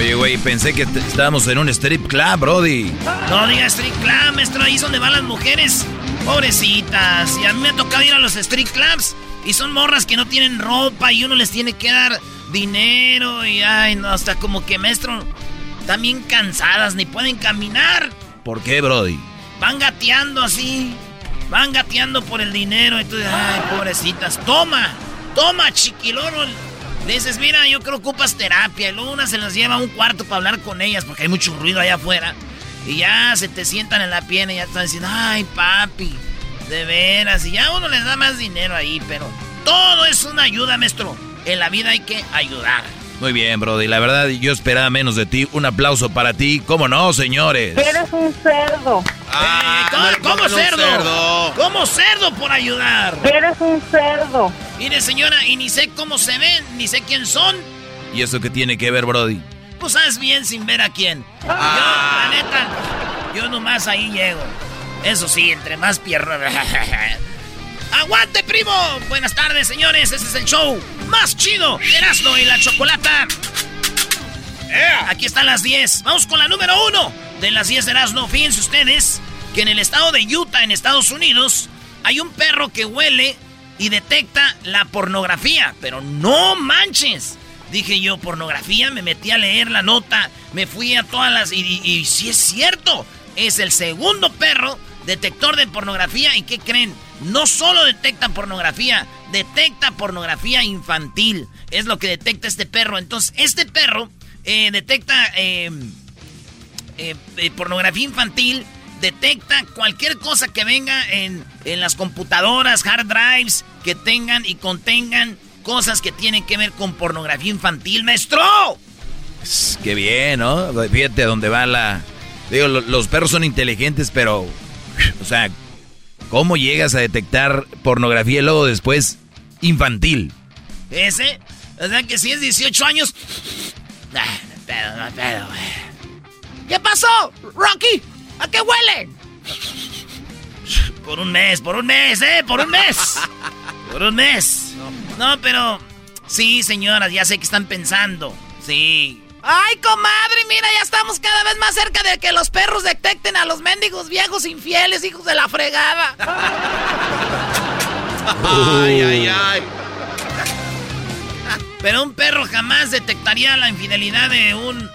Oye, güey, pensé que estábamos en un strip club, Brody. No diga street club, maestro, ahí es donde van las mujeres. Pobrecitas. Y a mí me ha tocado ir a los street clubs. Y son morras que no tienen ropa y uno les tiene que dar dinero. Y ay, no, hasta como que, maestro, están bien cansadas, ni pueden caminar. ¿Por qué, Brody? Van gateando así. Van gateando por el dinero. Entonces, ay, pobrecitas. Toma, toma, chiquiloro. Dices, mira, yo creo que ocupas terapia. Y luego una se las lleva a un cuarto para hablar con ellas porque hay mucho ruido allá afuera. Y ya se te sientan en la pierna y ya están diciendo, ay, papi, de veras. Y ya uno les da más dinero ahí, pero todo es una ayuda, maestro. En la vida hay que ayudar. Muy bien, Brody. La verdad, yo esperaba menos de ti. Un aplauso para ti. ¿Cómo no, señores? Eres un cerdo. Eh, ¿Cómo, cómo cerdo? cerdo. ¿Cómo cerdo por ayudar? Eres un cerdo. Mire, señora, y ni sé cómo se ven, ni sé quién son. ¿Y eso qué tiene que ver, Brody? Pues sabes bien sin ver a quién. Yo, la neta, yo nomás ahí llego. Eso sí, entre más piernas. ¡Aguante, primo! Buenas tardes, señores. Este es el show más chido. Erasmo y la Chocolata. Aquí están las 10. Vamos con la número uno de las 10 de Erasmo. Fíjense ustedes que en el estado de Utah, en Estados Unidos, hay un perro que huele y detecta la pornografía. Pero no manches. Dije yo, pornografía, me metí a leer la nota, me fui a todas las... Y, y, y sí es cierto, es el segundo perro detector de pornografía. ¿Y qué creen? No solo detecta pornografía, detecta pornografía infantil. Es lo que detecta este perro. Entonces, este perro eh, detecta eh, eh, eh, pornografía infantil, detecta cualquier cosa que venga en, en las computadoras, hard drives, que tengan y contengan cosas que tienen que ver con pornografía infantil, maestro. Qué bien, ¿no? Fíjate dónde va la... Digo, lo- los perros son inteligentes, pero... O sea, ¿cómo llegas a detectar pornografía y luego después infantil? Ese, o sea que si es 18 años... Ah, no pedo, no pedo, güey. ¿Qué pasó, Rocky? ¿A qué huele? Por un mes, por un mes, ¿eh? Por un mes. Por un mes. No, pero... Sí, señoras, ya sé que están pensando. Sí. Ay, comadre, mira, ya estamos cada vez más cerca de que los perros detecten a los mendigos viejos infieles, hijos de la fregada. Ay, ay, ay. Pero un perro jamás detectaría la infidelidad de un.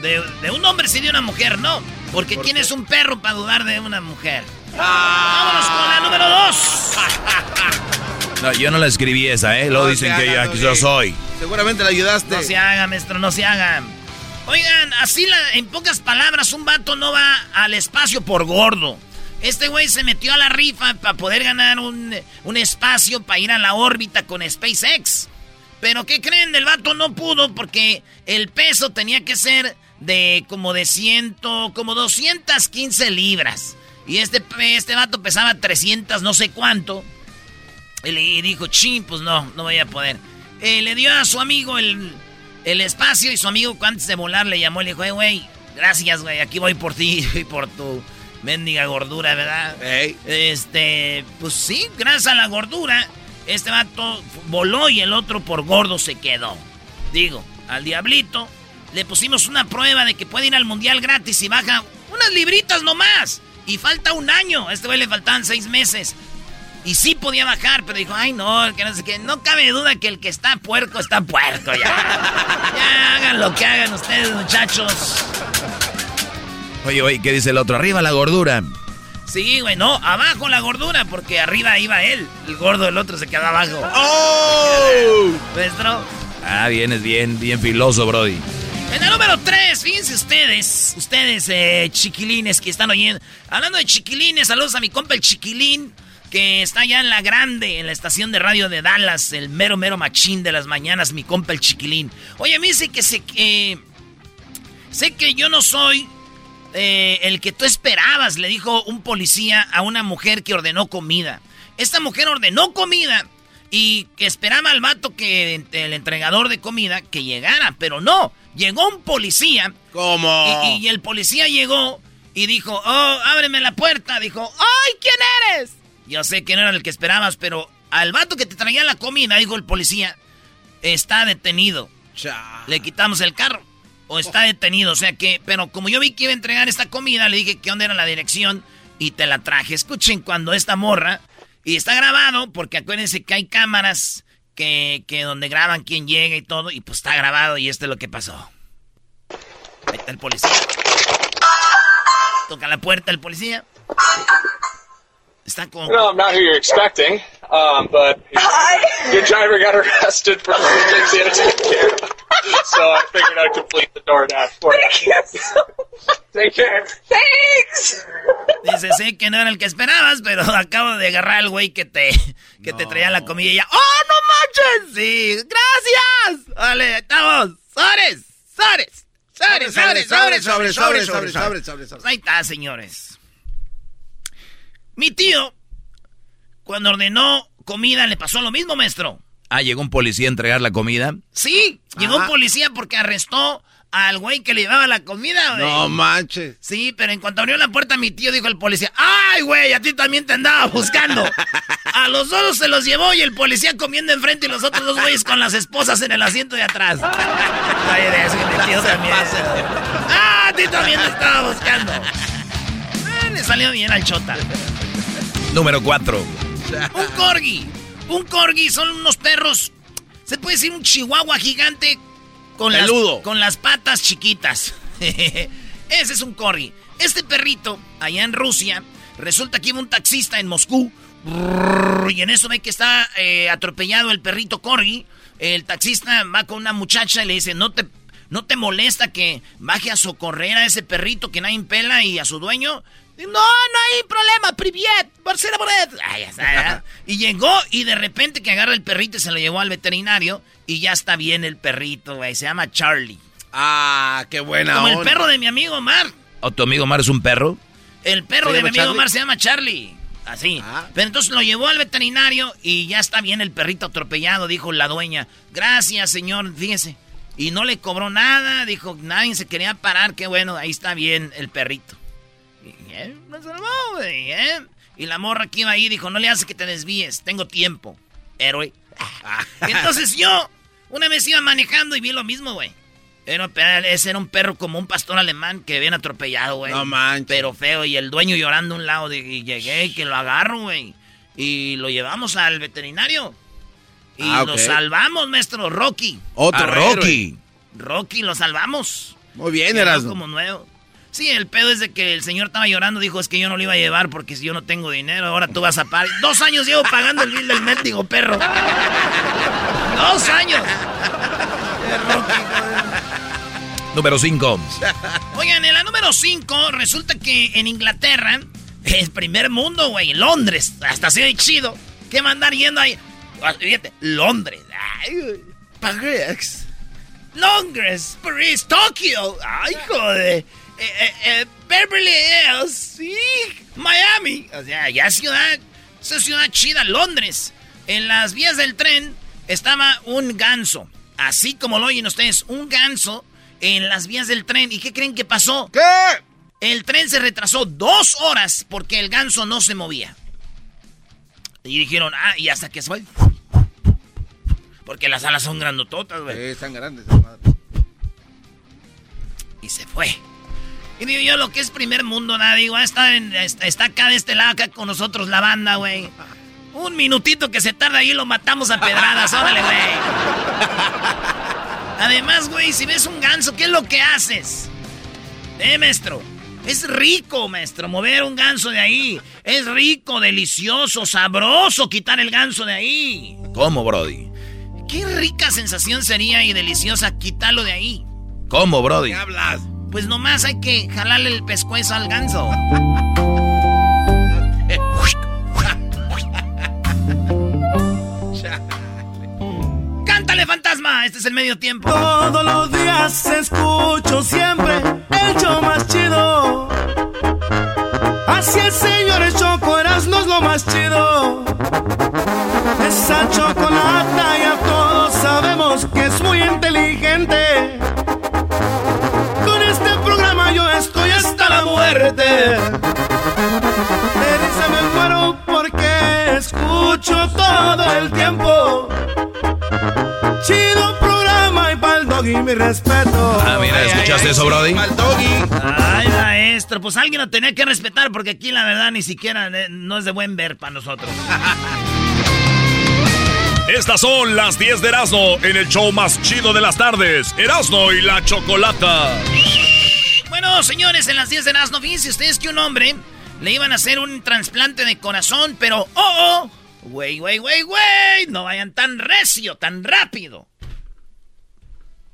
de, de un hombre sí de una mujer, no. Porque ¿quién es un perro para dudar de una mujer? Vámonos con la número dos. No, yo no la escribí esa, ¿eh? Luego No dicen que haga, yo, yo soy. Seguramente le ayudaste. No se haga, maestro, no se haga. Oigan, así la- en pocas palabras, un vato no va al espacio por gordo. Este güey se metió a la rifa para poder ganar un, un espacio para ir a la órbita con SpaceX. Pero ¿qué creen? El vato no pudo porque el peso tenía que ser de como de ciento, como 215 libras. Y este, este vato pesaba 300 no sé cuánto. Y le dijo, ching, pues no, no voy a poder. Eh, le dio a su amigo el, el espacio y su amigo antes de volar le llamó y le dijo, hey, güey, gracias, güey, aquí voy por ti y por tu mendiga gordura, ¿verdad? Este, pues sí, gracias a la gordura, este vato voló y el otro por gordo se quedó. Digo, al diablito le pusimos una prueba de que puede ir al mundial gratis y baja unas libritas nomás. Y falta un año. A este güey le faltaban seis meses. Y sí podía bajar, pero dijo, ay no, que no sé qué. No cabe duda que el que está puerco está puerco ya. ya hagan lo que hagan ustedes, muchachos. Oye, oye, ¿qué dice el otro? Arriba la gordura. Sí, güey, no, abajo la gordura, porque arriba iba él. El gordo del otro se quedaba abajo. ¡Oh! Nuestro. Ah, vienes bien, bien filoso, Brody. En el número 3, fíjense ustedes, ustedes eh, chiquilines que están oyendo. Hablando de chiquilines, saludos a mi compa el chiquilín, que está allá en la grande, en la estación de radio de Dallas, el mero mero machín de las mañanas, mi compa el chiquilín. Oye, a mí sé que sé que... sé que yo no soy eh, el que tú esperabas, le dijo un policía a una mujer que ordenó comida. Esta mujer ordenó comida y que esperaba al vato que el entregador de comida que llegara, pero no. Llegó un policía. ¿Cómo? Y, y, el policía llegó y dijo, oh, ábreme la puerta. Dijo, ¡ay, quién eres! Yo sé que no era el que esperabas, pero al vato que te traía la comida, dijo el policía, está detenido. Cha. Le quitamos el carro. O está detenido, o sea que, pero como yo vi que iba a entregar esta comida, le dije que dónde era la dirección y te la traje. Escuchen cuando esta morra, y está grabado, porque acuérdense que hay cámaras que, que donde graban quién llega y todo, y pues está grabado y esto es lo que pasó. Ahí está el policía. Toca la puerta el policía. Está con... No, I'm not who you're expecting, um, but your driver got arrested for things he had to take care of. So I figured I'd complete the DoorDash for you. Thank you so much. Take care. Thanks. Dice, sé que no era el que esperabas, pero acabo de agarrar al güey que te, que te traía la comida y ya. ¡Oh, no manches! Sí, gracias. Vale, estamos. ¡Sores! ¡Sores! ¡Sores, sores, sores, sores, sores, sores, sores! Ahí está, señores. Mi tío, cuando ordenó comida, le pasó lo mismo, maestro. Ah, llegó un policía a entregar la comida. Sí, llegó un policía porque arrestó al güey que le llevaba la comida, güey. No manches. Sí, pero en cuanto abrió la puerta, mi tío dijo al policía, ¡ay, güey, a ti también te andaba buscando! A los dos se los llevó y el policía comiendo enfrente y los otros dos güeyes con las esposas en el asiento de atrás. Ay, de eso, mi tío también. ¡Ah, a ti también te estaba buscando! Ah, le salió bien al chota. Número 4. Un corgi. Un corgi son unos perros. Se puede decir un chihuahua gigante con, las, con las patas chiquitas. Ese es un corgi. Este perrito, allá en Rusia, resulta que iba un taxista en Moscú. Y en eso ve que está eh, atropellado el perrito corgi. El taxista va con una muchacha y le dice, no te, no te molesta que baje a socorrer a ese perrito que nadie pela y a su dueño. No, no hay problema, priviet, Barcelona. Ah, ya está, ya. Y llegó y de repente que agarra el perrito y se lo llevó al veterinario y ya está bien el perrito, güey. Se llama Charlie. Ah, qué buena Como el perro de mi amigo Omar. ¿O tu amigo Mar es un perro? El perro ¿Se de mi amigo Charlie? Omar se llama Charlie. Así. Ah. Pero entonces lo llevó al veterinario y ya está bien el perrito atropellado, dijo la dueña. Gracias, señor, fíjese. Y no le cobró nada, dijo, nadie se quería parar, qué bueno, ahí está bien el perrito. Y eh, me salvó, güey, ¿eh? Y la morra que iba ahí dijo, no le hace que te desvíes, tengo tiempo. Héroe. Entonces yo, una vez iba manejando y vi lo mismo, güey. Era, ese era un perro como un pastor alemán que habían atropellado, güey. No manches. Pero feo, y el dueño llorando a un lado. de- y llegué y que lo agarro, güey. Y lo llevamos al veterinario. Y Ah, lo salvamos, maestro Rocky. Otro Rocky. Rocky, lo salvamos. Muy bien, Erasmo. como nuevo. Sí, el pedo es de que el señor estaba llorando, dijo, es que yo no lo iba a llevar porque si yo no tengo dinero, ahora tú vas a pagar. Dos años llevo pagando el bill del mendigo perro. Dos años. Número 5. Oigan, en la número 5 resulta que en Inglaterra, el primer mundo, güey, Londres, hasta se ve chido. ¿Qué mandar yendo ahí? Ah, Fíjate, Londres. Ay. París. Londres, París, Tokio. Ay, joder. Eh, eh, eh, Beverly Hills, sí. Miami. O sea, ya ciudad. Esa ciudad chida, Londres. En las vías del tren estaba un ganso. Así como lo oyen ustedes, un ganso en las vías del tren. ¿Y qué creen que pasó? ¿Qué? El tren se retrasó dos horas porque el ganso no se movía. Y dijeron, ah, y hasta que se fue. Porque las alas son grandototas, güey. Sí, están grandes. Y se fue. Y digo yo, lo que es primer mundo, nada, digo, está, en, está, está acá de este lado, acá con nosotros la banda, güey. Un minutito que se tarda ahí lo matamos a pedradas, órale, güey. Además, güey, si ves un ganso, ¿qué es lo que haces? Eh, maestro. Es rico, maestro, mover un ganso de ahí. Es rico, delicioso, sabroso quitar el ganso de ahí. ¿Cómo, Brody? Qué rica sensación sería y deliciosa quitarlo de ahí. ¿Cómo, Brody? ¿Qué hablas? Pues nomás hay que jalarle el pescuezo al ganso. ¡Cántale, fantasma! Este es el medio tiempo. Todos los días escucho siempre el show más chido. Así es, señores, Choco Erasmo es lo más chido. Esa chocolata ya todos sabemos que es muy inteligente. Yo estoy hasta la muerte. De risa me muero porque escucho todo el tiempo. Chido programa y pa'l doggy mi respeto. Ah, mira, ¿escuchaste eso, Brody? Mal doggy. Ay, maestro, pues alguien lo tenía que respetar porque aquí la verdad ni siquiera eh, no es de buen ver para nosotros. Estas son las 10 de Erasmo en el show más chido de las tardes. Erasmo y la Chocolata. Bueno, señores, en las 10 de Erasmo, fíjense ustedes que un hombre le iban a hacer un trasplante de corazón, pero ¡oh, oh! Güey, güey, güey, güey, no vayan tan recio, tan rápido.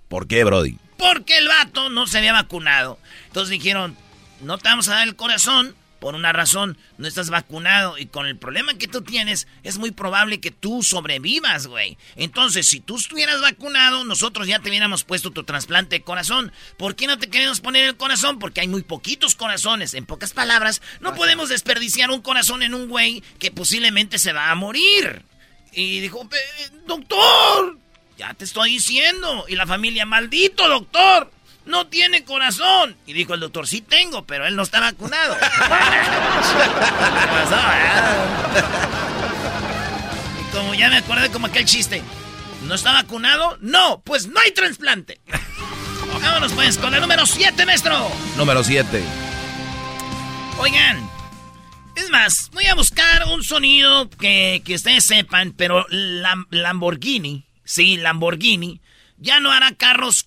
¿Por qué, Brody? Porque el vato no se había vacunado. Entonces dijeron, no te vamos a dar el corazón por una razón, no estás vacunado y con el problema que tú tienes es muy probable que tú sobrevivas, güey. Entonces, si tú estuvieras vacunado, nosotros ya te hubiéramos puesto tu trasplante de corazón. ¿Por qué no te queremos poner el corazón? Porque hay muy poquitos corazones. En pocas palabras, no podemos desperdiciar un corazón en un güey que posiblemente se va a morir. Y dijo, doctor, ya te estoy diciendo. Y la familia, maldito doctor. No tiene corazón. Y dijo el doctor, sí tengo, pero él no está vacunado. y como ya me acordé como aquel chiste. ¿No está vacunado? No, pues no hay trasplante. Vámonos pues con el número 7, maestro. Número 7. Oigan, es más, voy a buscar un sonido que, que ustedes sepan, pero Lam Lamborghini, sí, Lamborghini, ya no hará carros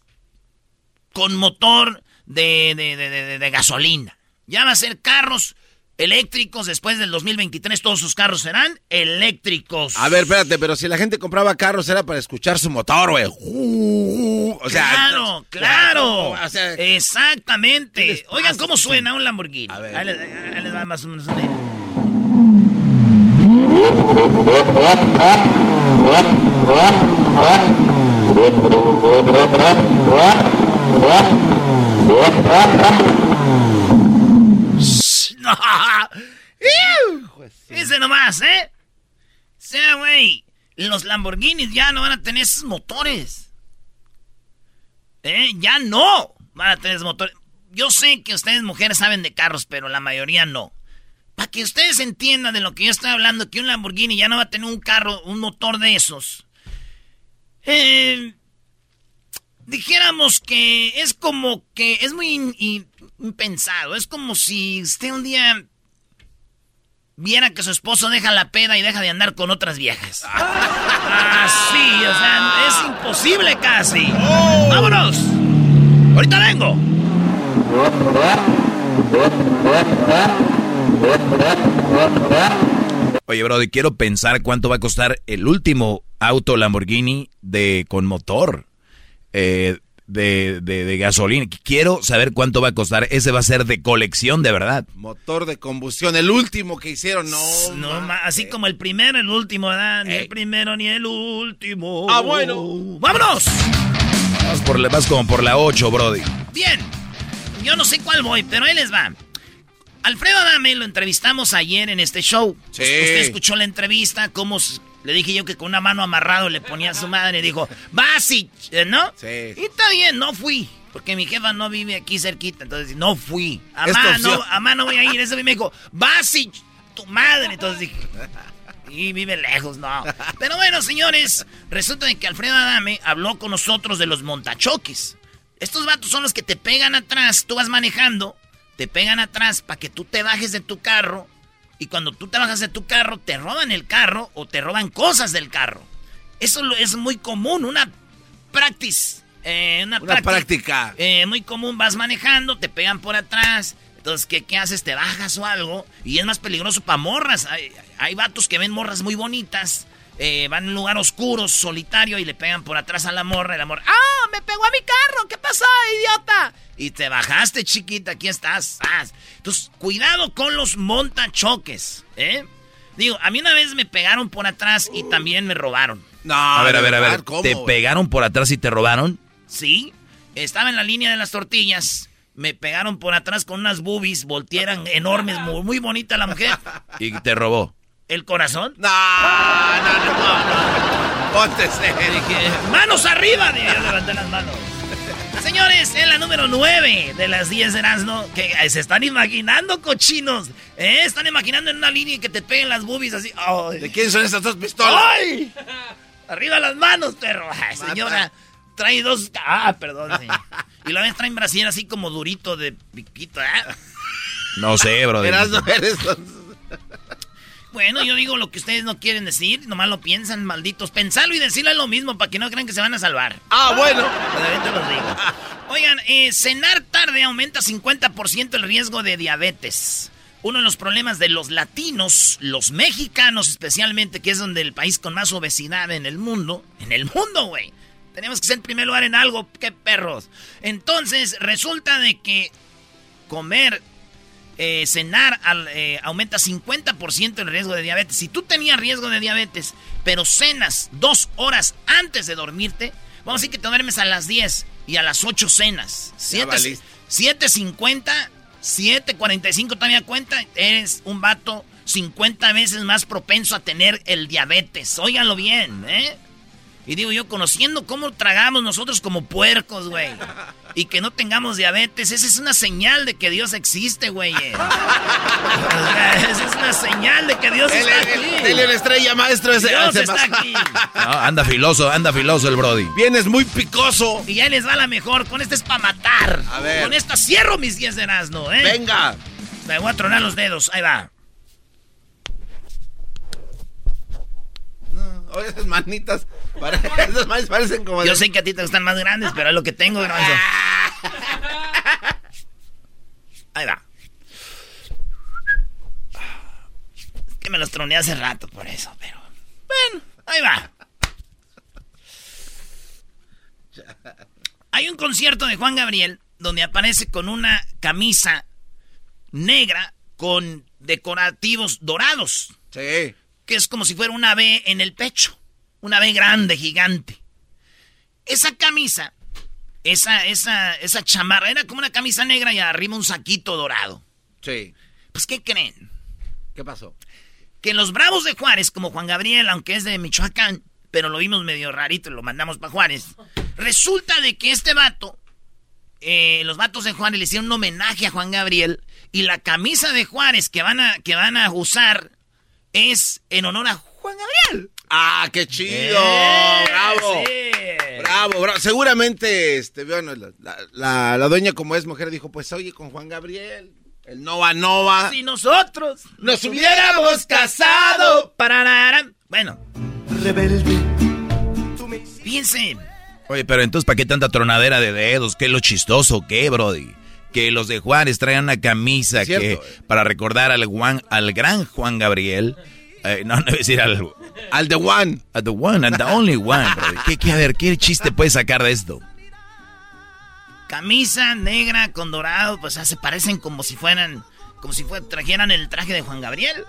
con motor de, de, de, de, gasolina. Ya va a ser carros eléctricos después del 2023. Todos sus carros serán eléctricos. A ver, espérate, pero si la gente compraba carros era para escuchar su motor, güey. O sea, claro, claro. O sea, Exactamente. Oigan cómo suena un Lamborghini. A ver. Ahí les, ahí les va más o menos. Ese nomás, ¿eh? Sea, güey, los Lamborghinis ya no van a tener esos motores. ¿Eh? Ya no van a tener esos motores. Yo sé que ustedes mujeres saben de carros, pero la mayoría no. Para que ustedes entiendan de lo que yo estoy hablando, que un Lamborghini ya no va a tener un carro, un motor de esos. Eh, dijéramos que es como que es muy in- in- impensado. Es como si usted un día viera que su esposo deja la peda y deja de andar con otras viejas. Así, o sea, es imposible casi. ¡Vámonos! Ahorita vengo. Oye, Brody, quiero pensar cuánto va a costar el último auto Lamborghini de con motor. Eh, de, de, gasolina. Quiero saber cuánto va a costar. Ese va a ser de colección de verdad. Motor de combustión, el último que hicieron, no. no así como el primero, el último, ¿verdad? Ni el primero ni el último. Ah, bueno. ¡Vámonos! Vas, por, vas como por la 8, Brody. Bien. Yo no sé cuál voy, pero ahí les va. Alfredo Adame lo entrevistamos ayer en este show. Sí. Usted escuchó la entrevista, cómo le dije yo que con una mano amarrado le ponía a su madre y dijo, vas y, eh, ¿no? Sí. Y está bien, no fui. Porque mi jefa no vive aquí cerquita, entonces no fui. A mano, a mano voy a ir. Ese me dijo, vas y tu madre. Entonces dije, y vive lejos, no. Pero bueno, señores, resulta de que Alfredo Adame habló con nosotros de los montachoques. Estos vatos son los que te pegan atrás, tú vas manejando, te pegan atrás para que tú te bajes de tu carro y cuando tú te bajas de tu carro, te roban el carro o te roban cosas del carro. Eso es muy común, una practice. Eh, una, práctica. Eh, muy común, vas manejando, te pegan por atrás. Entonces, ¿qué, ¿qué haces? Te bajas o algo. Y es más peligroso para morras. Hay, hay vatos que ven morras muy bonitas. Eh, van en un lugar oscuro, solitario, y le pegan por atrás a la morra. Y la morra, ¡ah! ¡Me pegó a mi carro! ¿Qué pasó, idiota? Y te bajaste, chiquita, aquí estás. Entonces, cuidado con los montachoques, ¿eh? Digo, a mí una vez me pegaron por atrás y también me robaron. No, a ver, a ver, a ver. ¿Te pegaron por atrás y te robaron? Sí. Estaba en la línea de las tortillas. Me pegaron por atrás con unas boobies, voltearan enormes, muy, muy bonita la mujer. ¿Y te robó? ¿El corazón? No, no, no, no. Ponte Dije, manos arriba. Yo levanté las manos. Señores, es la número 9 de las 10 de Erasmo. Que se están imaginando, cochinos. ¿eh? Están imaginando en una línea y que te peguen las boobies así. ¿De quién son estas dos pistolas? ¡Ay! Arriba las manos, perro. Ay, señora, trae dos. Ah, perdón, señor. Y la vez traen brasier así como durito de piquito, ¿eh? No sé, bro. Erasmo, eres. Bueno, yo digo lo que ustedes no quieren decir, nomás lo piensan, malditos. Pensarlo y decirlo es lo mismo para que no crean que se van a salvar. Ah, bueno. Te los digo. Oigan, eh, cenar tarde aumenta 50% el riesgo de diabetes. Uno de los problemas de los latinos, los mexicanos especialmente, que es donde el país con más obesidad en el mundo, en el mundo, güey. Tenemos que ser en primer lugar en algo, qué perros. Entonces, resulta de que comer eh, cenar eh, aumenta 50% el riesgo de diabetes. Si tú tenías riesgo de diabetes, pero cenas dos horas antes de dormirte, vamos a decir que te duermes a las 10 y a las 8 cenas. 7.50, 7.45 todavía cuenta, eres un vato 50 veces más propenso a tener el diabetes. Óiganlo bien, ¿eh? Y digo yo, conociendo cómo tragamos nosotros como puercos, güey. Y que no tengamos diabetes, esa es una señal de que Dios existe, güey. esa es una señal de que Dios está aquí. Dele la estrella, maestro. Ese, Dios está aquí. anda filoso, anda filoso el Brody. Vienes muy picoso. Y ya les va la mejor. Con esta es para matar. A ver. Con esta cierro mis 10 de Erasmo, ¿eh? Venga. Me voy a tronar los dedos. Ahí va. Oye, esas manitas, esas manitas parecen como... Yo sé que a ti te gustan más grandes, pero es lo que tengo, Garbanzo. Ahí va. Es que me los troné hace rato por eso, pero... Bueno, ahí va. Hay un concierto de Juan Gabriel donde aparece con una camisa negra con decorativos dorados. Sí que es como si fuera una B en el pecho. Una B grande, gigante. Esa camisa, esa, esa, esa chamarra, era como una camisa negra y arriba un saquito dorado. Sí. Pues, ¿qué creen? ¿Qué pasó? Que los Bravos de Juárez, como Juan Gabriel, aunque es de Michoacán, pero lo vimos medio rarito y lo mandamos para Juárez. Resulta de que este vato, eh, los vatos de Juárez le hicieron un homenaje a Juan Gabriel y la camisa de Juárez que van a, que van a usar es en honor a Juan Gabriel. ¡Ah, qué chido! Eh, ¡Bravo! Bravo, bravo. Seguramente, este, bueno, la, la, dueña como es mujer dijo, pues oye, con Juan Gabriel, el Nova Nova. Si nosotros nos hubiéramos casado. Pararán. Bueno. Rebelde. Fíjense. Oye, pero entonces, ¿para qué tanta tronadera de dedos? ¿Qué es lo chistoso? ¿Qué, Brody? que los de Juárez traigan una camisa que para recordar al, Juan, al gran Juan Gabriel. Eh, no, no voy a decir al... Al the one. Al the one, and the only one. ¿Qué, qué, a ver, ¿qué chiste puede sacar de esto? Camisa negra con dorado, pues se parecen como si fueran, como si trajeran el traje de Juan Gabriel.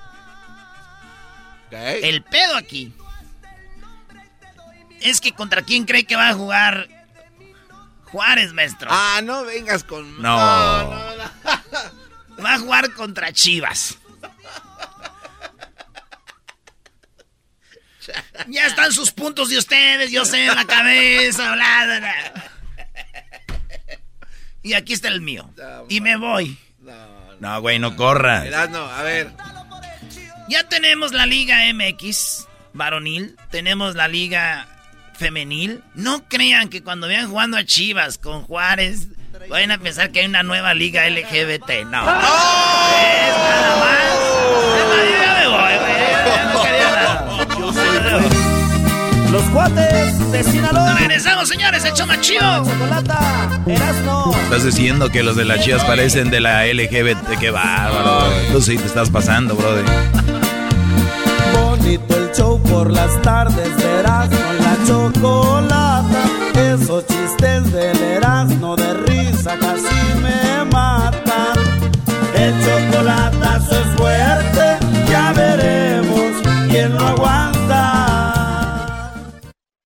El pedo aquí es que contra quién cree que va a jugar Juárez, maestro. Ah, no vengas con. No. va a jugar contra Chivas. Ya están sus puntos de ustedes, yo sé en la cabeza, Y aquí está el mío. y me voy. No, güey, no corras. no, a ver. Ya tenemos la Liga MX varonil, tenemos la Liga femenil. No crean que cuando vean jugando a Chivas con Juárez vayan a pensar que hay una nueva liga LGBT. No. ¡Oh! Es nada más. Cuates de Sinaloa. Regresamos, señores, el choma chido. Estás diciendo que los de las chivas parecen de la LGBT. Qué bárbaro. Tú sí te estás pasando, brother. Bonito el show por las tardes, verás con la chocolata. Esos chistes del no de risa casi me matan. El chocolatazo es fuerte, ya veremos quién lo aguanta.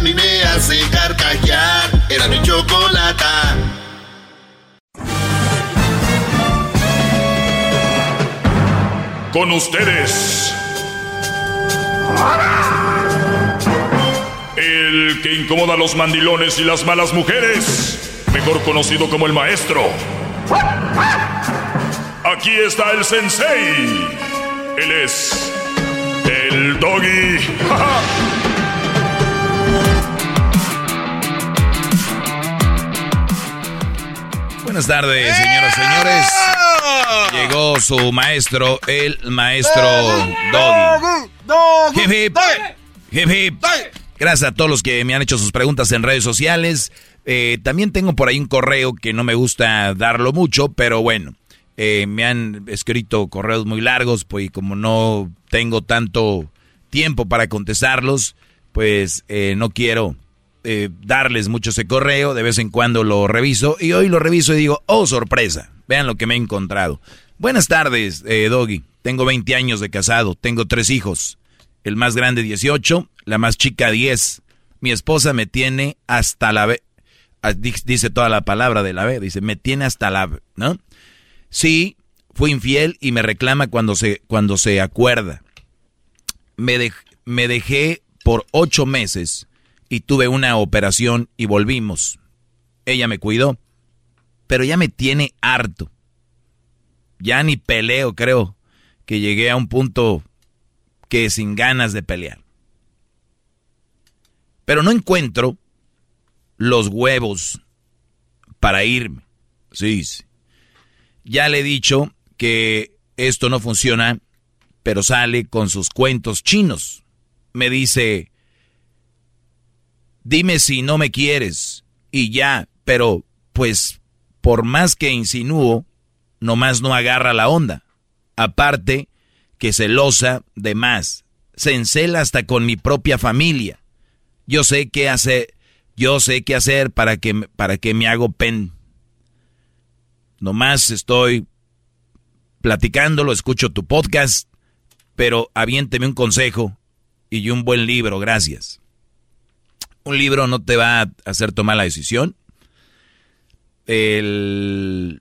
mí me. Era mi chocolata. Con ustedes. El que incomoda a los mandilones y las malas mujeres. Mejor conocido como el maestro. Aquí está el sensei. Él es el doggy. Buenas tardes, señoras y señores. Llegó su maestro, el maestro Doggy. Hip hip. Hip Gracias a todos los que me han hecho sus preguntas en redes sociales. Eh, también tengo por ahí un correo que no me gusta darlo mucho, pero bueno, eh, me han escrito correos muy largos, pues como no tengo tanto tiempo para contestarlos, pues eh, no quiero eh, darles mucho ese correo, de vez en cuando lo reviso y hoy lo reviso y digo, oh sorpresa, vean lo que me he encontrado. Buenas tardes, eh, Doggy, tengo 20 años de casado, tengo tres hijos, el más grande 18, la más chica 10, mi esposa me tiene hasta la B, ah, dice toda la palabra de la B, dice, me tiene hasta la B, ¿no? Sí, fui infiel y me reclama cuando se, cuando se acuerda. Me, me dejé por ocho meses y tuve una operación y volvimos. Ella me cuidó, pero ya me tiene harto. Ya ni peleo, creo, que llegué a un punto que sin ganas de pelear. Pero no encuentro los huevos para irme. Sí, sí. Ya le he dicho que esto no funciona, pero sale con sus cuentos chinos. Me dice, Dime si no me quieres y ya, pero pues por más que insinúo, nomás no agarra la onda. Aparte que celosa de más. Se encela hasta con mi propia familia. Yo sé qué hacer, yo sé qué hacer para que, para que me hago pen. Nomás estoy platicándolo, escucho tu podcast, pero aviénteme un consejo y un buen libro, gracias. Un libro no te va a hacer tomar la decisión. El,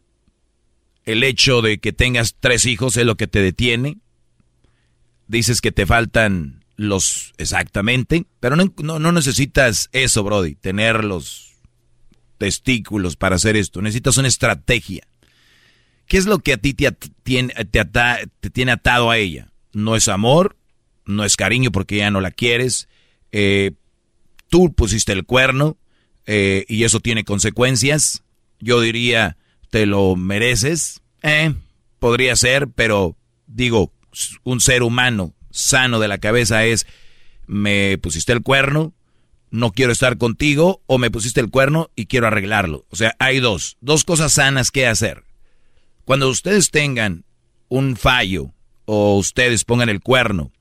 el hecho de que tengas tres hijos es lo que te detiene. Dices que te faltan los exactamente, pero no, no, necesitas eso, Brody, tener los testículos para hacer esto. Necesitas una estrategia. ¿Qué es lo que a ti te, tiene, te, tiene atado a ella? No es amor, no es cariño porque ya no la quieres. Eh, tú pusiste el cuerno eh, y eso tiene consecuencias. Yo diría, te lo mereces. Eh, podría ser, pero digo, un ser humano sano de la cabeza es, me pusiste el cuerno, no quiero estar contigo, o me pusiste el cuerno y quiero arreglarlo. O sea, hay dos, dos cosas sanas que hacer. Cuando ustedes tengan un fallo o ustedes pongan el cuerno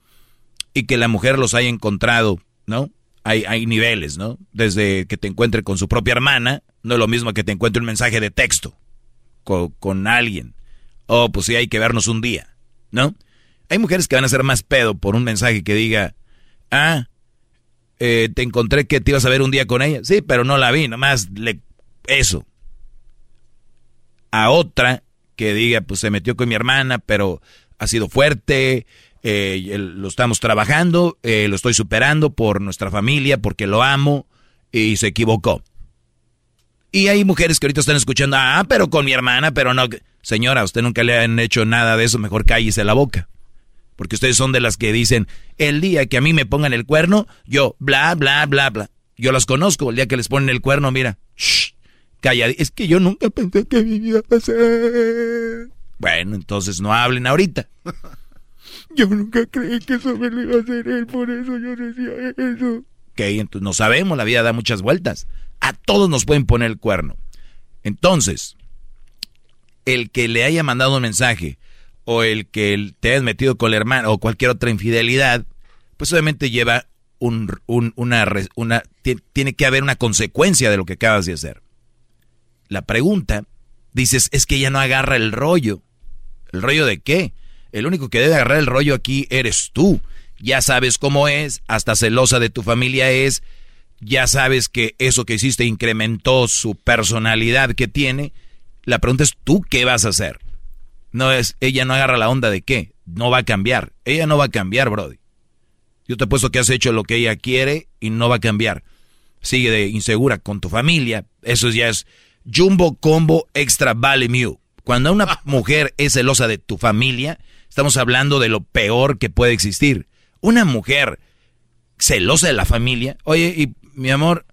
y que la mujer los haya encontrado, ¿no? Hay, niveles, ¿no? Desde que te encuentre con su propia hermana, no es lo mismo que te encuentre un mensaje de texto con, alguien. O pues sí, hay que vernos un día, ¿no? Hay mujeres que van a ser más pedo por un mensaje que diga, ah, eh, te encontré que te ibas a ver un día con ella. Sí, pero no la vi, nomás le... Eso. A otra que diga, pues se metió con mi hermana, pero ha sido fuerte, eh, lo estamos trabajando, eh, lo estoy superando por nuestra familia, porque lo amo, y se equivocó. Y hay mujeres que ahorita están escuchando, ah, pero con mi hermana, pero no. Señora, usted nunca le han hecho nada de eso, mejor cállese la boca. Porque ustedes son de las que dicen, el día que a mí me pongan el cuerno, yo, bla, bla, bla, bla. Yo las conozco, el día que les ponen el cuerno, mira, shh, Calla, es que yo nunca pensé que mi vida pasar. Bueno, entonces no hablen ahorita. yo nunca creí que eso me lo iba a hacer él, por eso yo decía eso. Ok, entonces no sabemos, la vida da muchas vueltas. A todos nos pueden poner el cuerno. Entonces, el que le haya mandado un mensaje o el que te hayas metido con el hermano o cualquier otra infidelidad, pues obviamente lleva un, una, una, tiene que haber una consecuencia de lo que acabas de hacer la pregunta, dices, es que ella no agarra el rollo. ¿El rollo de qué? El único que debe agarrar el rollo aquí eres tú. Ya sabes cómo es, hasta celosa de tu familia es, ya sabes que eso que hiciste incrementó su personalidad que tiene. La pregunta es, ¿tú qué vas a hacer? No es, ella no agarra la onda de qué, no va a cambiar. Ella no va a cambiar, Brody. Yo te he puesto que has hecho lo que ella quiere y no va a cambiar. Sigue de insegura con tu familia, eso ya es Jumbo Combo Extra Vale Mew. Cuando una mujer es celosa de tu familia, estamos hablando de lo peor que puede existir. Una mujer celosa de la familia, oye, y mi amor,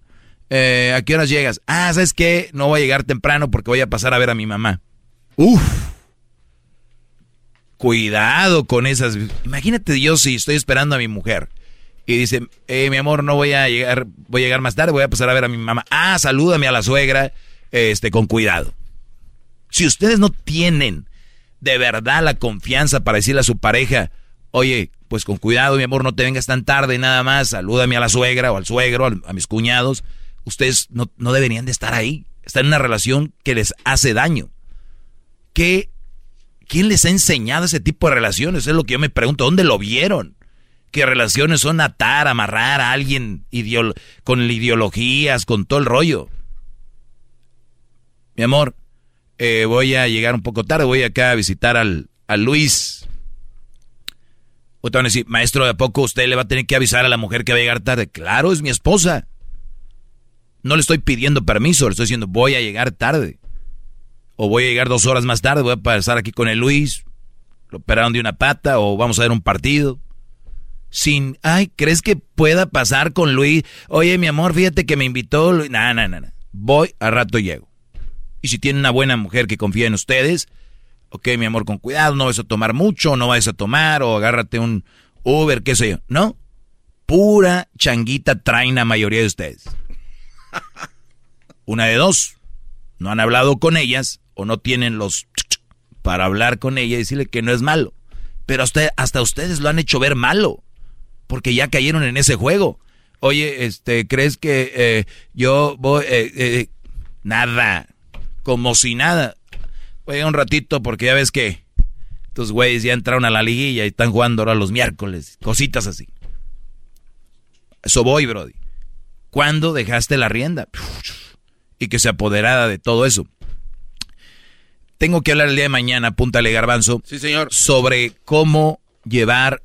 eh, ¿a qué horas llegas? Ah, ¿sabes qué? No voy a llegar temprano porque voy a pasar a ver a mi mamá. Uf. Cuidado con esas. Imagínate yo si estoy esperando a mi mujer y dice, eh, mi amor, no voy a llegar, voy a llegar más tarde, voy a pasar a ver a mi mamá. Ah, salúdame a la suegra este, con cuidado. Si ustedes no tienen de verdad la confianza para decirle a su pareja, oye, pues con cuidado, mi amor, no te vengas tan tarde nada más, salúdame a la suegra o al suegro, a mis cuñados, ustedes no, no deberían de estar ahí. Están en una relación que les hace daño. ¿Qué, ¿Quién les ha enseñado ese tipo de relaciones? Es lo que yo me pregunto, ¿dónde lo vieron? ¿Qué relaciones son atar, amarrar a alguien con ideologías, con todo el rollo? mi amor, eh, voy a llegar un poco tarde, voy acá a visitar al, Luis. O te van a decir, maestro, ¿de a poco usted le va a tener que avisar a la mujer que va a llegar tarde? Claro, es mi esposa. No le estoy pidiendo permiso, le estoy diciendo, voy a llegar tarde. O voy a llegar dos horas más tarde, voy a pasar aquí con el Luis. Lo operaron de una pata o vamos a ver un partido. Sin, ay, ¿crees que pueda pasar con Luis? Oye, mi amor, fíjate que me invitó Luis. No, no, no, no. Voy, a rato llego. Y si tiene una buena mujer que confía en ustedes, ok, mi amor, con cuidado, no vas a tomar mucho, no vas a tomar, o agárrate un Uber, qué sé yo. No, pura changuita traen la mayoría de ustedes. Una de dos, no han hablado con ellas o no tienen los para hablar con ella y decirle que no es malo. Pero hasta, hasta ustedes lo han hecho ver malo, porque ya cayeron en ese juego. Oye, este, ¿crees que eh, yo voy... Eh, eh, nada, como si nada. Voy un ratito porque ya ves que estos güeyes ya entraron a la liguilla y están jugando ahora los miércoles, cositas así. Eso voy, Brody. ¿Cuándo dejaste la rienda? Y que se apoderara de todo eso. Tengo que hablar el día de mañana, apúntale garbanzo. Sí, señor. Sobre cómo llevar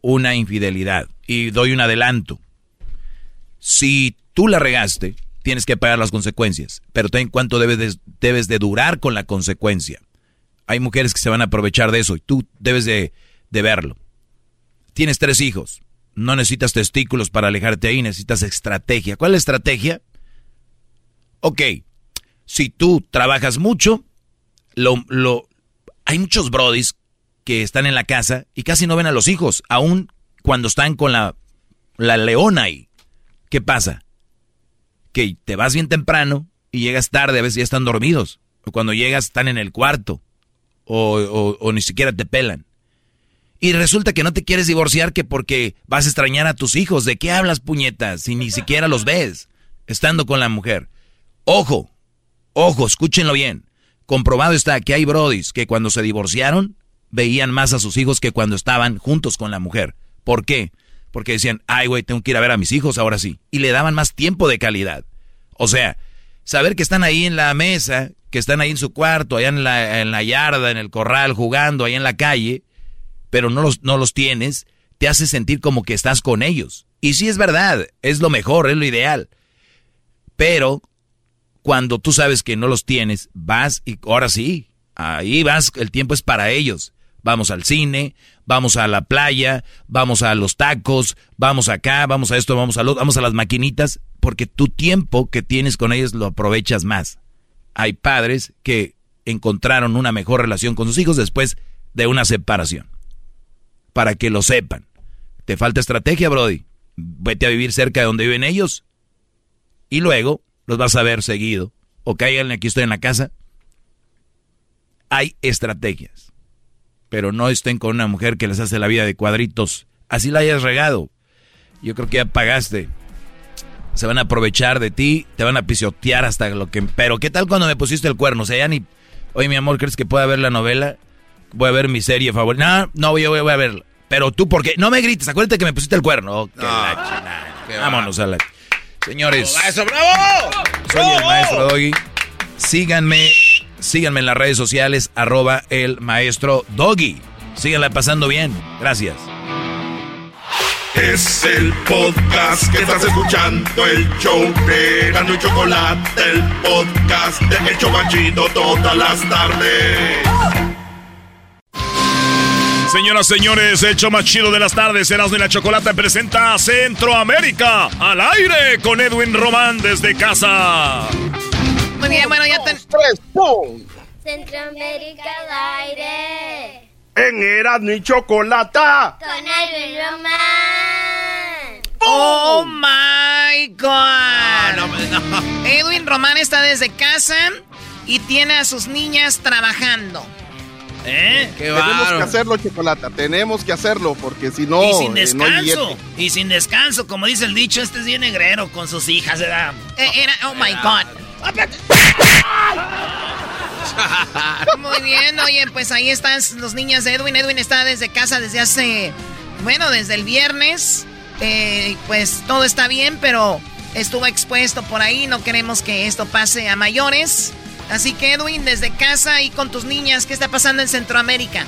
una infidelidad. Y doy un adelanto. Si tú la regaste, tienes que pagar las consecuencias. Pero ten cuánto debes de, debes de durar con la consecuencia. Hay mujeres que se van a aprovechar de eso y tú debes de, de verlo. Tienes tres hijos. No necesitas testículos para alejarte ahí, necesitas estrategia. ¿Cuál es la estrategia? Ok, si tú trabajas mucho, lo, lo, hay muchos brodis que están en la casa y casi no ven a los hijos, aún cuando están con la, la leona ahí. ¿Qué pasa? Que te vas bien temprano y llegas tarde, a veces ya están dormidos. O cuando llegas están en el cuarto. O, o, o, ni siquiera te pelan. Y resulta que no te quieres divorciar que porque vas a extrañar a tus hijos. ¿De qué hablas, puñetas? Si ni siquiera los ves estando con la mujer. Ojo, ojo, escúchenlo bien. Comprobado está que hay brodis que cuando se divorciaron veían más a sus hijos que cuando estaban juntos con la mujer. ¿Por qué? Porque decían, ay, güey, tengo que ir a ver a mis hijos ahora sí. Y le daban más tiempo de calidad. O sea, saber que están ahí en la mesa, que están ahí en su cuarto, allá en la, en la yarda, en el corral, jugando, ahí en la calle, pero no los, no los tienes, te hace sentir como que estás con ellos. Y sí es verdad, es lo mejor, es lo ideal. Pero cuando tú sabes que no los tienes, vas y ahora sí, ahí vas, el tiempo es para ellos. Vamos al cine, vamos a la playa, vamos a los tacos, vamos acá, vamos a esto, vamos a lo, vamos a las maquinitas, porque tu tiempo que tienes con ellos lo aprovechas más. Hay padres que encontraron una mejor relación con sus hijos después de una separación. Para que lo sepan. Te falta estrategia, Brody. Vete a vivir cerca de donde viven ellos. Y luego los vas a ver seguido. O caigan aquí estoy en la casa. Hay estrategias. Pero no estén con una mujer que les hace la vida de cuadritos. Así la hayas regado. Yo creo que ya pagaste. Se van a aprovechar de ti, te van a pisotear hasta lo que... Pero ¿qué tal cuando me pusiste el cuerno? O sea, ya ni... Oye, mi amor, ¿crees que pueda ver la novela? Voy a ver mi serie favorita. No, no, voy, voy, voy a verla. Pero tú, ¿por qué? No me grites, acuérdate que me pusiste el cuerno. Oh, no, Vámonos a la... Señores. ¡Maestro, bravo! Soy el maestro Doggy. Síganme, síganme en las redes sociales, arroba el maestro Doggy. Síganla pasando bien. Gracias. Es el podcast que estás escuchando, el show de Gano y Chocolate, el podcast de El Chobachito todas las tardes. Señoras, señores, el show más chido de las tardes, Erasmo y la Chocolate presenta Centroamérica al aire con Edwin Román desde casa. Muy bien, bueno, ya ten... Centroamérica al aire. En Erasmo y Chocolata. Con Edwin Román. Oh my God. No, no, no. Edwin Román está desde casa y tiene a sus niñas trabajando. ¿Eh? Qué Tenemos bárbaro. que hacerlo, Chocolata. Tenemos que hacerlo porque si no. y sin eh, no descanso. y sin descanso, como dice el dicho, este es bien negrero con sus hijas, ¿verdad? Eh, era, oh my God. Muy bien, oye, pues ahí están los niñas de Edwin. Edwin está desde casa desde hace, bueno, desde el viernes. Eh, pues todo está bien, pero estuvo expuesto por ahí. No queremos que esto pase a mayores. Así que Edwin, desde casa y con tus niñas, ¿qué está pasando en Centroamérica?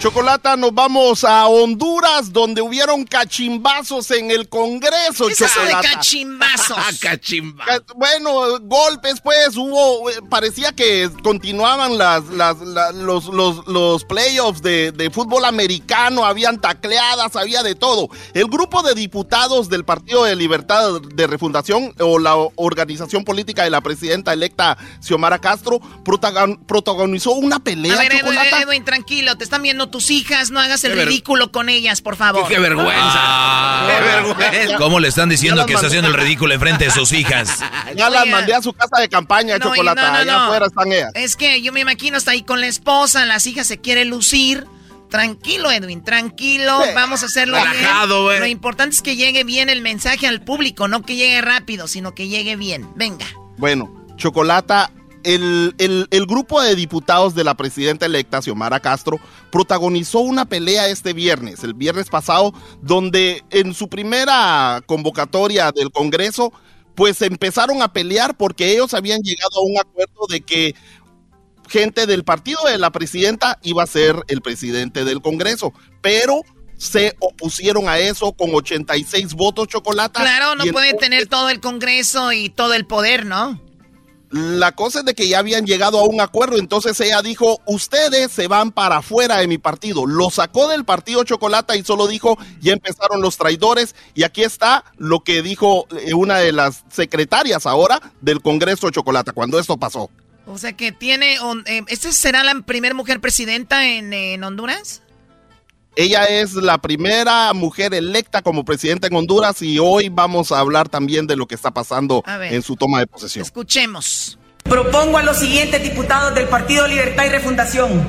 Chocolata, nos vamos a Honduras, donde hubieron cachimbazos en el Congreso. ¿Qué es eso de cachimbazos? Cachimba. Ca- Bueno, golpes, pues, hubo, eh, parecía que continuaban las, las, la- los, los, los playoffs de, de fútbol americano, habían tacleadas, había de todo. El grupo de diputados del Partido de Libertad de Refundación, o la organización política de la presidenta electa Xiomara Castro, protagon- protagonizó una pelea, A ver. Edwin, tranquilo, te están viendo como tus hijas, no hagas el ridículo con ellas, por favor. ¡Qué, vergüenza! Ah. ¡Qué vergüenza! ¿Cómo le están diciendo que está haciendo el ridículo enfrente de sus hijas? Ya las mandé a su casa de campaña, no, chocolate. No, no, Allá afuera están ellas. Es que yo me imagino, está ahí con la esposa, las hijas se quieren lucir. Tranquilo, Edwin, tranquilo. Vamos a hacerlo bien. Lo importante es que llegue bien el mensaje al público, no que llegue rápido, sino que llegue bien. Venga. Bueno, Chocolata, el, el, grupo de diputados de la presidenta electa, Xiomara Castro, protagonizó una pelea este viernes, el viernes pasado, donde en su primera convocatoria del Congreso, pues empezaron a pelear porque ellos habían llegado a un acuerdo de que gente del partido de la presidenta iba a ser el presidente del Congreso, pero se opusieron a eso con 86 votos chocolate. Claro, no puede tener todo el Congreso y todo el poder, ¿no? La cosa es de que ya habían llegado a un acuerdo, entonces ella dijo, ustedes se van para afuera de mi partido. Lo sacó del partido Chocolata y solo dijo, ya empezaron los traidores. Y aquí está lo que dijo eh, una de las secretarias ahora del Congreso Chocolata, cuando esto pasó. O sea que tiene. Eh, ¿Esta será la primera mujer presidenta en, Honduras? Ella es la primera mujer electa como presidenta en Honduras y hoy vamos a hablar también de lo que está pasando en su toma de posesión. Escuchemos. Propongo a los siguientes diputados del Partido Libertad y Refundación.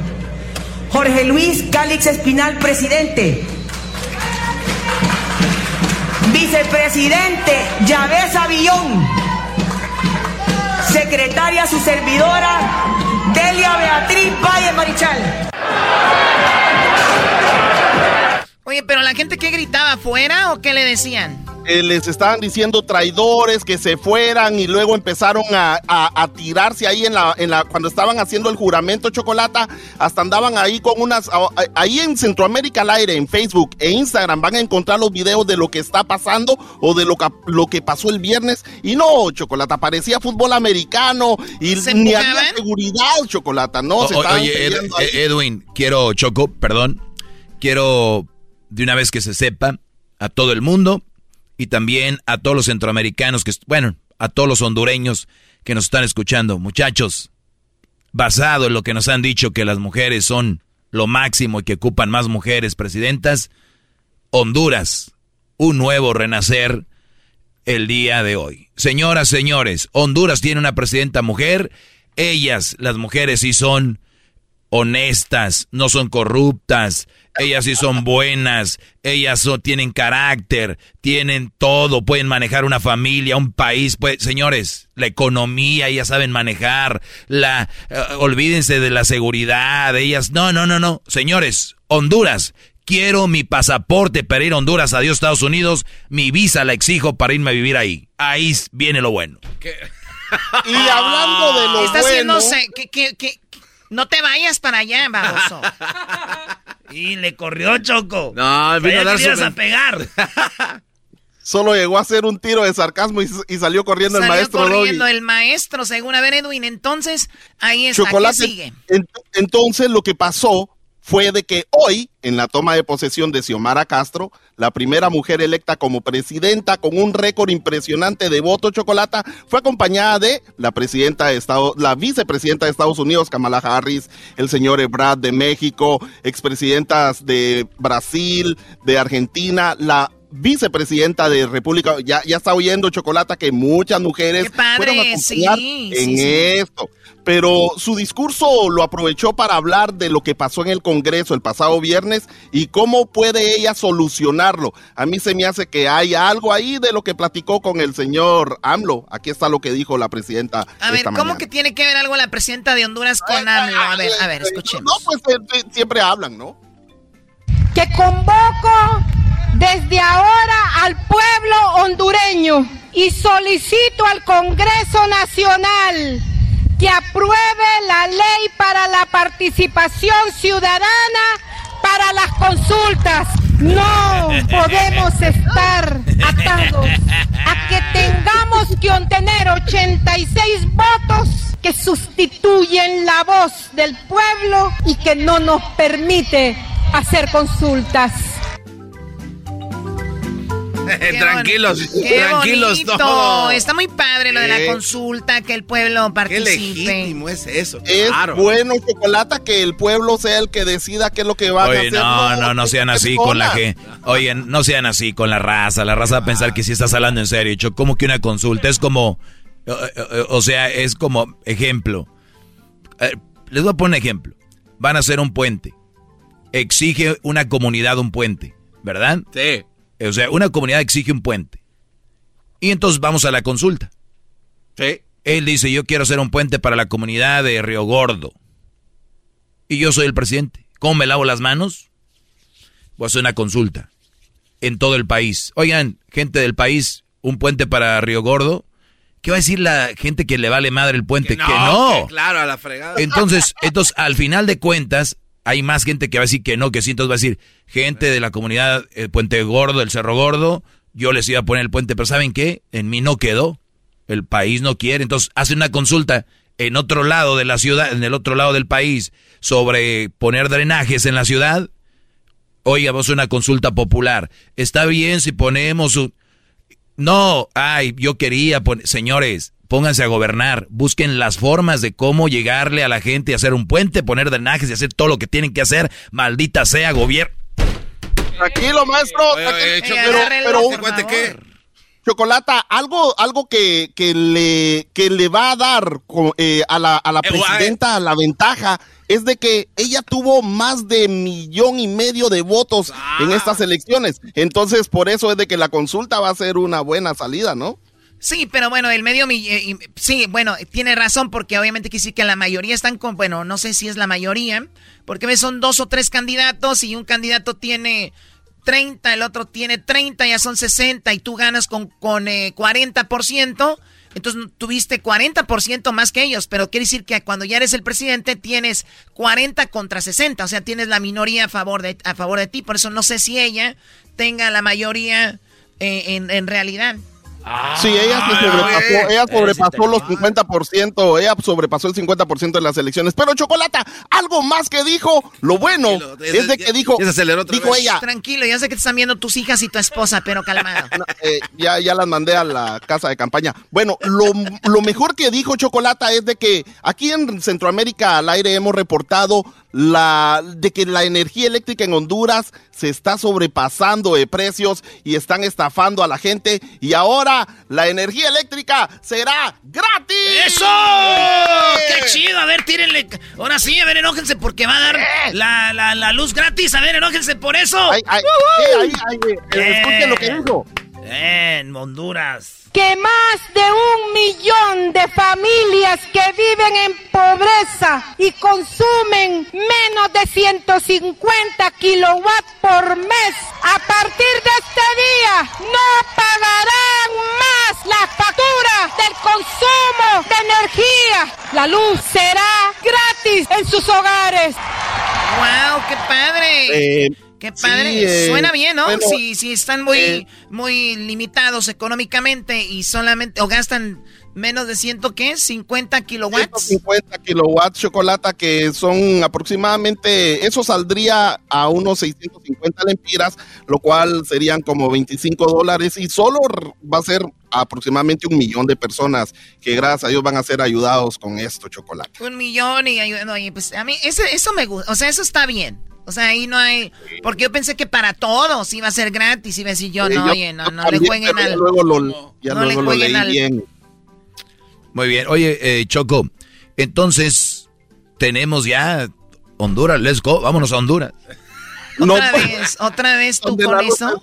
Jorge Luis Cálix Espinal, presidente. Vicepresidente Yavés Avillón. Secretaria su servidora, Delia Beatriz Valle Marichal. Oye, pero la gente que gritaba afuera o qué le decían? les estaban diciendo traidores que se fueran y luego empezaron a, tirarse ahí en la, en la, cuando estaban haciendo el juramento chocolata, hasta andaban ahí con unas, ahí en Centroamérica al aire, en Facebook e Instagram van a encontrar los videos de lo que está pasando o de lo que, lo que pasó el viernes. Y no, chocolata, parecía fútbol americano y ni había seguridad, chocolata, no, se Oye, Edwin, quiero, Choco, perdón, quiero de una vez que se sepa a todo el mundo y también a todos los centroamericanos que, bueno, a todos los hondureños que nos están escuchando. Muchachos, basado en lo que nos han dicho que las mujeres son lo máximo y que ocupan más mujeres presidentas, Honduras, un nuevo renacer el día de hoy. Señoras, señores, Honduras tiene una presidenta mujer, ellas, las mujeres, sí son honestas, no son corruptas, ellas sí son buenas, ellas tienen carácter, tienen todo, pueden manejar una familia, un país, pues, señores, la economía, ellas saben manejar, la, eh, olvídense de la seguridad, ellas, no, no, no, no, señores, Honduras, quiero mi pasaporte para ir a Honduras, adiós Estados Unidos, mi visa la exijo para irme a vivir ahí, ahí viene lo bueno. Y hablando de lo bueno... que, no te vayas para allá, baboso. y le corrió Choco. No, vino a dar su... a pegar. Solo llegó a hacer un tiro de sarcasmo y, salió corriendo el maestro corriendo el maestro, según a ver Edwin. Entonces, ahí está, Chocolate, sigue? entonces lo que pasó fue de que hoy, en la toma de posesión de Xiomara Castro, la primera mujer electa como presidenta con un récord impresionante de voto chocolata, fue acompañada de la presidenta de Estado, la vicepresidenta de Estados Unidos, Kamala Harris, el señor Ebrard de México, expresidentas de Brasil, de Argentina, la vicepresidenta de República, ya, ya está oyendo Chocolata que muchas mujeres fueron a acompañar en esto pero su discurso lo aprovechó para hablar de lo que pasó en el Congreso el pasado viernes y cómo puede ella solucionarlo. A mí se me hace que hay algo ahí de lo que platicó con el señor AMLO. Aquí está lo que dijo la presidenta. A ver, ¿cómo que tiene que ver algo la presidenta de Honduras con AMLO? A ver, a ver, escuchemos. No, pues eh, siempre hablan, ¿no? Que convoco desde ahora al pueblo hondureño y solicito al Congreso Nacional que apruebe la ley para la participación ciudadana para las consultas. No podemos estar atados a que tengamos que obtener 86 votos que sustituyen la voz del pueblo y que no nos permite hacer consultas. tranquilos, Qué tranquilos bonito. todos. Está muy padre lo de la Sí. consulta, que el pueblo Qué participe. legítimo es eso. Es claro. bueno, Chocolata, que el pueblo sea el que decida qué es lo que va a Oye, hacer. no, no, no sean así con la gente. gente. Oye, no sean así con la raza. La raza va a pensar que si estás hablando en serio. Yo, como que una consulta es como, eh, eh, o sea, es como ejemplo. Eh, les voy a poner un ejemplo. Van a hacer un puente. Exige una comunidad un puente, ¿verdad? Sí. O sea, una comunidad exige un puente. Y entonces vamos a la consulta. Sí. Él dice, yo quiero hacer un puente para la comunidad de Río Gordo. Y yo soy el presidente. ¿Cómo me lavo las manos? Voy a hacer una consulta en todo el país. Oigan, gente del país, un puente para Río Gordo. ¿Qué va a decir la gente que le vale madre el puente? Que no. que claro, a la fregada. Entonces, entonces, al final de cuentas, hay más gente que va a decir que no, que sí. Entonces va a decir, gente de la comunidad el Puente Gordo, el Cerro Gordo, yo les iba a poner el puente, pero ¿saben qué? En mí no quedó. El país no quiere. Entonces, hace una consulta en otro lado de la ciudad, en el otro lado del país, sobre poner drenajes en la ciudad. Oiga, una consulta popular. ¿Está bien si ponemos un... No, ay, yo quería poner... Señores, pónganse a gobernar. Busquen las formas de cómo llegarle a la gente y hacer un puente, poner drenajes y hacer todo lo que tienen que hacer. Maldita sea, gobierno. Tranquilo, maestro. Oye, oye, pero, pero, por ¿Te cuente favor. qué? Chocolata, algo, algo que, que le, que le va a dar eh, a la, a la guay. presidenta la ventaja es de que ella tuvo más de millón y medio de votos Ah. en estas elecciones. Entonces, por eso es de que la consulta va a ser una buena salida, ¿no? Sí, pero bueno, el medio... eh, sí, bueno, tiene razón porque obviamente quiere decir que la mayoría están con... Bueno, no sé si es la mayoría, porque son dos o tres candidatos y un candidato tiene 30, el otro tiene 30, ya son 60 y tú ganas con, con eh, 40%. Entonces tuviste 40% más que ellos, pero quiere decir que cuando ya eres el presidente tienes 40 contra 60, o sea, tienes la minoría a favor de, a favor de ti. Por eso no sé si ella tenga la mayoría eh, en, en realidad. Sí, ella se Ay, sobrepasó, ella sobrepasó los 50%, ella sobrepasó el 50% de las elecciones. Pero Chocolata, algo más que dijo, lo bueno es de que dijo, dijo vez. ella, Tranquilo, ya sé que te están viendo tus hijas y tu esposa, pero calmado. eh, ya, ya las mandé a la casa de campaña. Bueno, lo, lo mejor que dijo Chocolata es de que aquí en Centroamérica al aire hemos reportado la de que la energía eléctrica en Honduras se está sobrepasando de precios y están estafando a la gente y ahora la energía eléctrica será gratis. ¡Eso! ¡Qué chido! A ver, tírenle. Ahora sí, a ver, enójense porque va a dar la, la, la luz gratis. A ver, enójense por eso. Ay, ay, eh, ahí, eh, escuchen lo que dijo. En Honduras. que más de un millón de familias que viven en pobreza y consumen menos de 150 kilowatts por mes, a partir de este día no pagarán más la factura del consumo de energía. La luz será gratis en sus hogares. ¡Wow! ¡Qué padre! Eh, ¡Qué padre! sí, eh, Suena bien, ¿no? bueno, si, si están muy, eh, muy limitados económicamente y solamente, o gastan menos de ciento, ¿qué? ¿50 kilowatts? 150 kilowatts chocolate que son aproximadamente, eso saldría a unos 650 lempiras, lo cual serían como 25 dólares y solo va a ser aproximadamente un millón de personas que gracias a Dios van a ser ayudados con esto chocolate. Un millón y ayuda- no, y pues a mí eso, eso me gusta, o sea, eso está bien. O sea, ahí no hay, porque yo pensé que para todos iba a ser gratis, iba a decir yo, Sí, no, yo- oye, no, no le jueguen al... luego lo, ya no le luego lo leí al- bien. Muy bien. Oye, eh, Choco, entonces tenemos ya Honduras. Let's go. Vámonos a Honduras. Otra vez, otra vez tú con eso.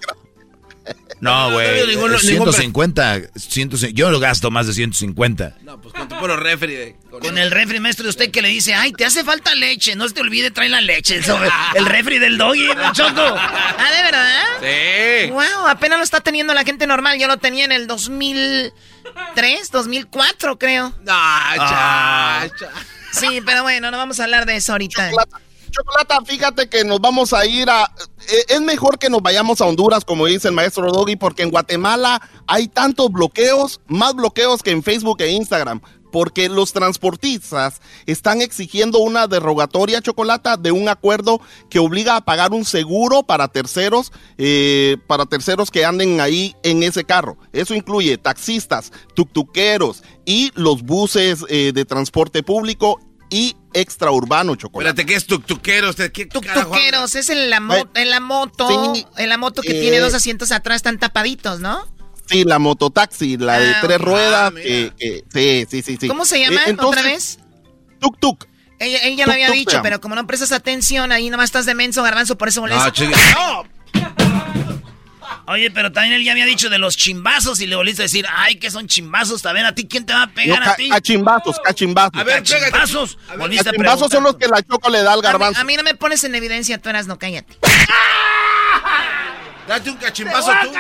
No, güey. no, ningún- eh, ningún- 150, 150. Yo lo gasto más de 150. No, pues con tu puro refri. de- con- Con el refri maestro de usted que le dice, ay, te hace falta leche, no se te olvide traer la leche. Sobre el refri del doggy, ¿no, Choco. Ah, ¿de verdad? Sí. Wow, apenas lo está teniendo la gente normal. Yo lo tenía en el 2003, 2004, creo. No, Ah. cha, cha. Sí, pero bueno, no vamos a hablar de eso ahorita. Chocolata, Chocolata, fíjate que nos vamos a ir a... eh, es mejor que nos vayamos a Honduras, como dice el maestro Doggy, porque en Guatemala hay tantos bloqueos, más bloqueos que en Facebook e Instagram. porque los transportistas están exigiendo una derogatoria chocolata de un acuerdo que obliga a pagar un seguro para terceros, eh, para terceros que anden ahí en ese carro. Eso incluye taxistas, tuctuqueros y los buses eh, de transporte público y extraurbano chocolate. Espérate, ¿qué es tuctuqueros? ¿Qué Tuctuqueros, es en la, mo- en la moto, Sí, en la moto que eh, tiene dos asientos atrás, están tapaditos, ¿no? Sí, la mototaxi, la de Ah, tres ruedas. que- que- sí, sí, sí, sí. ¿Cómo se llama Eh, entonces, otra vez? Tuk tuk. Ella, ella lo había Tuk dicho, llama. pero como no prestas atención, ahí nomás estás de menso, garbanzo, por eso molesta. Ah, chica. Oye, pero también él ya había dicho de los chimbazos y le volviste a decir, ay, que son chimbazos, a ver, ¿a ti quién te va a pegar No, a ti? cachimbazos, cachimbazos. A ver. Cachimbazos. A Cachimbazos son los que la choco le da al A mí, garbanzo. a mí no me pones en evidencia, tú eras no, cállate. Date un cachimbazo tú.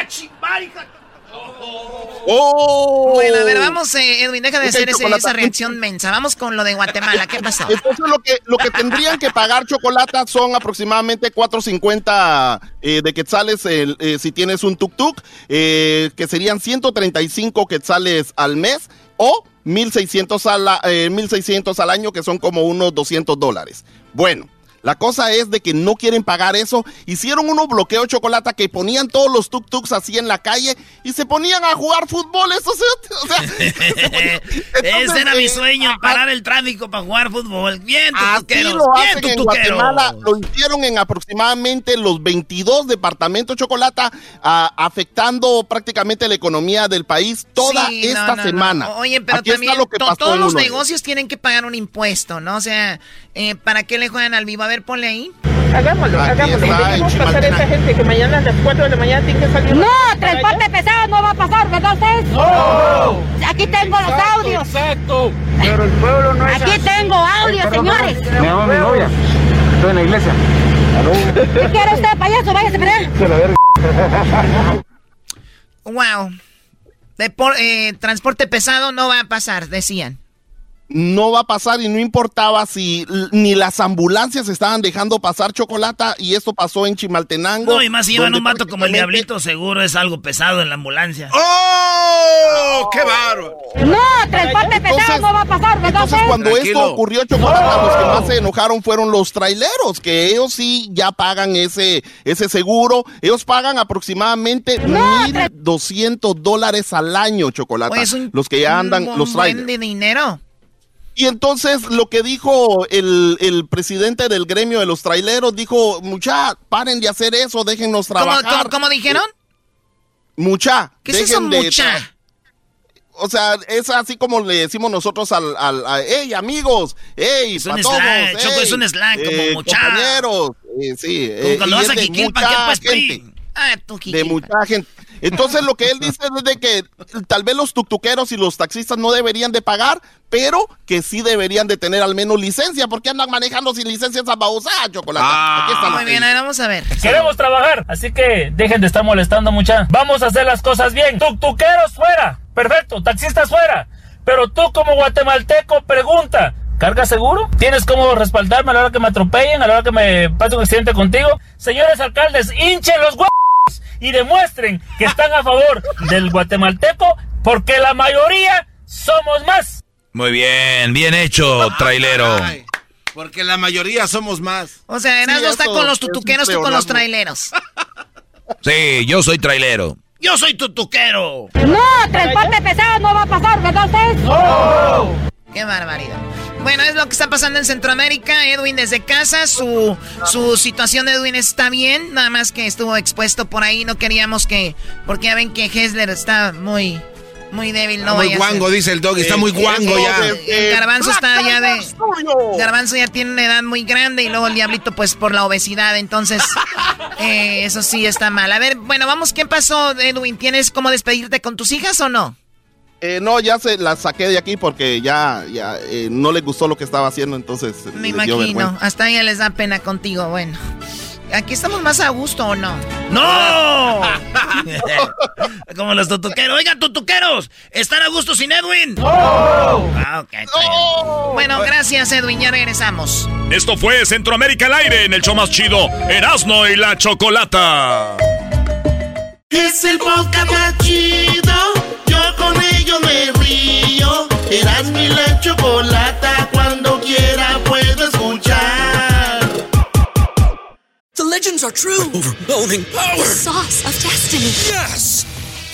¡Oh! Bueno, a ver, vamos, eh, Edwin, deja de hacer ese- esa reacción mensa. Vamos con lo de Guatemala, ¿qué pasó? Entonces lo que, lo que tendrían que pagar chocolate son aproximadamente 4.50 eh, de quetzales eh, si tienes un tuk-tuk, eh, que serían 135 quetzales al mes o 1.600 al, a- eh, 1.600 al año, que son como unos 200 dólares. Bueno. La cosa es de que no quieren pagar eso. Hicieron unos bloqueos chocolate que ponían todos los tuk-tuks así en la calle y se ponían a jugar fútbol. Eso o sea, Ese era mi eh, sueño, parar el tráfico para jugar fútbol. Bien, Así lo bien, hacen en tutuqueros. Guatemala, lo hicieron en aproximadamente los 22 departamentos chocolata, ah, afectando prácticamente la economía del país toda Sí, esta no, no. semana. Oye, pero Aquí también está lo que to- pasó todos en los negocios tienen que pagar un impuesto, ¿no? O sea, eh, ¿para qué le juegan al vivo? A ver, ponle ahí. Hagámoslo, Aquí hagámoslo. está, Dejemos pasar a esa gente que mañana a las 4 de la mañana tiene que salir. No, transporte pesado no va a pasar, ¿verdad usted? No. Aquí tengo los audios. Exacto. Pero el pueblo no es Aquí tengo audios, señores. Me llama mi novia. Estoy en la iglesia. ¿Qué quiere usted, payaso? Váyase para allá. Wow. Depor- eh, transporte pesado no va a pasar, decían. No va a pasar y no importaba si ni las ambulancias estaban dejando pasar chocolata y esto pasó en Chimaltenango. No, y más si donde un vato como el diablito, seguro es algo pesado en la ambulancia. ¡Oh! ¡Qué bárbaro! No, transporte pesado no va a pasar, ¿verdad Entonces, cuando Tranquilo. esto ocurrió, Chocolata, los que más se enojaron fueron los traileros, que ellos sí ya pagan ese, ese seguro. Ellos pagan aproximadamente No, 1.200 dólares al año, Chocolata. Oye, es un- los que ya andan, un los trailers. de dinero. Y entonces lo que dijo el, el presidente del gremio de los traileros, dijo, mucha, paren de hacer eso, déjennos ¿Cómo, trabajar. cómo- cómo dijeron? Mucha. ¿Qué es eso, mucha? O sea, es así como le decimos nosotros al, al a, hey, amigos, hey, Es un slang, Choco, hey, es un slang, como mucha. compañeros, eh, sí. Como eh, cuando vas a Jiquilpan, ¿qué pues, gente? Ah, tú, De mucha gente. Entonces lo que él dice es de que tal vez los tuctuqueros y los taxistas no deberían de pagar, pero que sí deberían de tener al menos licencia, porque andan manejando sin licencia esa babosa, chocolate. Aquí está Muy bien, dice. a ver, vamos a ver. Queremos trabajar, así que dejen de estar molestando mucha. Vamos a hacer las cosas bien. Tuctuqueros fuera. Perfecto, taxistas fuera. Pero tú como guatemalteco pregunta, ¿carga seguro? ¿Tienes cómo respaldarme a la hora que me atropellen, a la hora que me pase un accidente contigo? Señores alcaldes, hinchen los huevos y demuestren que están a favor del guatemalteco porque la mayoría somos más. Muy bien, bien hecho, trailero. Ay, porque la mayoría somos más. O sea, Erasmo Sí, está con los tutuqueros, tú con los traileros. Sí, yo soy trailero. Yo soy tutuquero. No, transporte pesado no va a pasar, ¿verdad usted? Qué barbaridad. Bueno, es lo que está pasando en Centroamérica. Edwin desde casa, su, su situación de Edwin está bien, nada más que estuvo expuesto por ahí. No queríamos que, porque ya ven que Hessler está muy, muy débil. No muy vaya a guango, ser. dice el dog. Está Eh, muy guango eso ya. garbanzo está ya de. Garbanzo ya tiene una edad muy grande y luego el diablito, pues por la obesidad. Entonces, eh, eso sí está mal. A ver, bueno, vamos, ¿qué pasó, Edwin? ¿Tienes cómo despedirte con tus hijas o no? Eh, no, ya se la saqué de aquí porque ya, ya eh, no le gustó lo que estaba haciendo, entonces Me les dio imagino. Hasta ella les da pena contigo. Bueno. Aquí estamos más a gusto o no. ¡No! Como los tutuqueros. Oigan, tutuqueros. ¿Están a gusto sin Edwin? ¡No! Ah, bien. Bueno, gracias, Edwin. Ya regresamos. Esto fue Centroamérica al aire en el show más chido, Erasno y la Chocolata. Es el podcast más chido. Yo con ello me río. Eras mi la chocolata, cuando quiera puedo escuchar. The legends are true. Overwhelming power! The sauce of destiny. Yes!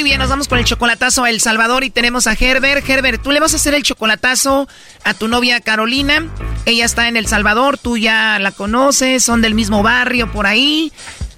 Muy bien, nos vamos con el chocolatazo a El Salvador y tenemos a Herbert. Herbert, tú le vas a hacer el chocolatazo a tu novia Carolina. Ella está en El Salvador, tú ya la conoces, son del mismo barrio por ahí.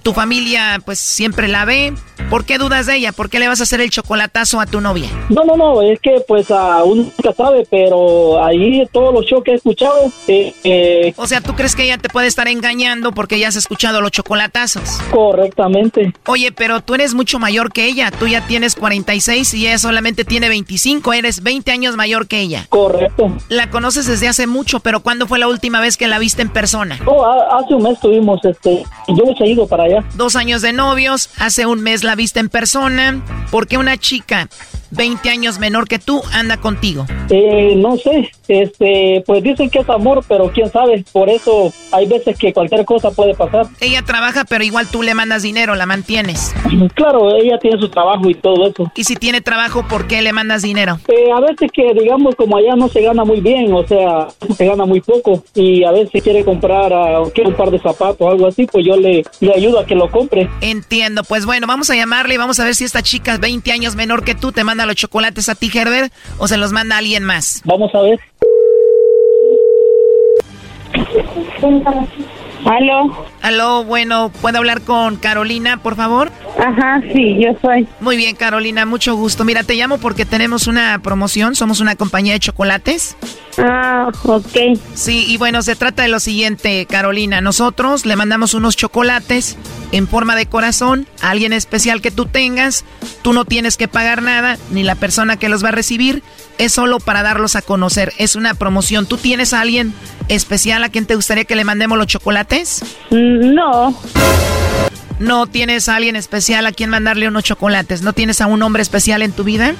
Tu familia pues siempre la ve. ¿Por qué dudas de ella? ¿Por qué le vas a hacer el chocolatazo a tu novia? No, no, no, es que pues a uno nunca sabe, pero ahí todos los shows que he escuchado... Eh, eh, O sea, ¿tú crees que ella te puede estar engañando porque ya has escuchado los chocolatazos? correctamente. Oye, pero tú eres mucho mayor que ella. Tú ya tienes 46 y ella solamente tiene 25. Eres 20 años mayor que ella. Correcto. La conoces desde hace mucho, pero ¿cuándo fue la última vez que la viste en persona? Oh, ha- hace un mes tuvimos, este, yo he ido para allá. Dos años de novios, hace un mes la viste en persona. ¿Por qué una chica 20 años menor que tú anda contigo? Eh, no sé, este, pues dicen que es amor, pero quién sabe, por eso hay veces que cualquier cosa puede pasar. Ella trabaja, pero igual tú le mandas dinero, la mantienes. Claro, ella tiene su trabajo y todo eso. Y si tiene trabajo, ¿por qué le mandas dinero? Eh, a veces que, digamos, como allá no se gana muy bien, o sea, se gana muy poco, y a veces quiere comprar ah, o quiere un par de zapatos o algo así, pues yo le, le ayudo a que lo compre. Entiendo, pues bueno, vamos a llamarle y vamos a ver si esta chica 20 años menor que tú te manda los chocolates a ti, Herbert, o se los manda a alguien más. Vamos a ver. Aló. Aló, bueno, ¿puedo hablar con Carolina, por favor? Ajá, sí, yo soy. Muy bien, Carolina, mucho gusto. Mira, te llamo porque tenemos una promoción, somos una compañía de chocolates. Ah, ok. Sí, y bueno, se trata de lo siguiente, Carolina. Nosotros le mandamos unos chocolates en forma de corazón a alguien especial que tú tengas. Tú no tienes que pagar nada, ni la persona que los va a recibir. Es solo para darlos a conocer. Es una promoción. ¿Tú tienes a alguien especial a quien te gustaría que le mandemos los chocolates? No. ¿No tienes a alguien especial a quien mandarle unos chocolates? ¿No tienes a un hombre especial en tu vida?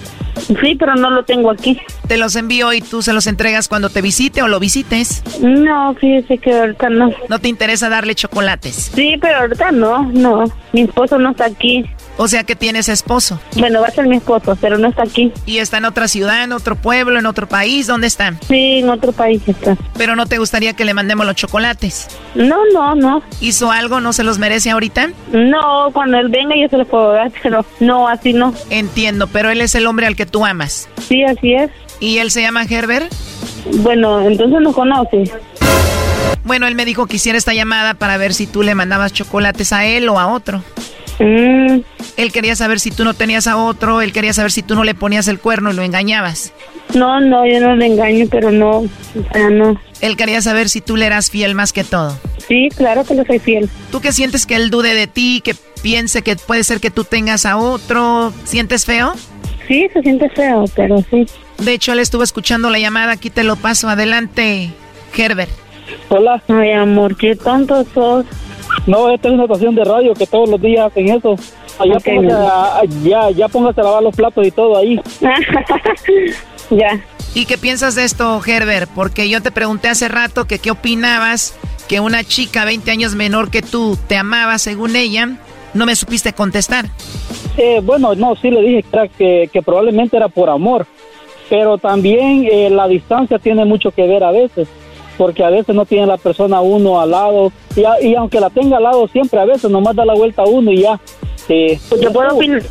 Sí, pero no lo tengo aquí. Te los envío y tú se los entregas cuando te visite o lo visites. No, fíjese que ahorita no. ¿No te interesa darle chocolates? Sí, pero ahorita no, no. Mi esposo no está aquí. O sea que tienes esposo. Bueno, va a ser mi esposo, pero no está aquí. ¿Y está en otra ciudad, en otro pueblo, en otro país? ¿Dónde está? Sí, en otro país está. Pero no te gustaría que le mandemos los chocolates. No, no, no. ¿Hizo algo? ¿No se los merece ahorita? No, cuando él venga yo se lo puedo dar, pero no, así no. Entiendo, pero él es el hombre al que tú amas. Sí, así es. ¿Y él se llama Herbert? Bueno, entonces no conoce. Bueno, él me dijo que hiciera esta llamada para ver si tú le mandabas chocolates a él o a otro. Mm. Él quería saber si tú no tenías a otro, él quería saber si tú no le ponías el cuerno y lo engañabas. No, no, yo no le engaño, pero no, o sea, no. Él quería saber si tú le eras fiel más que todo. Sí, claro que le soy fiel. ¿Tú qué sientes que él dude de ti, que piense que puede ser que tú tengas a otro? ¿Sientes feo? Sí, se siente feo, pero sí. De hecho, él estuvo escuchando la llamada, aquí te lo paso. Adelante, Herbert. Hola. Ay, amor, qué tonto sos. No, esta es una estación de radio que todos los días hacen eso. Allá póngase a, ya, ya póngase a lavar los platos y todo ahí. ya. ¿Y qué piensas de esto, Herbert? Porque yo te pregunté hace rato que qué opinabas que una chica 20 años menor que tú te amaba según ella. No me supiste contestar. Eh, bueno, no, sí le dije que probablemente era por amor, pero también eh, la distancia tiene mucho que ver a veces, porque a veces no tiene la persona uno al lado, y, a- y aunque la tenga al lado siempre, a veces nomás da la vuelta uno y ya. Yo puedo opinar.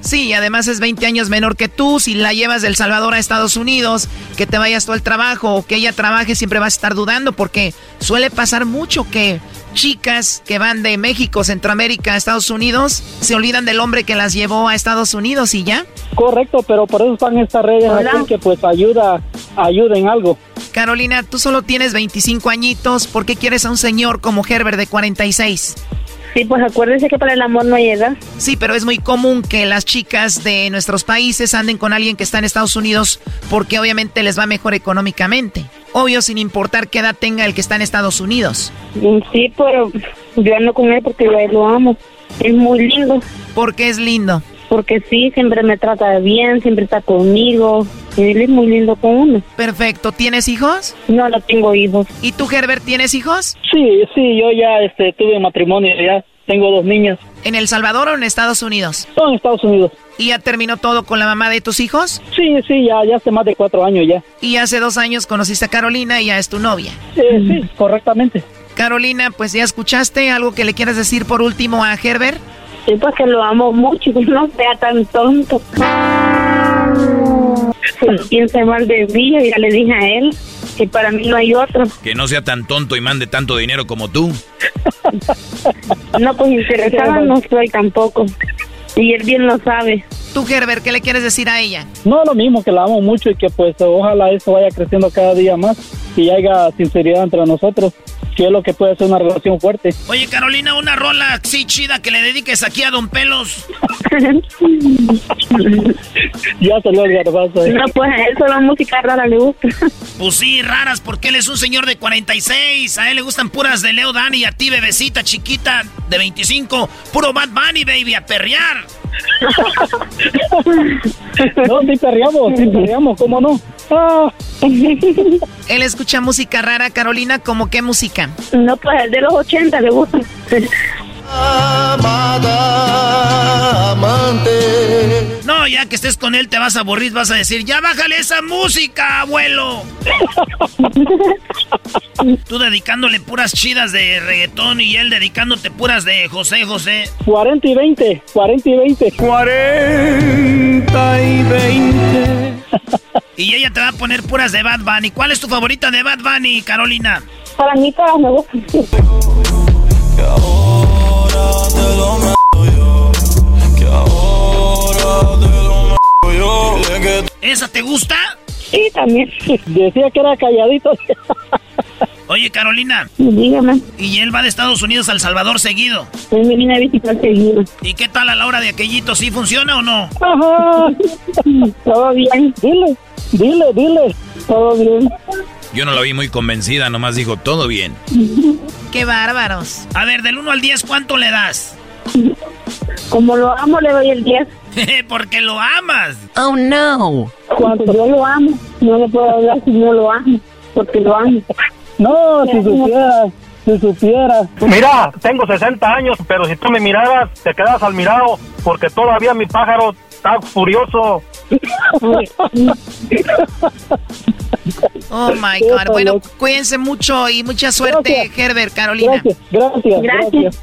Sí, y además es 20 años menor que tú. Si la llevas del Salvador a Estados Unidos, que te vayas tú al trabajo o que ella trabaje, siempre vas a estar dudando porque suele pasar mucho que chicas que van de México, Centroamérica a Estados Unidos se olvidan del hombre que las llevó a Estados Unidos y ya. Correcto, pero por eso están estas redes Hola. aquí que pues ayuda, ayuda en algo. Carolina, tú solo tienes 25 añitos. ¿Por qué quieres a un señor como Herbert de 46? Sí, pues acuérdense que para el amor no hay edad. Sí, pero es muy común que las chicas de nuestros países anden con alguien que está en Estados Unidos porque obviamente les va mejor económicamente. Obvio, sin importar qué edad tenga el que está en Estados Unidos. Mm, Sí, pero yo ando con él porque yo a él lo amo. Es muy lindo. Porque es lindo. Porque sí, siempre me trata bien, siempre está conmigo. Y él es muy lindo con uno. Perfecto. ¿Tienes hijos? No, no tengo hijos. ¿Y tú, Herbert, tienes hijos? Sí, sí, yo ya este, tuve matrimonio, ya tengo dos niñas. ¿En El Salvador o en Estados Unidos? No, en Estados Unidos. ¿Y ya terminó todo con la mamá de tus hijos? Sí, sí, ya, ya hace más de cuatro años ya. Y hace dos años conociste a Carolina y ya es tu novia. Eh, sí, correctamente. Carolina, pues ya escuchaste algo que le quieras decir por último a Herbert. Sí, pues que lo amo mucho y que no sea tan tonto. Pues piense mal de mí, yo ya le dije a él que para mí no hay otro. Que no sea tan tonto y mande tanto dinero como tú. No, pues interesada no soy tampoco. Y él bien lo sabe. Tú, Herbert, ¿qué le quieres decir a ella? No, lo mismo, que la amo mucho y que pues ojalá eso vaya creciendo cada día más y haya sinceridad entre nosotros, que es lo que puede ser una relación fuerte. Oye, Carolina, una rola así chida que le dediques aquí a Don Pelos. ya salió el garbazo. ahí. No, pues a él solo música rara le gusta. Pues sí, raras, porque él es un señor de 46. A él le gustan puras de Leo Dani y a ti, bebecita chiquita de 25. Puro Bad Bunny, baby, a perrear. No, sí perreamos, sí perreamos, ¿cómo no? Ah. Él escucha música rara, Carolina, ¿como qué música? No, pues el de los 80 le gusta. No, ya que estés con él te vas a aburrir, vas a decir, ya bájale esa música, abuelo. Tú dedicándole puras chidas de reggaetón y él dedicándote puras de José José. 40 y 20, 40 y 20. 40 y 20. Y ella te va a poner puras de Bad Bunny. ¿Cuál es tu favorita de Bad Bunny, Carolina? Para mí todas me gustan. ¿Esa te gusta? Sí, también. Decía que era calladito. Oye, Carolina. Dígame. Y él va de Estados Unidos al Salvador seguido. Él me viene a visitar seguido. ¿Y qué tal a la hora de aquellito? ¿Sí funciona o no? Ajá. Todo bien. Dile, dile, dile. Todo bien. Yo no la vi muy convencida, nomás dijo todo bien. ¡Qué bárbaros! A ver, del 1 al 10, ¿cuánto le das? Como lo amo, le doy el 10. Porque lo amas. Oh, no. Cuando yo lo amo, no le puedo hablar si no lo amo. Porque lo amo. No, si supiera, si supiera. Mira, tengo 60 años, pero si tú me miraras, te quedas al mirado, porque todavía mi pájaro está furioso. Oh my God. Bueno, cuídense mucho y mucha suerte, Herbert, Carolina. Gracias, gracias.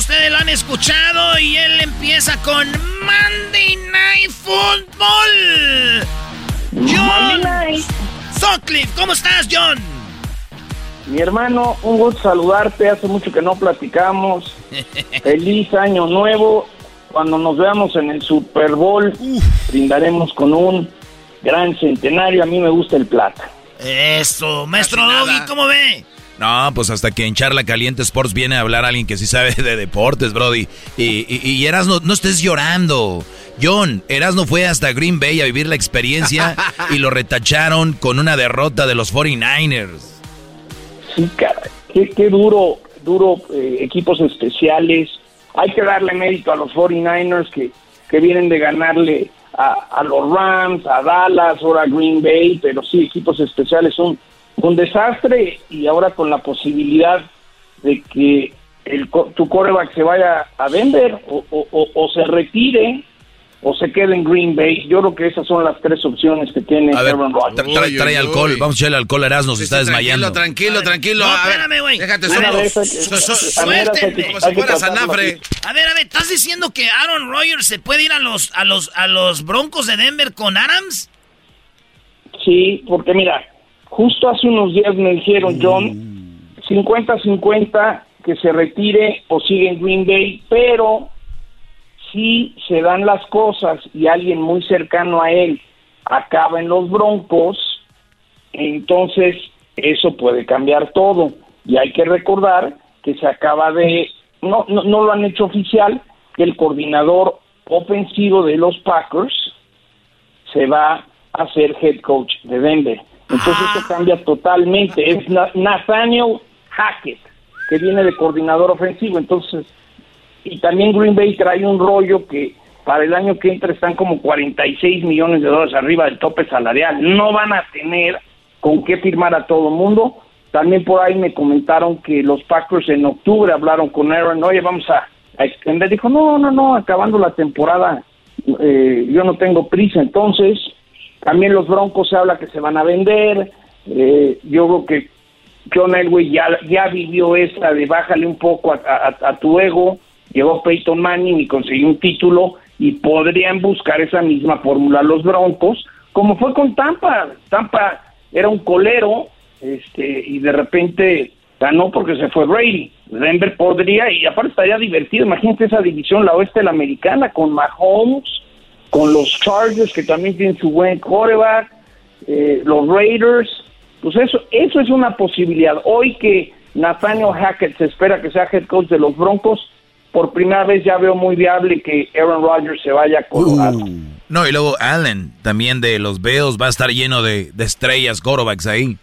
Ustedes lo han escuchado y él empieza con Monday Night Football. John Sutcliffe, ¿cómo estás, John? Mi hermano, un gusto saludarte. Hace mucho que no platicamos. Feliz año nuevo. Cuando nos veamos en el Super Bowl, brindaremos con un gran centenario. A mí me gusta el plata. Eso, maestro Doggy, ¿cómo ve? No, pues hasta que en Charla Caliente Sports viene a hablar alguien que sí sabe de deportes, Brody. Y, y, Erasno, no estés llorando. John, Erasno fue hasta Green Bay a vivir la experiencia y lo retacharon con una derrota de los 49ers. Sí, cara, qué, qué duro, duro eh, equipos especiales. Hay que darle mérito a los 49ers que, que vienen de ganarle a, a los Rams, a Dallas, ahora a Green Bay, pero sí, equipos especiales son un desastre y ahora con la posibilidad de que el, co- tu coreback se vaya a Denver o, o- o- o se retire o se quede en Green Bay. Yo creo que esas son las tres opciones que tiene A ver, Aaron Rodgers. tra- tra- trae alcohol. Vamos a echarle alcohol a Erasno, se está desmayando. Tranquilo, tranquilo. No, a ver, espérame, güey. Déjate Una solo. vez hay que- Su- su- a ver, hay que- suéltenme. Como si fuera Sanafre. A ver, a ver, ¿estás diciendo que Aaron Rodgers se puede ir a los, a los, a los Broncos de Denver con Adams? Sí, porque mira, justo hace unos días me dijeron, John, 50-50 que se retire o sigue en Green Bay, pero si se dan las cosas y alguien muy cercano a él acaba en los Broncos, entonces eso puede cambiar todo. Y hay que recordar que se acaba de, no, no, no lo han hecho oficial, que el coordinador ofensivo de los Packers se va a ser head coach de Denver. Entonces eso cambia totalmente. Es Na- Nathaniel Hackett, que viene de coordinador ofensivo. Entonces, y también Green Bay trae un rollo que para el año que entra están como 46 millones de dólares arriba del tope salarial. No van a tener con qué firmar a todo mundo. También por ahí me comentaron que los Packers en octubre hablaron con Aaron, oye, vamos a, a extender. Dijo, no, no, no, acabando la temporada, eh, yo no tengo prisa. Entonces, también los Broncos se habla que se van a vender. Eh, yo creo que John Elway ya, ya vivió esa de bájale un poco a, a- a tu ego. Llegó Peyton Manning y consiguió un título y podrían buscar esa misma fórmula los Broncos, como fue con Tampa. Tampa era un colero este y de repente ganó porque se fue Brady. Denver podría, y aparte estaría divertido, imagínate esa división, la oeste de la americana, con Mahomes, con los Chargers, que también tienen su buen quarterback, eh, los Raiders, pues eso, eso es una posibilidad. Hoy que Nathaniel Hackett se espera que sea head coach de los Broncos, por primera vez ya veo muy viable que Aaron Rodgers se vaya a Colorado. No, y luego Allen, también de los Bills, va a estar lleno de, de estrellas, quarterbacks ahí.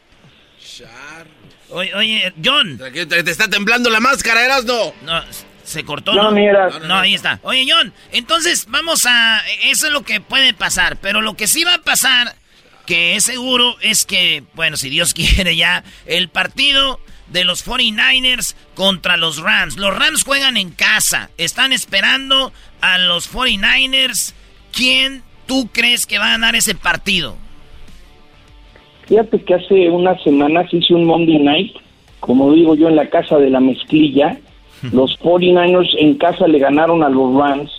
Oye, oye, John. Te está temblando la máscara, Erasno. No, se cortó, No, ¿no? mira. No, ahí está. Oye, John, entonces vamos a... Eso es lo que puede pasar, pero lo que sí va a pasar, que es seguro, es que, bueno, si Dios quiere ya, el partido de los 49ers contra los Rams. Los Rams juegan en casa, están esperando a los 49ers. ¿Quién tú crees que va a ganar ese partido? Fíjate que hace unas semanas hice un Monday Night, como digo yo, en la casa de la mezclilla. Los 49ers en casa le ganaron a los Rams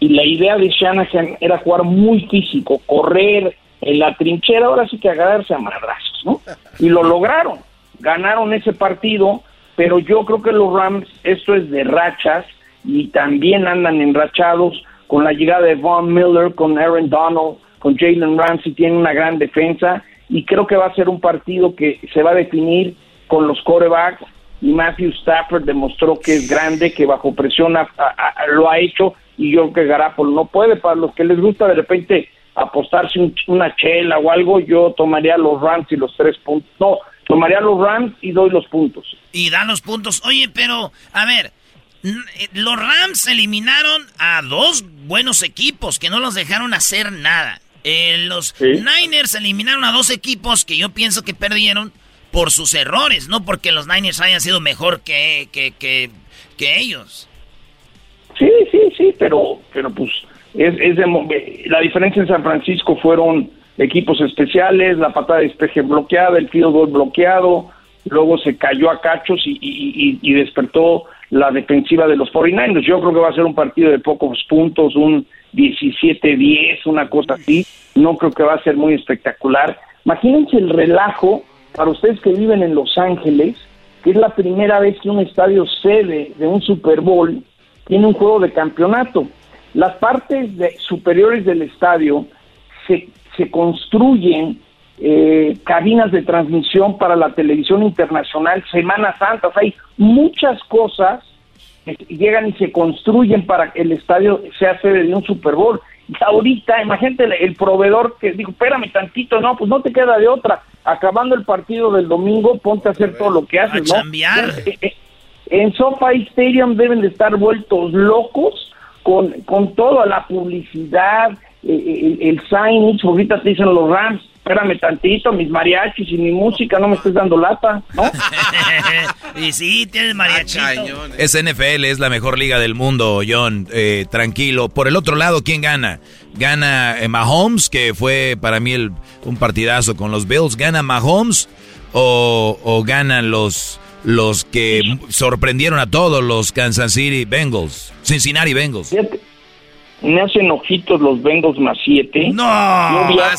y la idea de Shanahan era jugar muy físico, correr en la trinchera, ahora sí que agarrarse a madrazos, ¿no? Y lo lograron, ganaron ese partido, pero yo creo que los Rams, esto es de rachas y también andan enrachados con la llegada de Von Miller, con Aaron Donald, con Jalen Ramsey, tienen una gran defensa y creo que va a ser un partido que se va a definir con los corebacks y Matthew Stafford demostró que es grande, que bajo presión lo ha hecho y yo creo que Garapolo no puede. Para los que les gusta de repente apostarse un- una chela o algo, yo tomaría los Rams y los tres puntos. No, tomaría los Rams y doy los puntos. Y dan los puntos. Oye, pero, a ver, eh, los Rams eliminaron a dos buenos equipos que no los dejaron hacer nada. Eh, los Niners eliminaron a dos equipos que yo pienso que perdieron por sus errores, no porque los Niners hayan sido mejor que, que, que, que ellos. Sí, sí, sí, pero, pero pues Es, es de la diferencia en San Francisco fueron equipos especiales, la patada de despeje bloqueada, el field goal bloqueado, luego se cayó a cachos y, y- y- y despertó la defensiva de los 49ers. Yo creo que va a ser un partido de pocos puntos, un 17-10, una cosa así. No creo que va a ser muy espectacular. Imagínense el relajo para ustedes que viven en Los Ángeles, que es la primera vez que un estadio sede de un Super Bowl tiene un juego de campeonato. Las partes de- superiores del estadio se, se construyen eh, cabinas de transmisión para la televisión internacional, Semana Santa, o sea, hay muchas cosas que llegan y se construyen para que el estadio sea sede de un Super Bowl. Ahorita, imagínate el, proveedor que dijo, espérame tantito, no, pues no te queda de otra. Acabando el partido del domingo, ponte a hacer todo lo que haces, ¿no? Eh, eh, En SoFi Stadium deben de estar vueltos locos con, con toda la publicidad, eh, el, el signage, ahorita te dicen los Rams, espérame tantito, mis mariachis y mi música, no me estés dando lata, ¿no? y sí, tienes mariachito. Es NFL, es la mejor liga del mundo, John. eh, tranquilo. Por el otro lado, ¿quién gana? ¿Gana eh, Mahomes, que fue para mí el- un partidazo con los Bills? ¿Gana Mahomes o, o ganan los, los que sorprendieron a todos, los Kansas City Bengals? Cincinnati Bengals. Fíjate, me hacen ojitos los Bengals más siete. No, Yo via-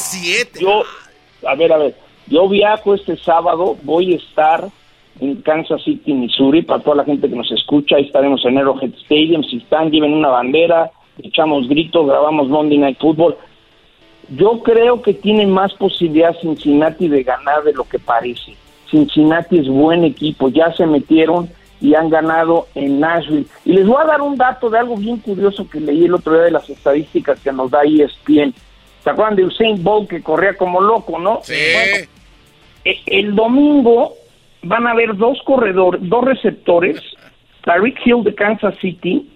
Yo, a ver, a ver, yo viajo este sábado, voy a estar en Kansas City, Missouri, para toda la gente que nos escucha, ahí estaremos en Arrowhead Stadium, si están, lleven una bandera, echamos gritos, grabamos Monday Night Football. Yo creo que tiene más posibilidad Cincinnati de ganar de lo que parece. Cincinnati es buen equipo, ya se metieron y han ganado en Nashville. Y les voy a dar un dato de algo bien curioso que leí el otro día de las estadísticas que nos da E ESPN. ¿Se acuerdan de Usain Bolt que corría como loco, no? Sí. el domingo van a haber dos corredores, dos receptores, Tariq Hill de Kansas City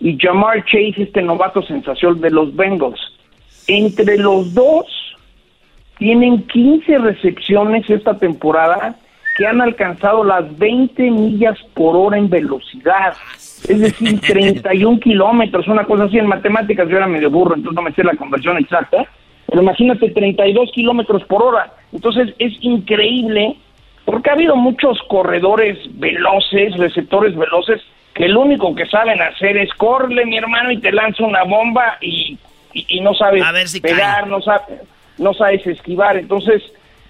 y Jamar Chase, este novato sensación de los Bengals. Entre los dos tienen 15 recepciones esta temporada que han alcanzado las 20 millas por hora en velocidad. Es decir, 31 kilómetros, una cosa así en matemáticas. Yo era medio burro, entonces no me sé la conversión exacta. Pero imagínate, 32 kilómetros por hora. Entonces es increíble porque ha habido muchos corredores veloces, receptores veloces, que lo único que saben hacer es corre, mi hermano, y te lanza una bomba y, y, y no sabes A ver si pegar, cae. no, sabes, no sabes esquivar. Entonces,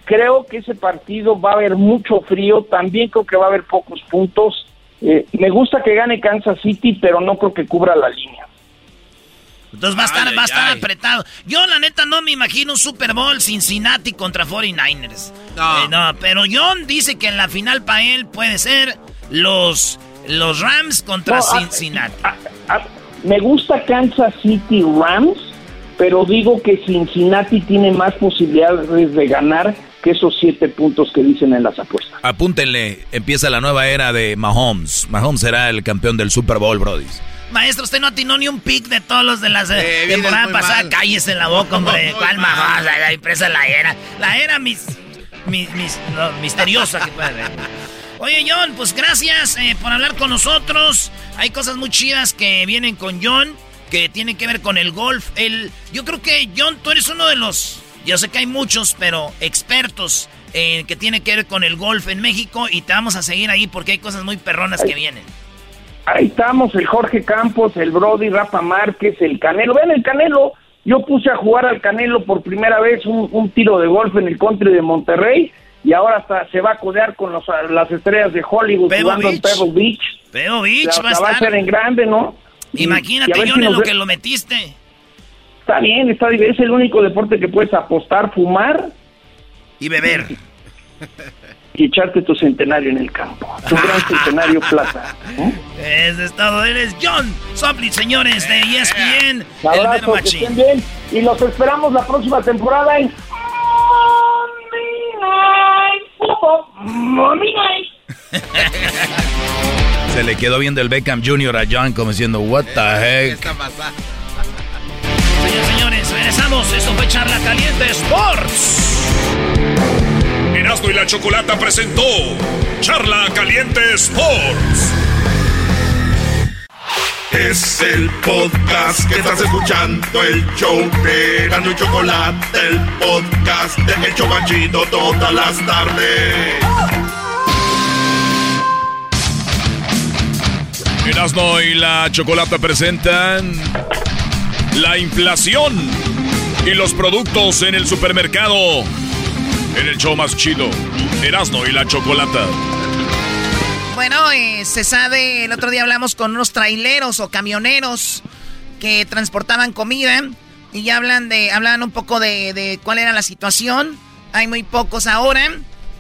creo que ese partido va a haber mucho frío, también creo que va a haber pocos puntos. Eh, me gusta que gane Kansas City, pero no creo que cubra la línea. Entonces va a estar, va a estar apretado. Yo la neta no me imagino un Super Bowl Cincinnati contra 49ers. No. Eh, no, pero John dice que en la final para él puede ser los, los Rams contra No, Cincinnati. Me gusta Kansas City Rams, pero digo que Cincinnati tiene más posibilidades de ganar que esos siete puntos que dicen en las apuestas. Apúntenle, empieza la nueva era de Mahomes. Mahomes será el campeón del Super Bowl, Brody. Maestro, usted no atinó ni un pick de todos los de la vienes temporada muy pasada. mal. Cállese en la boca, hombre. Muy ¿Cuál mal. Mahomes? La empresa la era. La era mis, mis, mis- no, misteriosa que puede haber. Oye, John, pues gracias eh, por hablar con nosotros. Hay cosas muy chidas que vienen con John, que tienen que ver con el golf. El, yo creo que, John, tú eres uno de los, yo sé que hay muchos, pero expertos eh, que tiene que ver con el golf en México y te vamos a seguir ahí porque hay cosas muy perronas que vienen. Ahí estamos, el Jorge Campos, el Brody, Rafa Márquez, el Canelo. Ven el Canelo, yo puse a jugar al Canelo por primera vez un, un tiro de golf en el country de Monterrey y ahora hasta se va a codear con los- las estrellas de Hollywood Pebble jugando en Beach. Pebble Beach. Pebble Beach va a acaba de estar. ser en grande, ¿no? Imagínate, y a si en lo que lo metiste. Está bien, está bien. Es el único deporte que puedes apostar, fumar y beber. Y echarte tu centenario en el campo. Tu gran centenario plata. Eso es todo. Eres John Soplit, señores, de E ESPN. El Mero Abrazo, que estén bien. Y los esperamos la próxima temporada en Monday Night. Se le quedó viendo el Beckham Jr. a John como diciendo, what the heck. Señores, señores, regresamos. Esto fue Charla Caliente Sports. Erasmo y la Chocolata presentó Charla Caliente Sports. Es el podcast que estás escuchando, el show de Gano y Chocolate, el podcast de Hecho Banchito todas las tardes. Erasmo y la Chocolata presentan la inflación y los productos en el supermercado. En el show más chido, Erasmo y la Chocolata. Bueno, eh, se sabe, el otro día hablamos con unos traileros o camioneros que transportaban comida y ya hablan de, hablan un poco de, de cuál era la situación. Hay muy pocos ahora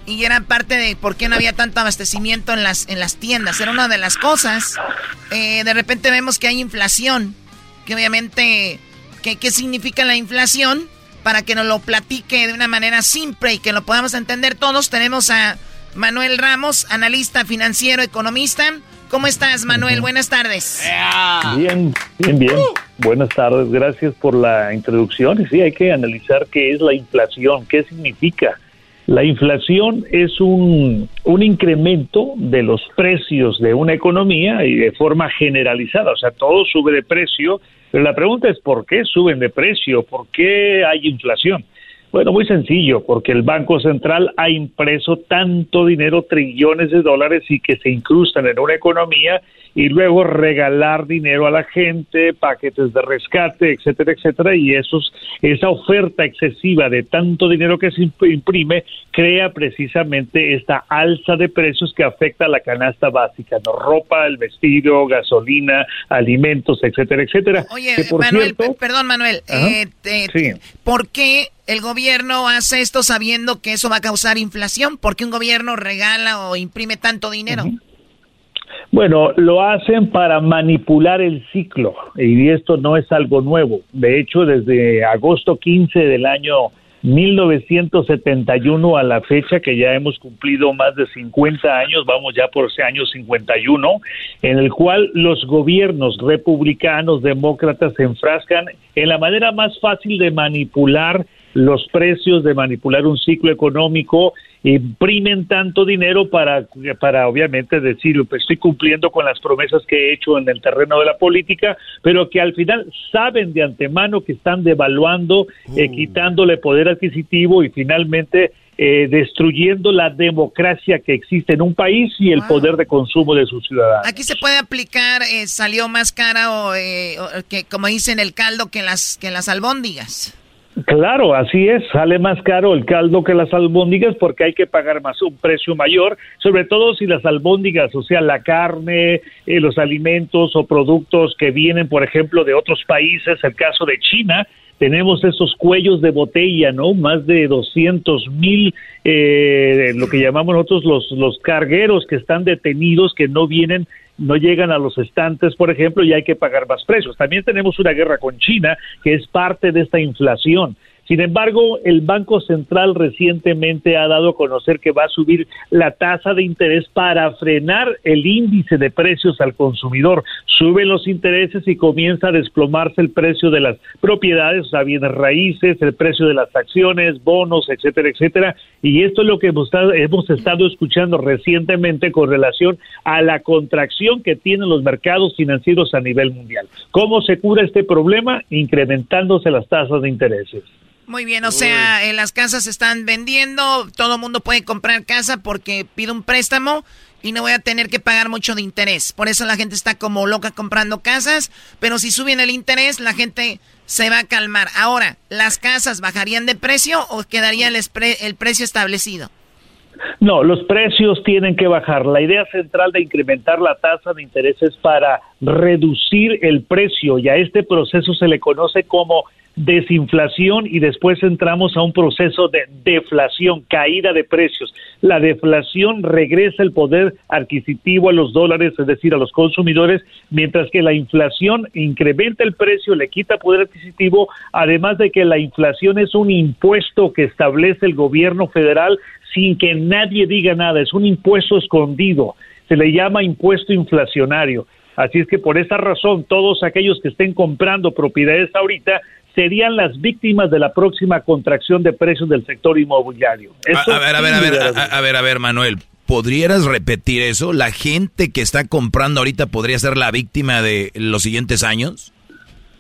y era parte de por qué no había tanto abastecimiento en las, en las tiendas. Era una de las cosas. Eh, de repente vemos que hay inflación, que obviamente, ¿qué, ¿qué significa la inflación? Para que nos lo platique de una manera simple y que lo podamos entender todos, tenemos a Manuel Ramos, analista financiero, economista. ¿Cómo estás, Manuel? Buenas tardes. Bien, bien, bien. Buenas tardes, gracias por la introducción. Y sí, hay que analizar qué es la inflación, qué significa. La inflación es un, un incremento de los precios de una economía y de forma generalizada, o sea, todo sube de precio, pero la pregunta es ¿por qué suben de precio? ¿Por qué hay inflación? Bueno, muy sencillo, porque el Banco Central ha impreso tanto dinero, trillones de dólares, y que se incrustan en una economía y luego regalar dinero a la gente, paquetes de rescate, etcétera, etcétera, y esos, esa oferta excesiva de tanto dinero que se imprime crea precisamente esta alza de precios que afecta a la canasta básica, ¿no? ropa, el vestido, gasolina, alimentos, etcétera, etcétera. Oye, Manuel, perdón, Manuel, eh, ¿por qué el gobierno hace esto sabiendo que eso va a causar inflación? ¿Por qué un gobierno regala o imprime tanto dinero? Bueno, lo hacen para manipular el ciclo y esto no es algo nuevo. De hecho, desde agosto 15 del año 1971 a la fecha, que ya hemos cumplido más de 50 años, vamos ya por ese año 51, en el cual los gobiernos republicanos, demócratas se enfrascan en la manera más fácil de manipular los precios, de manipular un ciclo económico, imprimen tanto dinero para, para obviamente decir, pues estoy cumpliendo con las promesas que he hecho en el terreno de la política, pero que al final saben de antemano que están devaluando, eh, uh. quitándole poder adquisitivo y finalmente eh, destruyendo la democracia que existe en un país y el poder de consumo de sus ciudadanos. Aquí se puede aplicar, eh, salió más cara o, que como dicen el caldo que las que las albóndigas. Claro, así es, sale más caro el caldo que las albóndigas porque hay que pagar más un precio mayor, sobre todo si las albóndigas, o sea, la carne, eh, los alimentos o productos que vienen, por ejemplo, de otros países, el caso de China, tenemos esos cuellos de botella, ¿no? Más de 200 mil, eh, lo que llamamos nosotros los, los cargueros que están detenidos, que no vienen no llegan a los estantes, por ejemplo, y hay que pagar más precios. También tenemos una guerra con China, que es parte de esta inflación. Sin embargo, el Banco Central recientemente ha dado a conocer que va a subir la tasa de interés para frenar el índice de precios al consumidor. Suben los intereses y comienza a desplomarse el precio de las propiedades, o sea, bienes raíces, el precio de las acciones, bonos, etcétera, etcétera. Y esto es lo que hemos estado, hemos estado escuchando recientemente con relación a la contracción que tienen los mercados financieros a nivel mundial. ¿Cómo se cura este problema? Incrementándose las tasas de intereses. Muy bien, o sea, las casas se están vendiendo, todo el mundo puede comprar casa porque pido un préstamo y no voy a tener que pagar mucho de interés. Por eso la gente está como loca comprando casas, pero si suben el interés, la gente se va a calmar. Ahora, ¿las casas bajarían de precio o quedaría el, el precio establecido? No, los precios tienen que bajar. La idea central de incrementar la tasa de interés es para reducir el precio y a este proceso se le conoce como desinflación y después entramos a un proceso de deflación, caída de precios. La deflación regresa el poder adquisitivo a los dólares, es decir, a los consumidores, mientras que la inflación incrementa el precio, le quita poder adquisitivo, además de que la inflación es un impuesto que establece el gobierno federal sin que nadie diga nada, es un impuesto escondido, se le llama impuesto inflacionario. Así es que por esa razón, todos aquellos que estén comprando propiedades ahorita serían las víctimas de la próxima contracción de precios del sector inmobiliario. a, ver, a ver, a ver, a, ver, a ver, Manuel. ¿podrías repetir eso? ¿La gente que está comprando ahorita podría ser la víctima de los siguientes años?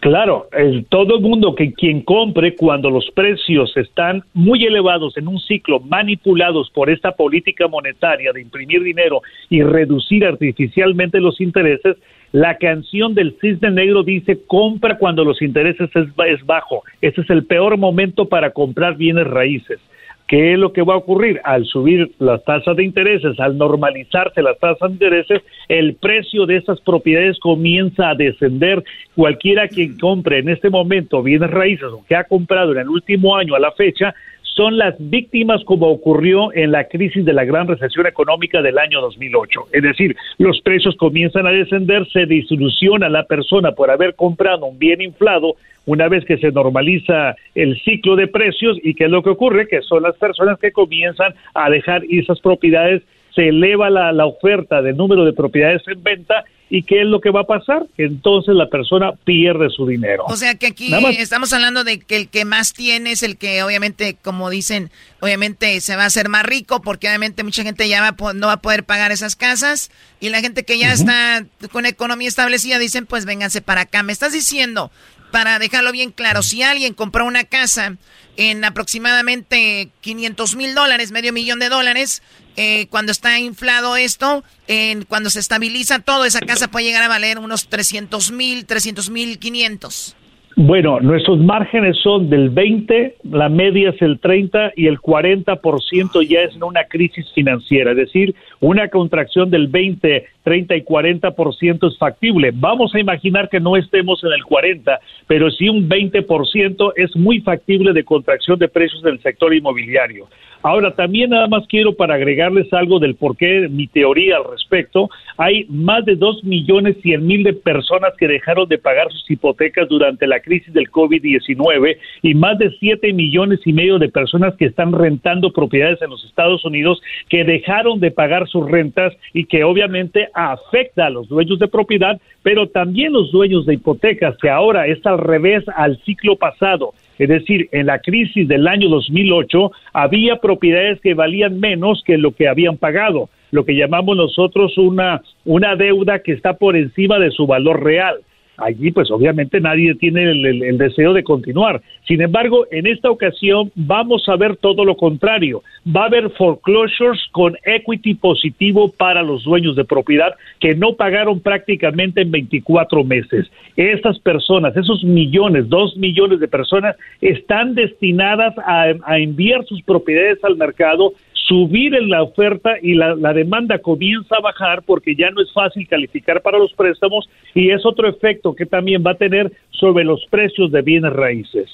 Claro, todo el mundo que quien compre cuando los precios están muy elevados en un ciclo manipulados por esta política monetaria de imprimir dinero y reducir artificialmente los intereses, la canción del cisne negro dice compra cuando los intereses es, es bajo. Ese es el peor momento para comprar bienes raíces. ¿Qué es lo que va a ocurrir? Al subir las tasas de intereses, al normalizarse las tasas de intereses, el precio de esas propiedades comienza a descender. Cualquiera quien compre en este momento bienes raíces o que ha comprado en el último año a la fecha, son las víctimas como ocurrió en la crisis de la gran recesión económica del año 2008. Es decir, los precios comienzan a descender, se disoluciona la persona por haber comprado un bien inflado una vez que se normaliza el ciclo de precios y qué es lo que ocurre, que son las personas que comienzan a dejar esas propiedades, se eleva la, la oferta del número de propiedades en venta ¿Y qué es lo que va a pasar? Entonces la persona pierde su dinero. O sea que aquí estamos hablando de que el que más tiene es el que obviamente, como dicen, obviamente se va a hacer más rico porque obviamente mucha gente ya no va a poder pagar esas casas y la gente que ya está con economía establecida dicen pues vénganse para acá. Me estás diciendo, para dejarlo bien claro, si alguien compró una casa en aproximadamente 500 mil dólares, medio millón de dólares, eh, cuando está inflado esto, en, cuando se estabiliza todo, esa casa puede llegar a valer unos 300 mil, 300 mil 500. Bueno, nuestros márgenes son del 20, la media es el 30 y el 40% ya es en una crisis financiera, es decir, una contracción del 20, 30 y 40% es factible. Vamos a imaginar que no estemos en el 40, pero sí un 20% es muy factible de contracción de precios del sector inmobiliario. Ahora, también nada más quiero para agregarles algo del por qué mi teoría al respecto. Hay más de dos millones cien mil de personas que dejaron de pagar sus hipotecas durante la crisis del COVID-19 y más de siete millones y medio de personas que están rentando propiedades en los Estados Unidos que dejaron de pagar sus rentas y que obviamente afecta a los dueños de propiedad, pero también los dueños de hipotecas, que ahora es al revés al ciclo pasado. Es decir, en la crisis del año 2008 había propiedades que valían menos que lo que habían pagado, lo que llamamos nosotros una, una deuda que está por encima de su valor real allí pues obviamente nadie tiene el, deseo de continuar. Sin embargo, en esta ocasión vamos a ver todo lo contrario. Va a haber foreclosures con equity positivo para los dueños de propiedad que no pagaron prácticamente en 24 meses. Esas personas, esos millones, dos millones de personas, están destinadas a enviar sus propiedades al mercado subir en la oferta y la, demanda comienza a bajar porque ya no es fácil calificar para los préstamos y es otro efecto que también va a tener sobre los precios de bienes raíces.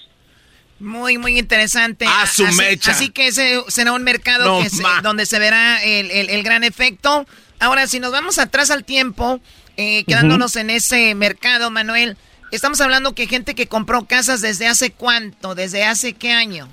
Muy, muy interesante. A su así, mecha. Así que ese será un mercado donde se verá el, gran efecto. Ahora, si nos vamos atrás al tiempo, eh, quedándonos en ese mercado, Manuel, estamos hablando que gente que compró casas desde hace cuánto, desde hace qué año.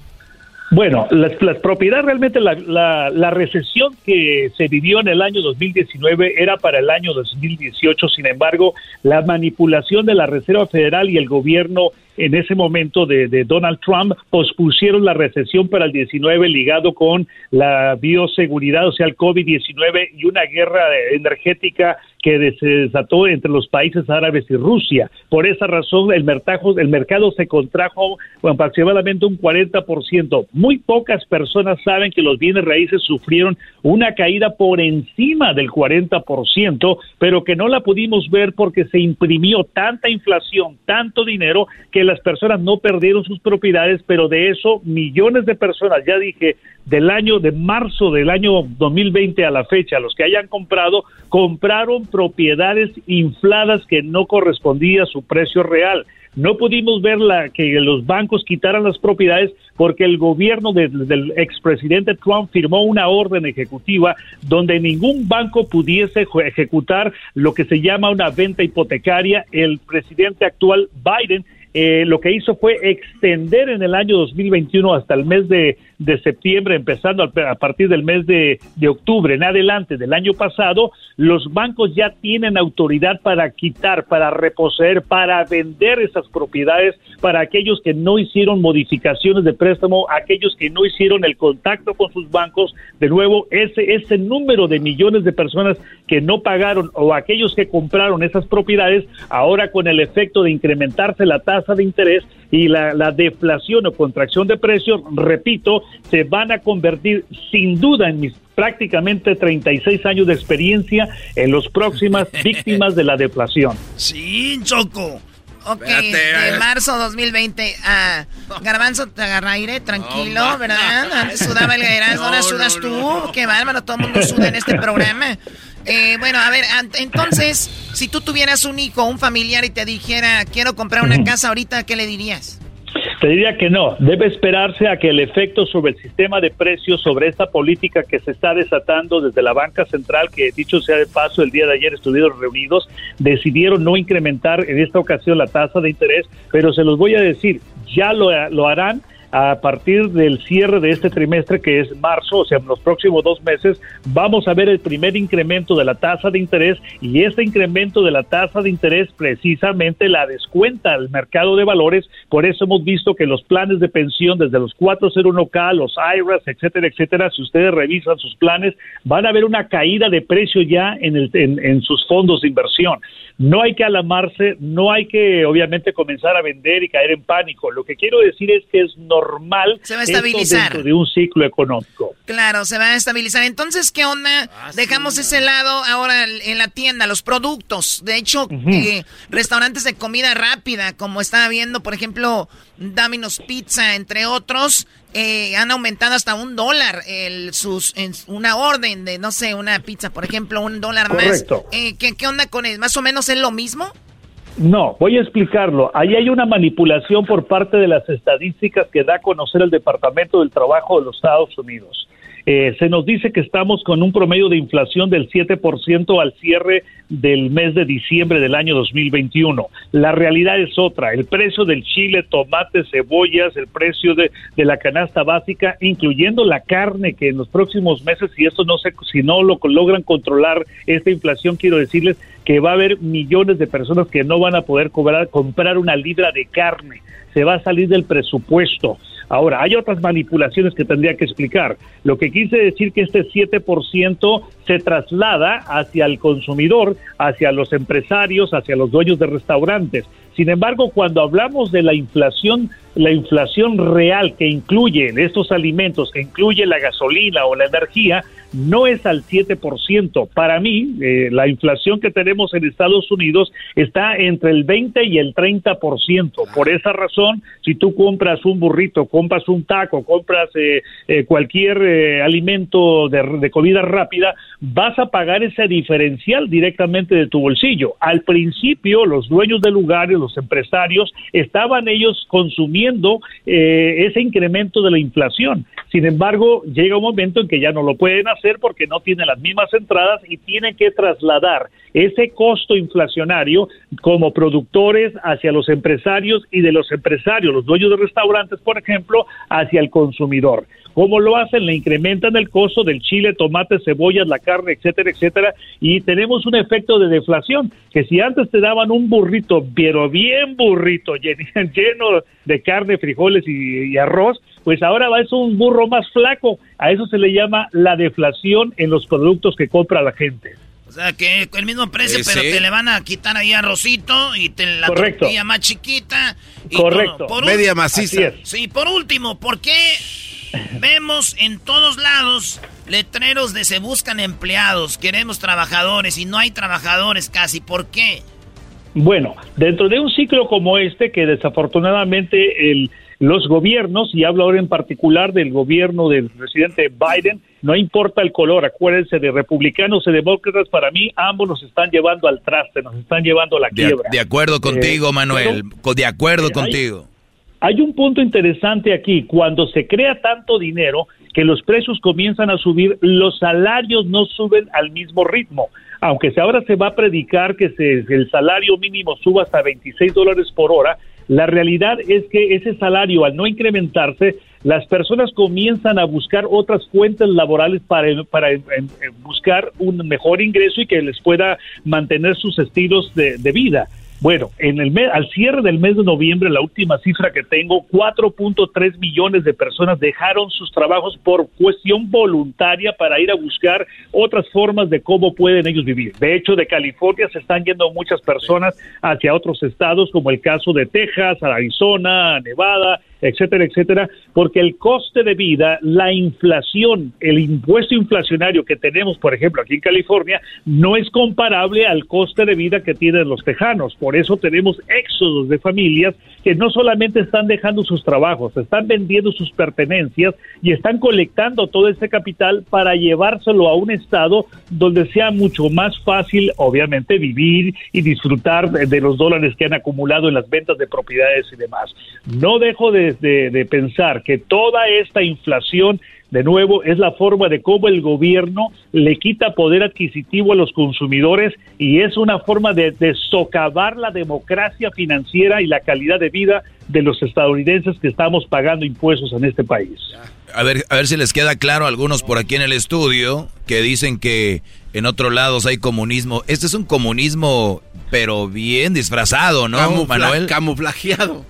Bueno, las, propiedades realmente, la, la, la, recesión que se vivió en el año 2019 era para el año 2018, sin embargo, la manipulación de la Reserva Federal y el gobierno en ese momento de, de, Donald Trump pospusieron la recesión para el 19 ligado con la bioseguridad, o sea, el COVID-19 y una guerra energética que se desató entre los países árabes y Rusia. Por esa razón, el mercado, el mercado se contrajo aproximadamente un 40%. Muy pocas personas saben que los bienes raíces sufrieron una caída por encima del 40%, pero que no la pudimos ver porque se imprimió tanta inflación, tanto dinero, que las personas no perdieron sus propiedades, pero de eso millones de personas, ya dije, del año de marzo del año 2020 a la fecha, los que hayan comprado, compraron propiedades infladas que no correspondía a su precio real. No pudimos ver la, que los bancos quitaran las propiedades porque el gobierno del expresidente Trump firmó una orden ejecutiva donde ningún banco pudiese ejecutar lo que se llama una venta hipotecaria. El presidente actual Biden eh, lo que hizo fue extender en el año 2021 hasta el mes de, de septiembre, empezando a partir del mes de, octubre en adelante del año pasado, los bancos ya tienen autoridad para quitar, para reposeer, para vender esas propiedades para aquellos que no hicieron modificaciones de préstamo, aquellos que no hicieron el contacto con sus bancos. De nuevo, ese, ese número de millones de personas que no pagaron o aquellos que compraron esas propiedades, ahora con el efecto de incrementarse la tasa de interés y la, la deflación o contracción de precios, repito, se van a convertir sin duda en mis prácticamente 36 años de experiencia en las próximas víctimas de la deflación. Sí, Choco. Ok, de marzo 2020 a Garbanzo te agarra aire, tranquilo, ¿verdad? Antes sudaba el garbanzo, ahora sudas tú. Qué bárbaro, todo el mundo suda en este programa. Eh, bueno, a ver, entonces, si tú tuvieras un hijo, un familiar y te dijera, quiero comprar una casa ahorita, ¿qué le dirías? Te diría que no, debe esperarse a que el efecto sobre el sistema de precios, sobre esta política que se está desatando desde la banca central, que dicho sea de paso, el día de ayer estuvieron reunidos, decidieron no incrementar en esta ocasión la tasa de interés, pero se los voy a decir, ya lo, lo harán a partir del cierre de este trimestre, que es marzo, o sea, en los próximos dos meses, vamos a ver el primer incremento de la tasa de interés y este incremento de la tasa de interés precisamente la descuenta al mercado de valores. Por eso hemos visto que los planes de pensión, desde los 401k, los IRAs, etcétera, etcétera, si ustedes revisan sus planes, van a ver una caída de precio ya en, el, en sus fondos de inversión. No hay que alamarse, no hay que obviamente comenzar a vender y caer en pánico. Lo que quiero decir es que es normal se va a estabilizar. dentro de un ciclo económico. Claro, se va a estabilizar. Entonces, ¿qué onda? Ah, Dejamos ese lado ahora en la tienda, los productos. De hecho, eh, restaurantes de comida rápida, como estaba viendo, por ejemplo, Domino's Pizza, entre otros, eh, han aumentado hasta un dólar el, sus, en una orden de, no sé, una pizza, por ejemplo, un dólar más. Eh, ¿qué, ¿Qué onda con él? ¿Más o menos es lo mismo? No, voy a explicarlo. Ahí hay una manipulación por parte de las estadísticas que da a conocer el Departamento del Trabajo de los Estados Unidos. Eh, se nos dice que estamos con un promedio de inflación del 7% al cierre del mes de diciembre del año 2021. La realidad es otra. El precio del chile, tomate, cebollas, el precio de, de la canasta básica, incluyendo la carne, que en los próximos meses, si esto no se, si no lo logran controlar esta inflación, quiero decirles que va a haber millones de personas que no van a poder cobrar, comprar una libra de carne. Se va a salir del presupuesto. Ahora, hay otras manipulaciones que tendría que explicar. Lo que quise decir que este 7% se traslada hacia el consumidor, hacia los empresarios, hacia los dueños de restaurantes. Sin embargo, cuando hablamos de la inflación, la inflación real que incluye estos alimentos, que incluye la gasolina o la energía, no es al 7%. Para mí, eh, la inflación que tenemos en Estados Unidos está entre el 20 y el 30%. Por esa razón, si tú compras un burrito, compras un taco, compras eh, eh, cualquier alimento de, de comida rápida, vas a pagar ese diferencial directamente de tu bolsillo. Al principio, los dueños de lugares, los empresarios, estaban ellos consumiendo ese incremento de la inflación. Sin embargo, llega un momento en que ya no lo pueden hacer hacer porque no tiene las mismas entradas y tienen que trasladar ese costo inflacionario como productores hacia los empresarios y de los empresarios, los dueños de restaurantes, por ejemplo, hacia el consumidor. ¿Cómo lo hacen? Le incrementan el costo del chile, tomate, cebollas, la carne, etcétera, etcétera, y tenemos un efecto de deflación, que si antes te daban un burrito, pero bien burrito, lleno de carne, frijoles y, arroz, pues ahora va a ser un burro más flaco. A eso se le llama la deflación en los productos que compra la gente. O sea, que el mismo precio, pero te le van a quitar ahí arrocito y te la tortilla más chiquita. Correcto. Media maciza. Sí, por último, ¿por qué vemos en todos lados letreros de se buscan empleados, queremos trabajadores y no hay trabajadores casi? ¿Por qué? Bueno, dentro de un ciclo como este, que desafortunadamente el los gobiernos, y hablo ahora en particular del gobierno del presidente Biden, no importa el color, acuérdense de republicanos y demócratas, para mí ambos nos están llevando al traste, nos están llevando a la quiebra. De, acuerdo contigo, eh, Manuel, de acuerdo eh, contigo. hay un punto interesante aquí, cuando se crea tanto dinero que los precios comienzan a subir, los salarios no suben al mismo ritmo aunque ahora se va a predicar que se, el salario mínimo suba hasta 26 dólares por hora, la realidad es que ese salario, al no incrementarse, las personas comienzan a buscar otras fuentes laborales para, para buscar un mejor ingreso y que les pueda mantener sus estilos de, de vida. Bueno, en el mes, al cierre del mes de noviembre, la última cifra que tengo, 4.3 millones de personas dejaron sus trabajos por cuestión voluntaria para ir a buscar otras formas de cómo pueden ellos vivir. De hecho, de California se están yendo muchas personas hacia otros estados, como el caso de Texas, Arizona, Nevada, etcétera, etcétera, porque el coste de vida, la inflación, el impuesto inflacionario que tenemos, por ejemplo, aquí en California, no es comparable al coste de vida que tienen los tejanos. Por eso tenemos éxodos de familias que no solamente están dejando sus trabajos, están vendiendo sus pertenencias y están colectando todo ese capital para llevárselo a un estado donde sea mucho más fácil, obviamente, vivir y disfrutar de, los dólares que han acumulado en las ventas de propiedades y demás. No dejo de, pensar que toda esta inflación de nuevo, es la forma de cómo el gobierno le quita poder adquisitivo a los consumidores y es una forma de, de, socavar la democracia financiera y la calidad de vida de los estadounidenses que estamos pagando impuestos en este país. A ver, a ver si les queda claro a algunos por aquí en el estudio que dicen que en otros lados hay comunismo. Este es un comunismo, pero bien disfrazado, ¿no, Manuel? Camuflajeado.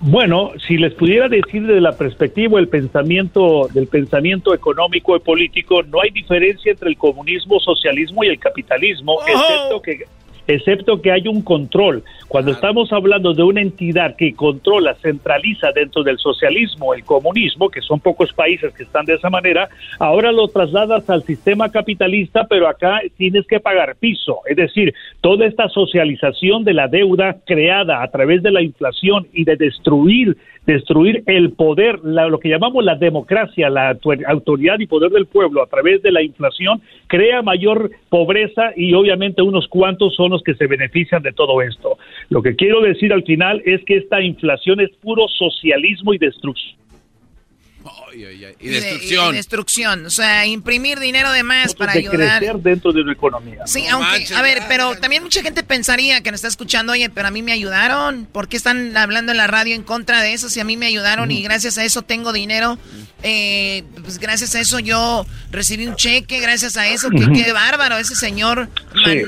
Bueno, si les pudiera decir desde la perspectiva del pensamiento del pensamiento económico y político, no hay diferencia entre el comunismo, socialismo y el capitalismo, excepto que excepto que hay un control. Cuando estamos hablando de una entidad que controla, centraliza dentro del socialismo, el comunismo, que son pocos países que están de esa manera, ahora lo trasladas al sistema capitalista, pero acá tienes que pagar piso. Es decir, toda esta socialización de la deuda creada a través de la inflación y de destruir destruir el poder, lo que llamamos la democracia, la autoridad y poder del pueblo a través de la inflación, crea mayor pobreza y obviamente unos cuantos son que se benefician de todo esto. Lo que quiero decir al final es que esta inflación es puro socialismo y destrucción y destrucción. destrucción. O sea, imprimir dinero de más para ayudar. crecer dentro de una economía. Sí, aunque, a ver, pero también mucha gente pensaría que nos está escuchando, oye, pero a mí me ayudaron. ¿Por qué están hablando en la radio en contra de eso si a mí me ayudaron y gracias a eso tengo dinero? Eh, pues gracias a eso yo recibí un cheque, gracias a eso. Qué, bárbaro ese señor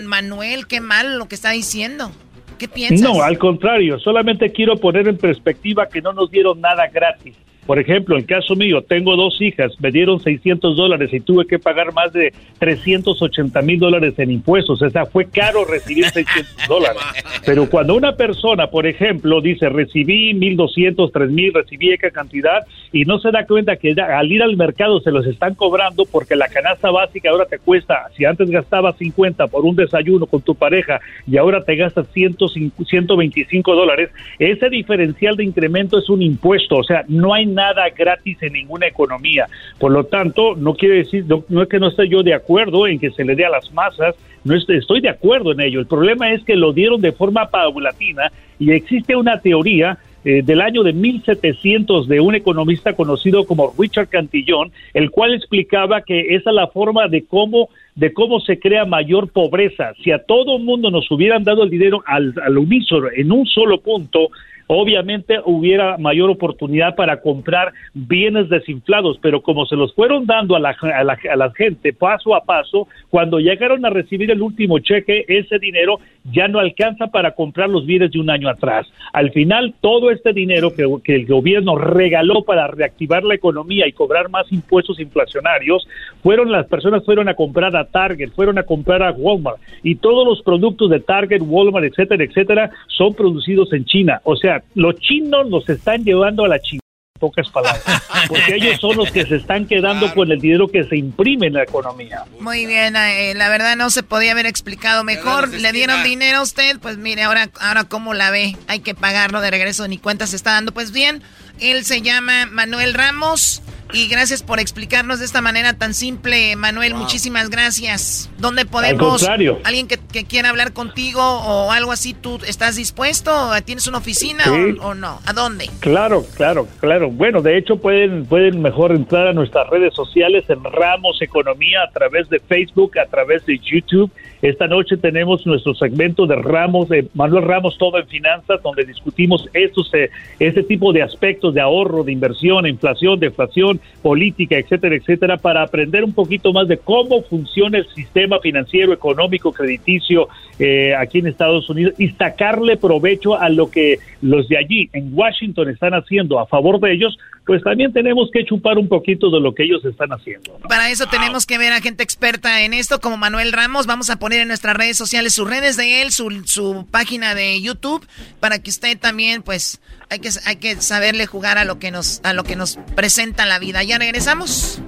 Manuel, qué mal lo que está diciendo. ¿Qué piensas? No, al contrario, solamente quiero poner en perspectiva que no nos dieron nada gratis. Por ejemplo, en el caso mío, tengo dos hijas, me dieron 600 dólares y tuve que pagar más de 380 mil dólares en impuestos. O sea, fue caro recibir 600 dólares. Pero cuando una persona, por ejemplo, dice, recibí 1.200, 3.000, recibí esa cantidad y no se da cuenta que al ir al mercado se los están cobrando porque la canasta básica ahora te cuesta, si antes gastabas 50 por un desayuno con tu pareja y ahora te gastas 125 dólares, ese diferencial de incremento es un impuesto. O sea, no hay nada gratis en ninguna economía. Por lo tanto, no quiere decir, no, es que no esté yo de acuerdo en que se le dé a las masas, no estoy, de acuerdo en ello. El problema es que lo dieron de forma paulatina y existe una teoría eh, del año de 1700 de un economista conocido como Richard Cantillón, el cual explicaba que esa es la forma de cómo de cómo se crea mayor pobreza. Si a todo mundo nos hubieran dado el dinero al, al unísono en un solo punto, obviamente hubiera mayor oportunidad para comprar bienes desinflados, pero como se los fueron dando a la, a la, a la gente paso a paso, cuando llegaron a recibir el último cheque, ese dinero ya no alcanza para comprar los bienes de un año atrás. Al final, todo este dinero que, que, el gobierno regaló para reactivar la economía y cobrar más impuestos inflacionarios, fueron las personas fueron a comprar a Target, fueron a comprar a Walmart y todos los productos de Target, Walmart, etcétera, etcétera, son producidos en China. O sea, los chinos los están llevando a la China pocas palabras, porque ellos son los que se están quedando con el dinero que se imprime en la economía. Muy bien, eh, la verdad no se podía haber explicado mejor. Le dieron dinero a usted, pues mire, ahora, ahora cómo la ve, hay que pagarlo de regreso, ni cuenta se está dando. Pues bien, él se llama Manuel Ramos. Y gracias por explicarnos de esta manera tan simple, Manuel. Muchísimas gracias. ¿Dónde podemos? Alguien que, quiera hablar contigo o algo así, ¿tú estás dispuesto? ¿Tienes una oficina o, no? ¿A dónde? Claro, claro, claro. Bueno, de hecho pueden, pueden mejor entrar a nuestras redes sociales en Ramos Economía a través de Facebook, a través de YouTube. Esta noche tenemos nuestro segmento de Ramos, de Manuel Ramos, todo en finanzas, donde discutimos estos, eh, ese tipo de aspectos de ahorro, de inversión, inflación, deflación, política, etcétera, etcétera, para aprender un poquito más de cómo funciona el sistema financiero, económico, crediticio eh, aquí en Estados Unidos y sacarle provecho a lo que los de allí en Washington están haciendo a favor de ellos, pues también tenemos que chupar un poquito de lo que ellos están haciendo. Para eso tenemos que ver a gente experta en esto como Manuel Ramos. Vamos a poner en nuestras redes sociales sus redes de él, su, su página de YouTube, para que usted también pues hay que, hay que saberle jugar a lo que nos, a lo que nos presenta la vida. ¿Ya regresamos?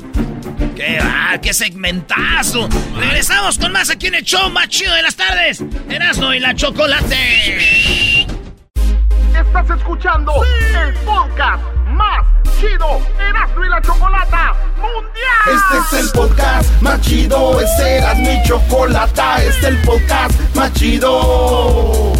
¡Qué va! ¡Qué segmentazo! Regresamos con más aquí en el show más chido de las tardes. Erasmo y la chocolate. Estás escuchando el podcast más chido Erasmo y la chocolata mundial. Este es el podcast más chido. Es Erasmo y chocolata. Este es el podcast más chido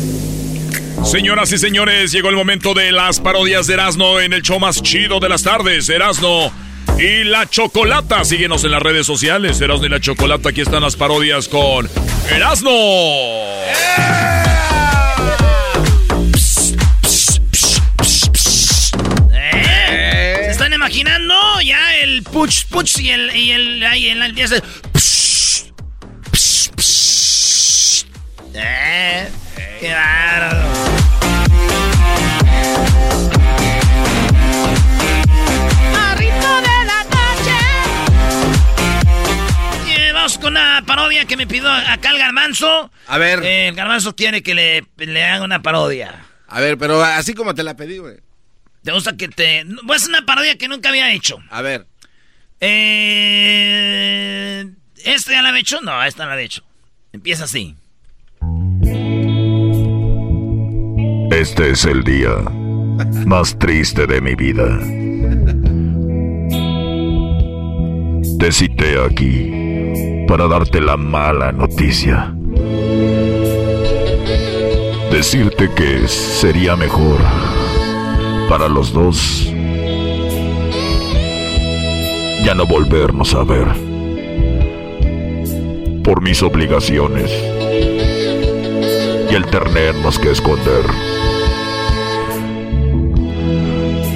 Señoras y señores, llegó el momento de las parodias de Erasmo en el show más chido de las tardes, Erasmo y la Chocolata. Síguenos en las redes sociales, Erasmo y la Chocolata. Aquí están las parodias con Erasmo. ¿Se están imaginando ya el puch puch y el y el ahí el, el, eh, qué bárbaro. de la noche. vamos con una parodia que me pidió acá el garbanzo. A ver. Eh, el garbanzo quiere que le, le haga una parodia. A ver, pero así como te la pedí, güey. ¿Te gusta que te.? Voy a hacer una parodia que nunca había hecho. A ver. Eh. ¿Esta ya la había hecho? No, esta la había hecho. Empieza así. Este es el día más triste de mi vida. Te cité aquí para darte la mala noticia. Decirte que sería mejor para los dos ya no volvernos a ver por mis obligaciones y el tenernos que esconder.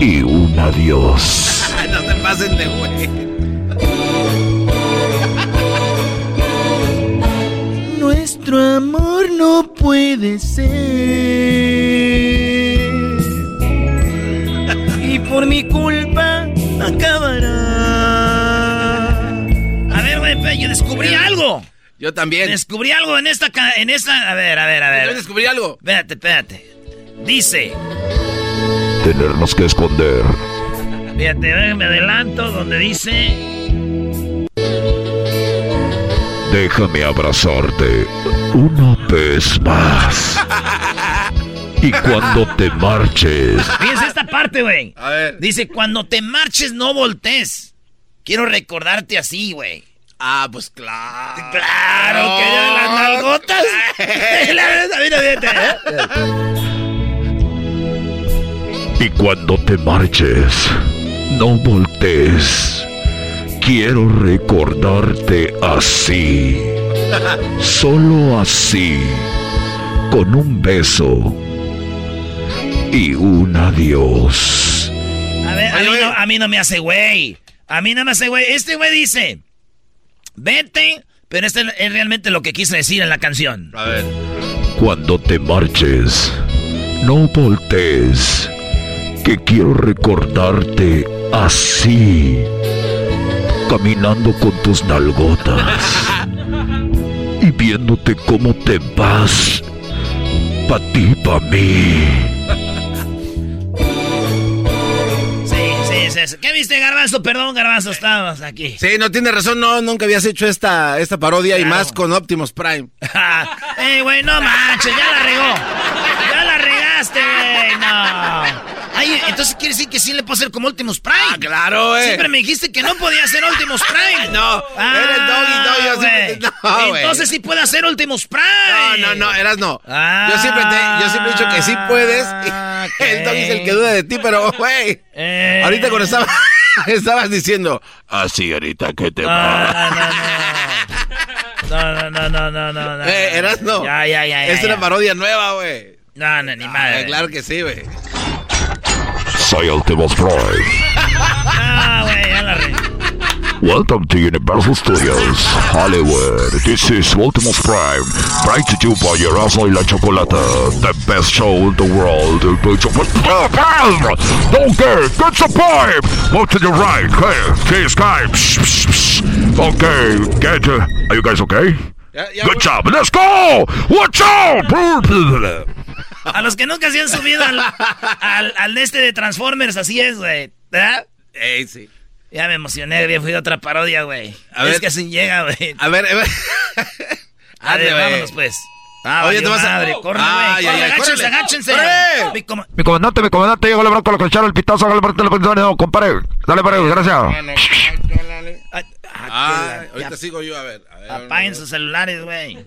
y un adiós. no te pasen de güey. Nuestro amor no puede ser. Y por mi culpa acabará. A ver, güey, yo descubrí algo. Yo también. Descubrí algo en esta... En esta a ver, a ver, a ver. Yo descubrí algo. Espérate, espérate. Dice... tenernos que esconder. Fíjate, me adelanto donde dice... Déjame abrazarte una vez más. Y cuando te marches. Fíjense esta parte, güey. A ver. Dice, cuando te marches, no voltees. Quiero recordarte así, güey. Ah, pues claro. Claro, que ya las nalgotas. y cuando te marches, no voltees. Quiero recordarte así. Solo así. Con un beso y un adiós. A ver, a mí, no, a mí no me hace güey. A mí no me hace güey. Este güey dice, vete, pero este es realmente lo que quise decir en la canción. A ver. Cuando te marches, no voltees, que quiero recordarte así, caminando con tus nalgotas y viéndote cómo te vas, pa' ti, pa' mí. ¿Qué viste, Garbanzo? Perdón, Garbanzo, estábamos aquí. Sí, no tiene razón, no, nunca habías hecho esta, esta parodia y más con Optimus Prime. ¡Ey, güey, no manches, ya la regó! ¡Ya la regaste, güey! ¡No! Ay, entonces quiere decir que sí le puedo hacer como Optimus Prime. Ah, claro, eh. Siempre me dijiste que no podía hacer Optimus Prime. no, ah, eres Doggy, no, yo siempre, no, Entonces sí puede hacer Optimus Prime. No, no, no, eras no. yo siempre te, yo siempre he dicho que sí puedes. El Doggy es el que duda de ti, pero güey. Eh. Ahorita cuando estaba, estabas diciendo, así ahorita que te va. No, no, no, no, no, no, no. Eh, eras no. Ya, ya, ya. Es una parodia nueva, güey. No, no, ni madre. Claro que sí, güey. Soy Optimus Prime. Ah, güey, ya la re. Welcome to Universal Studios, Hollywood. This is Optimus Prime, brought to you by Erasmo y la Chocolata, the best show in the world. Okay, get the pipe. Move to the right. Okay, Sky. Okay, get. Uh, are you guys okay? Yeah, yeah, Good job. Let's go. Watch out. A los que nunca se han subido al, al, este de Transformers, así es, güey. ¿Verdad? Ey, sí. Ya me emocioné, había fui a otra parodia, güey. A es ver. que así llega, güey. A ver, a ver. A ver, vámonos, pues. Ah, Oye, te vas a... Madre, corre, güey. Ah, agáchense, agáchense. Mi, mi, comandante, mi comandante, llegó la bronca, lo que el pitazo, hágale parte de no, compadre. Dale, para gracias. Ah, ahorita sigo yo, a ver. A ver Apaguen sus celulares, güey.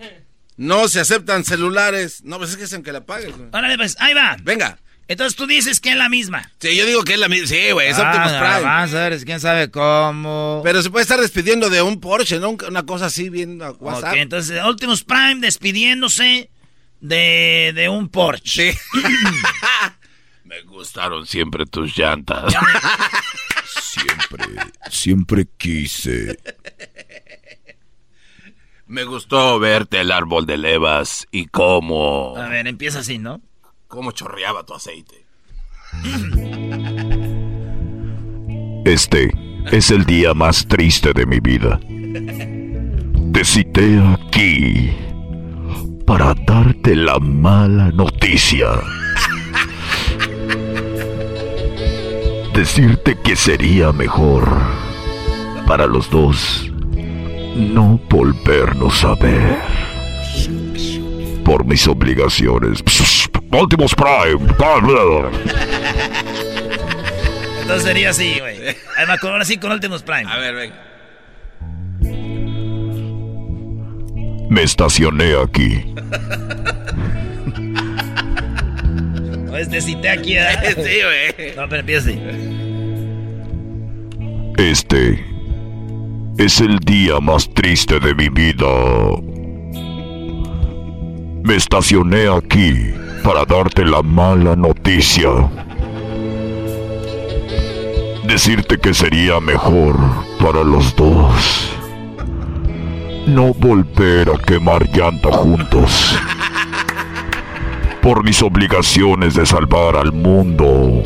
No se aceptan celulares. No, pues es que es en que la pagues, güey. Órale, pues, ahí va. Venga. Entonces tú dices que es la misma. Sí, yo digo que es la misma. Sí, güey, es ah, Optimus Prime. Vamos a ver, quién sabe cómo. Pero se puede estar despidiendo de un Porsche, ¿no? Una cosa así bien WhatsApp. Ok, entonces Optimus Prime despidiéndose de, de un Porsche. Sí. Me gustaron siempre tus llantas. siempre, siempre quise me gustó verte el árbol de levas y cómo... A ver, empieza así, ¿no? Cómo chorreaba tu aceite. Este es el día más triste de mi vida. Te cité aquí para darte la mala noticia. Decirte que sería mejor para los dos no volvernos a ver. Por mis obligaciones. Optimus Prime. Entonces sería así, güey. Además, con, ahora sí con Optimus Prime. A ver, venga. Me estacioné aquí. Pues te aquí, ¿eh? Sí, güey. No, pero empieza así. Este es el día más triste de mi vida. Me estacioné aquí para darte la mala noticia. Decirte que sería mejor para los dos no volver a quemar llanta juntos. Por mis obligaciones de salvar al mundo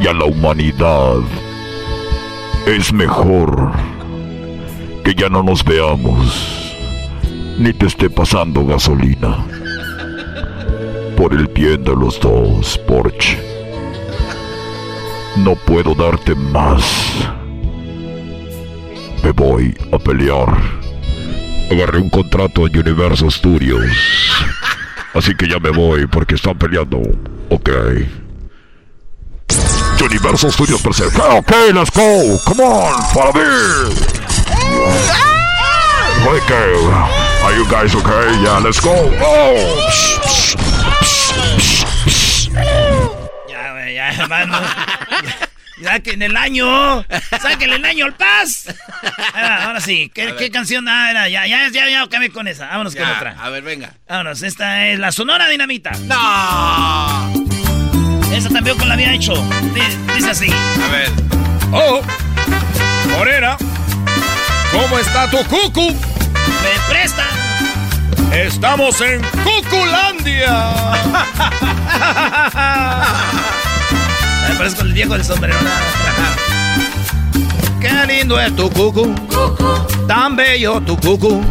y a la humanidad es mejor que ya no nos veamos, ni te esté pasando gasolina. Por el bien de los dos, Porsche. No puedo darte más. Me voy a pelear. Agarré un contrato en Universal Studios. Así que ya me voy porque están peleando. Ok. Universal Studios presenta. Ok, let's go. Come on, follow me. Okay. Are you guys okay? Yeah, let's go. Oh. Ya, güey, ya. Ya que en el año. Sáquenle el año al paz. Ahora, ahora sí. ¿Qué, ¿Qué, canción? Ah, era, ya, ya, ya, ya, acabé con esa. Vámonos Ya, con otra. A ver, venga. Vámonos, esta es la Sonora Dinamita. ¡No! También con la había hecho. Di- Dice así. A ver. Oh, Morena, ¿cómo está tu cucu? Me presta. Estamos en Cuculandia. Me parezco el viejo del sombrero. Qué lindo es tu cucu. Tan bello tu cucu.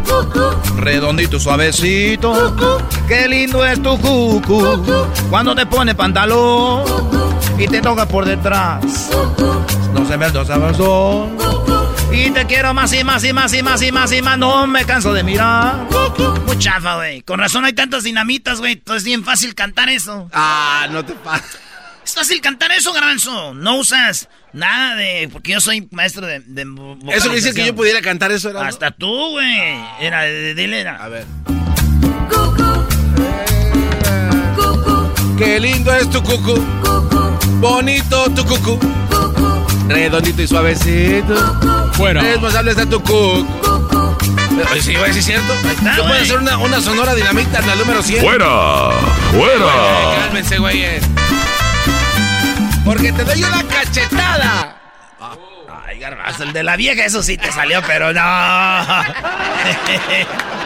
Redondito suavecito. Qué lindo es tu cucu. Cuando te pone pantalón y te toca por detrás. No se me sabazón. Y te quiero más y más y más y más y más y más. No me canso de mirar. Muy chafa, güey. Con razón hay tantas dinamitas, güey. Entonces es bien fácil cantar eso. Ah, no te pases. Es fácil cantar eso, Garbanzo. No usas nada de... Porque yo soy maestro de... de Eso dice que yo pudiera cantar eso. Erasmo? Hasta tú, güey. Era, de- dile, era. A ver. Qué lindo es tu cucu. Bonito tu cucu. Redondito y suavecito. Fuera. Responsable está tu cucu. Sí, güey, sí es cierto. está, Yo puedo hacer una, una sonora dinamita en la número 100. ¡Fuera! ¡Fuera! Cálmense, güeyes. Porque te doy una cachetada. Ay, Garbanzo, el de la vieja, eso sí te salió, pero no.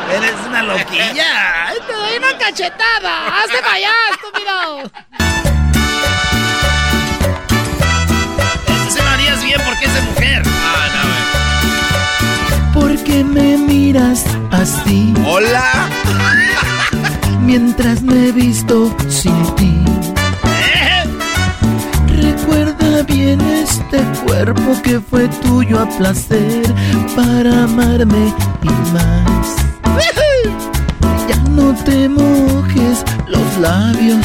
Eres una loquilla. Ay, Te doy una cachetada. Hazte para allá, estúpido. Este se lo harías bien porque es de mujer. Ah, ¿Por qué me miras así? no. Hola. Mientras me he visto sin ti. Recuerda bien este cuerpo que fue tuyo a placer para amarme y más. Ya no te mojes los labios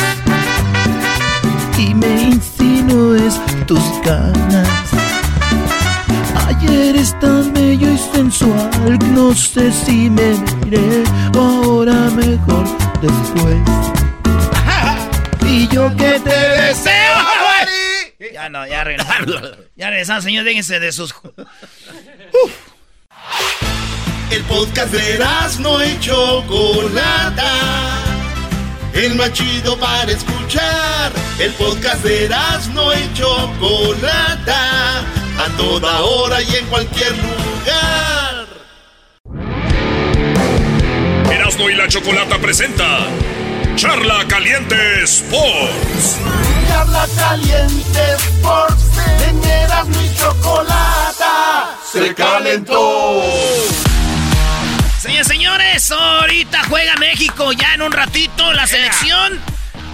y me insinúes tus ganas. Ayer eres tan bello y sensual, no sé si me miré o ahora mejor después. Y yo que te deseo, Ya no, ya regresamos. Ya regresamos, señor. Déjense de sus. El podcast de no y Chocolata. El más chido para escuchar. El podcast de no y Chocolata. A toda hora y en cualquier lugar. Erasmo y la Chocolata presenta Charla Caliente Sports. Charla caliente Sports. En Erasmo y Chocolata. Se calentó. Señores, señores, ahorita juega México. Ya en un ratito la selección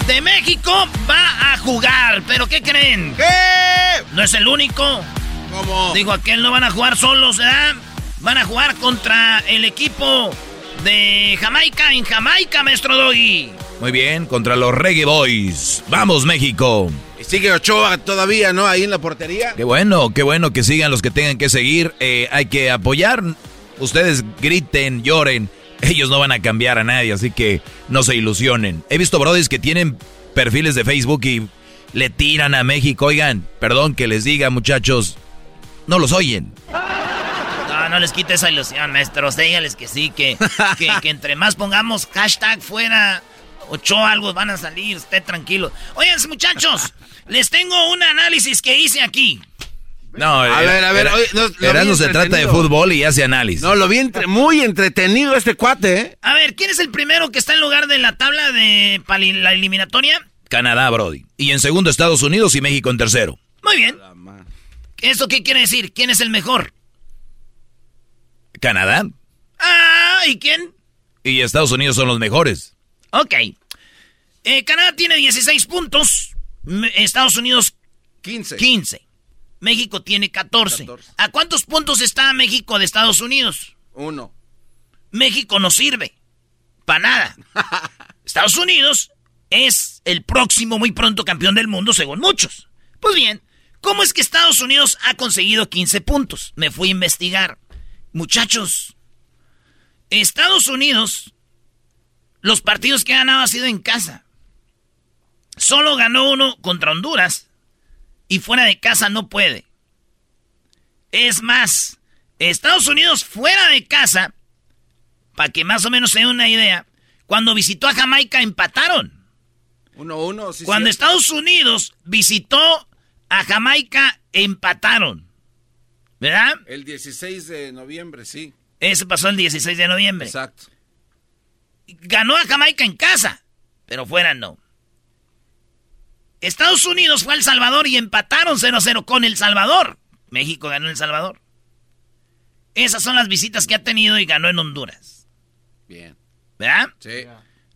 de México va a jugar. ¿Pero qué creen? ¿Qué? No es el único. ¿Cómo? Dijo aquel, no van a jugar solos, ¿verdad? Van a jugar contra el equipo de Jamaica en Jamaica, maestro Doggy. Muy bien, contra los Reggae Boys. Vamos, México. Y sigue Ochoa todavía, ¿no? Ahí en la portería. Qué bueno, qué bueno que sigan los que tengan que seguir. Eh, hay que apoyar. Ustedes griten, lloren. Ellos no van a cambiar a nadie, así que no se ilusionen. He visto brodis que tienen perfiles de Facebook y le tiran a México. Oigan, perdón que les diga, muchachos, no los oyen. No, no les quite esa ilusión, maestros. Dígales que sí, que, que, que entre más pongamos hashtag fuera Ochoa, algo van a salir. Esté tranquilo. Oigan, muchachos, les tengo un análisis que hice aquí. No, A ver, a ver, Era- oye, no, se trata de fútbol y hace análisis. No, lo vi entre- muy entretenido este cuate, ¿eh? A ver, ¿quién es el primero que está en lugar de la tabla de la eliminatoria? Canadá, Brody. Y en segundo Estados Unidos y México en tercero. Muy bien. ¿Eso qué quiere decir? ¿Quién es el mejor? Canadá Ah, ¿y quién? y Estados Unidos son los mejores. Ok. Eh, Canadá tiene 16 puntos. Estados Unidos 15. 15. México tiene 14. ¿A cuántos puntos está México de Estados Unidos? Uno. México no sirve. Para nada. Estados Unidos es el próximo muy pronto campeón del mundo, según muchos. Pues bien, ¿cómo es que Estados Unidos ha conseguido 15 puntos? Me fui a investigar. Muchachos, Estados Unidos, los partidos que ha ganado ha sido en casa. Solo ganó uno contra Honduras y fuera de casa no puede. Es más, Estados Unidos fuera de casa, para que más o menos se dé una idea, cuando visitó a Jamaica empataron. Uno, uno, sí, Cuando Estados Unidos visitó a Jamaica empataron. ¿Verdad? El 16 de noviembre, sí. Eso pasó el 16 de noviembre. Exacto. Ganó a Jamaica en casa, pero fuera no. Estados Unidos fue a El Salvador y empataron 0-0 con El Salvador. México ganó El Salvador. Esas son las visitas que ha tenido y ganó en Honduras. Bien. ¿Verdad? Sí.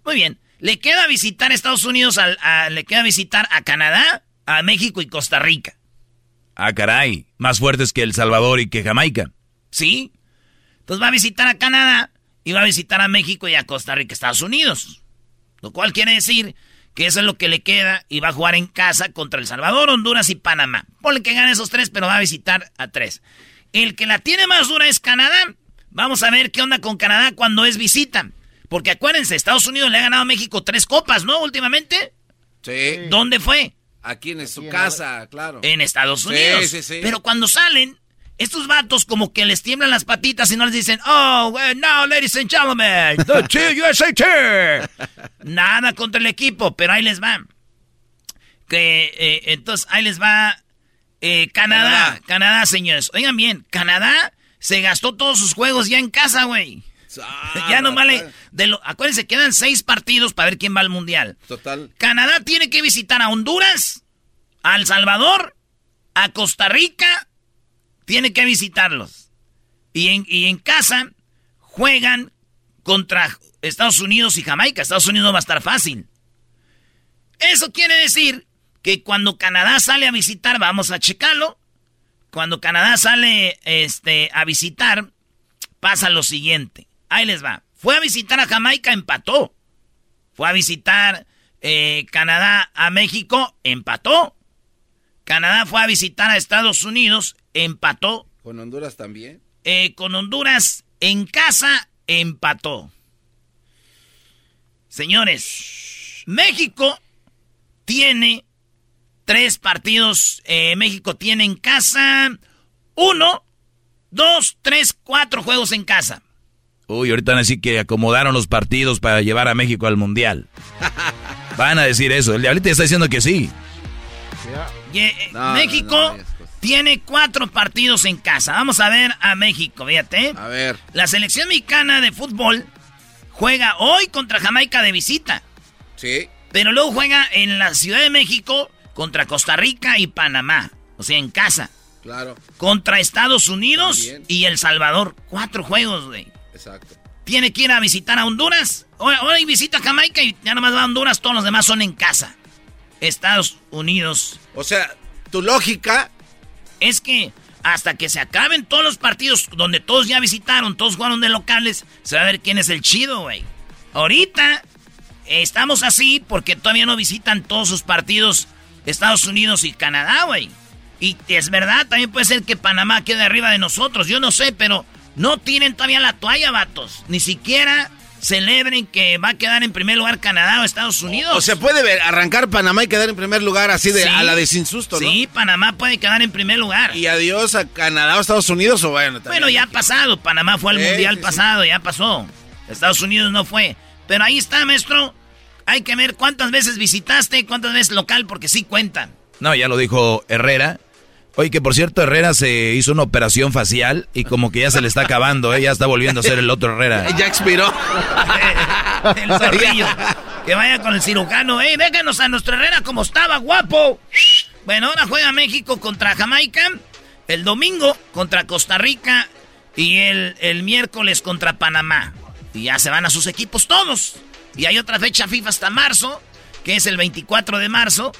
Muy bien. Le queda visitar a Estados Unidos, al- a- le queda visitar a Canadá, a México y Costa Rica. Ah, caray. Más fuertes que El Salvador y que Jamaica. ¿Sí? Entonces va a visitar a Canadá va a visitar a México y a Costa Rica, Estados Unidos. Lo cual quiere decir que eso es lo que le queda y va a jugar en casa contra El Salvador, Honduras y Panamá. Ponle que gane esos tres, pero va a visitar a tres. El que la tiene más dura es Canadá. Vamos a ver qué onda con Canadá cuando es visita. Porque acuérdense, Estados Unidos le ha ganado a México tres copas, ¿no? Últimamente. Sí. ¿Dónde fue? Aquí en su casa, claro. En Estados Sí, Unidos. sí, sí. Pero cuando salen, estos vatos como que les tiemblan las patitas y no les dicen, oh, well, now, ladies and gentlemen, the Team USA Team". Nada contra el equipo, pero ahí les va. Que, eh, entonces, ahí les va eh, Canadá. Canadá. señores. Oigan bien, Canadá se gastó todos sus juegos ya en casa, güey. ya nomás le... De lo, acuérdense, quedan seis partidos para ver quién va al Mundial. Total. Canadá tiene que visitar a Honduras, a El Salvador, a Costa Rica, tiene que visitarlos. Y en, y en casa juegan contra Estados Unidos y Jamaica. Estados Unidos va a estar fácil. Eso quiere decir que cuando Canadá sale a visitar, vamos a checarlo. Cuando Canadá sale este, a visitar, pasa lo siguiente. Ahí les va. Fue a visitar a Jamaica, empató. Fue a visitar eh, Canadá a México, empató. Canadá fue a visitar a Estados Unidos, empató. Con Honduras también. Eh, con Honduras en casa, empató. Señores, México tiene tres partidos. eh, México tiene en casa uno, dos, tres, cuatro juegos en casa. Uy, ahorita van a decir que acomodaron los partidos para llevar a México al Mundial. Van a decir eso. El diablito está diciendo que sí. No, México no, no, tiene cuatro partidos en casa. Vamos a ver a México, fíjate. A ver. La selección mexicana de fútbol juega hoy contra Jamaica de visita. Sí. Pero luego juega en la Ciudad de México contra Costa Rica y Panamá. O sea, en casa. Claro. Contra Estados Unidos También. y El Salvador. Cuatro juegos, güey. Exacto. Tiene que ir a visitar a Honduras. Ahora ahora visita Jamaica y ya nomás va a Honduras. Todos los demás son en casa. Estados Unidos. O sea, tu lógica. Es que hasta que se acaben todos los partidos donde todos ya visitaron, todos jugaron de locales, se va a ver quién es el chido, güey. Ahorita estamos así porque todavía no visitan todos sus partidos Estados Unidos y Canadá, güey. Y es verdad, también puede ser que Panamá quede arriba de nosotros, yo no sé, pero no tienen todavía la toalla, vatos. Ni siquiera celebren que va a quedar en primer lugar Canadá o Estados Unidos. O sea, puede ver- arrancar Panamá y quedar en primer lugar así de Sí. a la de sin susto, ¿no? Sí, Panamá puede quedar en primer lugar. Y adiós a Canadá o Estados Unidos o bueno. también. Bueno, ya ha pasado. Panamá fue al mundial sí, sí. pasado, ya pasó. Estados Unidos no fue. Pero ahí está, maestro. Hay que ver cuántas veces visitaste, cuántas veces local, porque sí cuentan. No, ya lo dijo Herrera. Oye, que por cierto, Herrera se hizo una operación facial y como que ya se le está acabando, ¿eh? Ya está volviendo a ser el otro Herrera. Ya expiró. El zorrillo. que vaya con el cirujano. ¡Ey, déjanos a nuestro Herrera como estaba, guapo! Bueno, ahora juega México contra Jamaica. El domingo contra Costa Rica. Y el, el miércoles contra Panamá. Y ya se van a sus equipos todos. Y hay otra fecha FIFA hasta marzo, que es el 24 de marzo.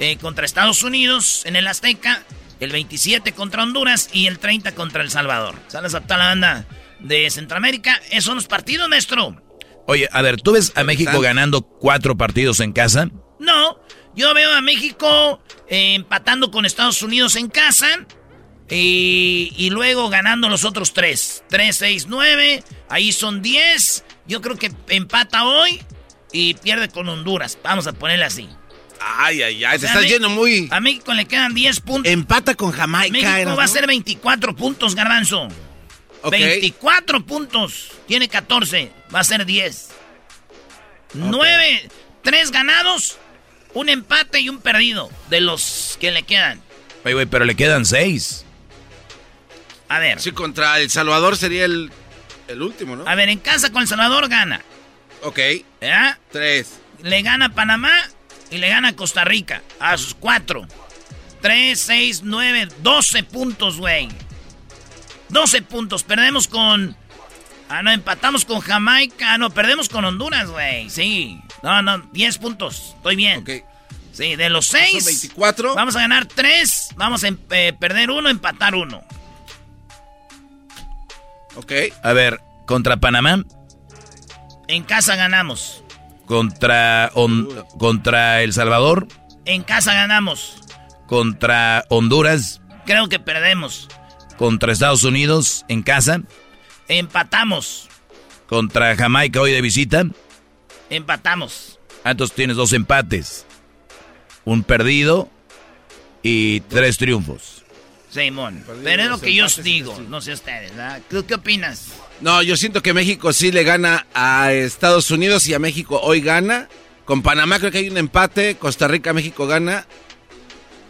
eh, contra Estados Unidos en el Azteca, el 27 contra Honduras y el 30 contra El Salvador. Salas a toda la banda de Centroamérica. Esos son los partidos, maestro. Oye, a ver, ¿tú ves a México ganando cuatro partidos en casa? No, yo veo a México eh, empatando con Estados Unidos en casa y, y, luego ganando los otros tres. 3, 6, 9, ahí son 10. Yo creo que empata hoy y pierde con Honduras. Vamos a ponerle así. Ay, ay, ay, te estás yendo muy... A México le quedan 10 puntos. Empata con Jamaica. México va a ser 24 puntos, Garbanzo. 24 puntos. Tiene 14. Va a ser 10. 9, 3 ganados, un empate y un perdido de los que le quedan. Oye, güey, pero le quedan 6. A ver. Sí, contra El Salvador sería el, el último, ¿no? A ver, en casa con El Salvador gana. Ok. ¿Ya? 3. Le gana Panamá y le gana Costa Rica. A sus 4. 3, 6, 9, 12 puntos, güey. 12 puntos. Perdemos con. Ah, no, empatamos con Jamaica. Ah, no, perdemos con Honduras, güey. Sí. No, no, 10 puntos. Estoy bien. Ok. Sí, de los 6. 24. Vamos a ganar 3. Vamos a eh, perder 1, empatar 1. Ok. A ver, contra Panamá. En casa ganamos. Contra, on, contra El Salvador. En casa ganamos. Contra Honduras. Creo que perdemos. Contra Estados Unidos en casa. Empatamos. Contra Jamaica hoy de visita. Empatamos. Ah, entonces tienes dos empates. Un perdido y tres triunfos. Simón. Pero es lo que yo os digo. No sé ustedes, ¿verdad? ¿Tú qué opinas? No, yo siento que México sí le gana a Estados Unidos y a México hoy gana. Con Panamá creo que hay un empate. Costa Rica, México gana.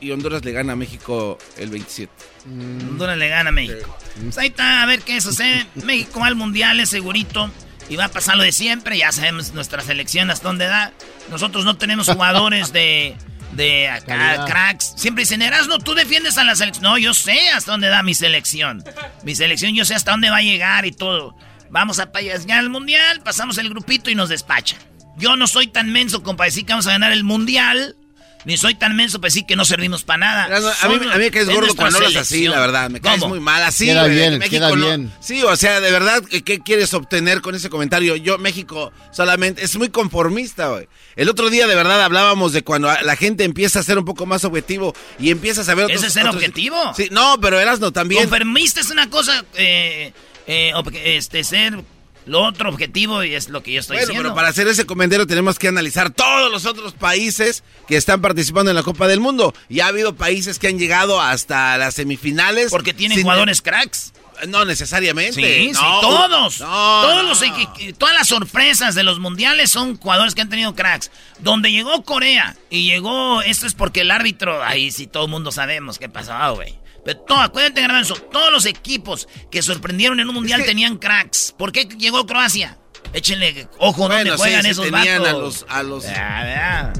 Y Honduras le gana a México el 27. Honduras le gana a México. Pues ahí está, a ver qué sucede. México va al mundial, es segurito. Y va a pasar lo de siempre. Ya sabemos nuestra selección hasta dónde da. Nosotros no tenemos jugadores de, de acá, cracks. Siempre dicen, Erasno, tú defiendes a la selección. No, yo sé hasta dónde da mi selección. Mi selección, yo sé hasta dónde va a llegar y todo. Vamos a llegar al mundial, pasamos el grupito y nos despachan. Yo no soy tan menso como para decir que vamos a ganar el mundial. Ni soy tan menso para decir que no servimos para nada. a, mí, a mí me caes gordo cuando hablas así, la verdad. Me caes muy mal. Así, queda güey, bien, México queda no- bien. Sí, o sea, de verdad, ¿qué, quieres obtener con ese comentario? Yo, México, solamente, es muy conformista, güey. El otro día, de verdad, hablábamos de cuando la gente empieza a ser un poco más objetivo y empieza a saber otros... ¿Ese es ser otros- objetivo? Sí, no, pero Erasno también. Conformista es una cosa, eh, eh, este, ser lo otro objetivo y es lo que yo estoy Bueno, diciendo. pero para hacer ese comentario tenemos que analizar todos los otros países que están participando en la Copa del Mundo. Y ha habido países que han llegado hasta las semifinales. Porque tienen jugadores cracks. No necesariamente. Sí, No, sí, todos. no, todos los todas las sorpresas de los mundiales son jugadores que han tenido cracks. Donde llegó Corea y llegó, esto es porque el árbitro, ahí sí todo el mundo sabemos qué pasó, güey. Pero todo, acuérdate, Garbanzo, todos los equipos que sorprendieron en un mundial tenían cracks. ¿Por qué llegó Croacia? Échenle ojo Bueno, juegan sí esos tenían a los- a los- Ah, vea.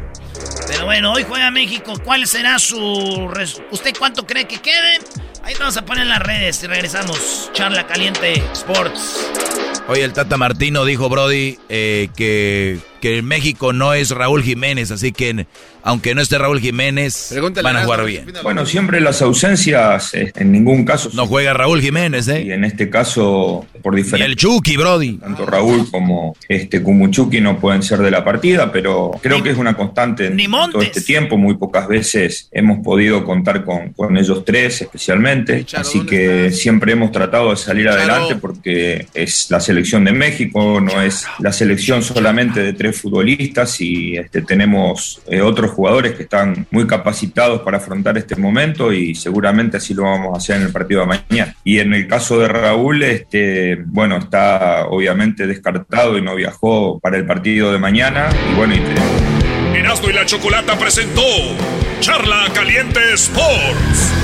Pero bueno, hoy juega México. ¿Cuál será su... res- ¿Usted cuánto cree que queden? Ahí vamos a poner las redes y regresamos. Charla Caliente Sports. Oye, el Tata Martino dijo, Brody, eh, que, que México no es Raúl Jiménez, así que aunque no esté Raúl Jiménez, van a jugar bien. Bueno, siempre las ausencias, eh, en ningún caso. No juega Raúl Jiménez, ¿eh? Y en este caso, por diferencia. el Chucky, Brody. Tanto Raúl como este Kumuchuki no pueden ser de la partida, pero creo que es una constante en todo este tiempo. Muy pocas veces hemos podido contar con, con ellos tres, especialmente. Así que siempre hemos tratado de salir adelante porque es la selección de México, no es la selección solamente de tres futbolistas y este, tenemos eh, otros jugadores que están muy capacitados para afrontar este momento y seguramente así lo vamos a hacer en el partido de mañana. Y en el caso de Raúl, este, bueno, está obviamente descartado y no viajó para el partido de mañana y bueno, y Erasmo y la Chocolata presentó Charla Caliente Sports.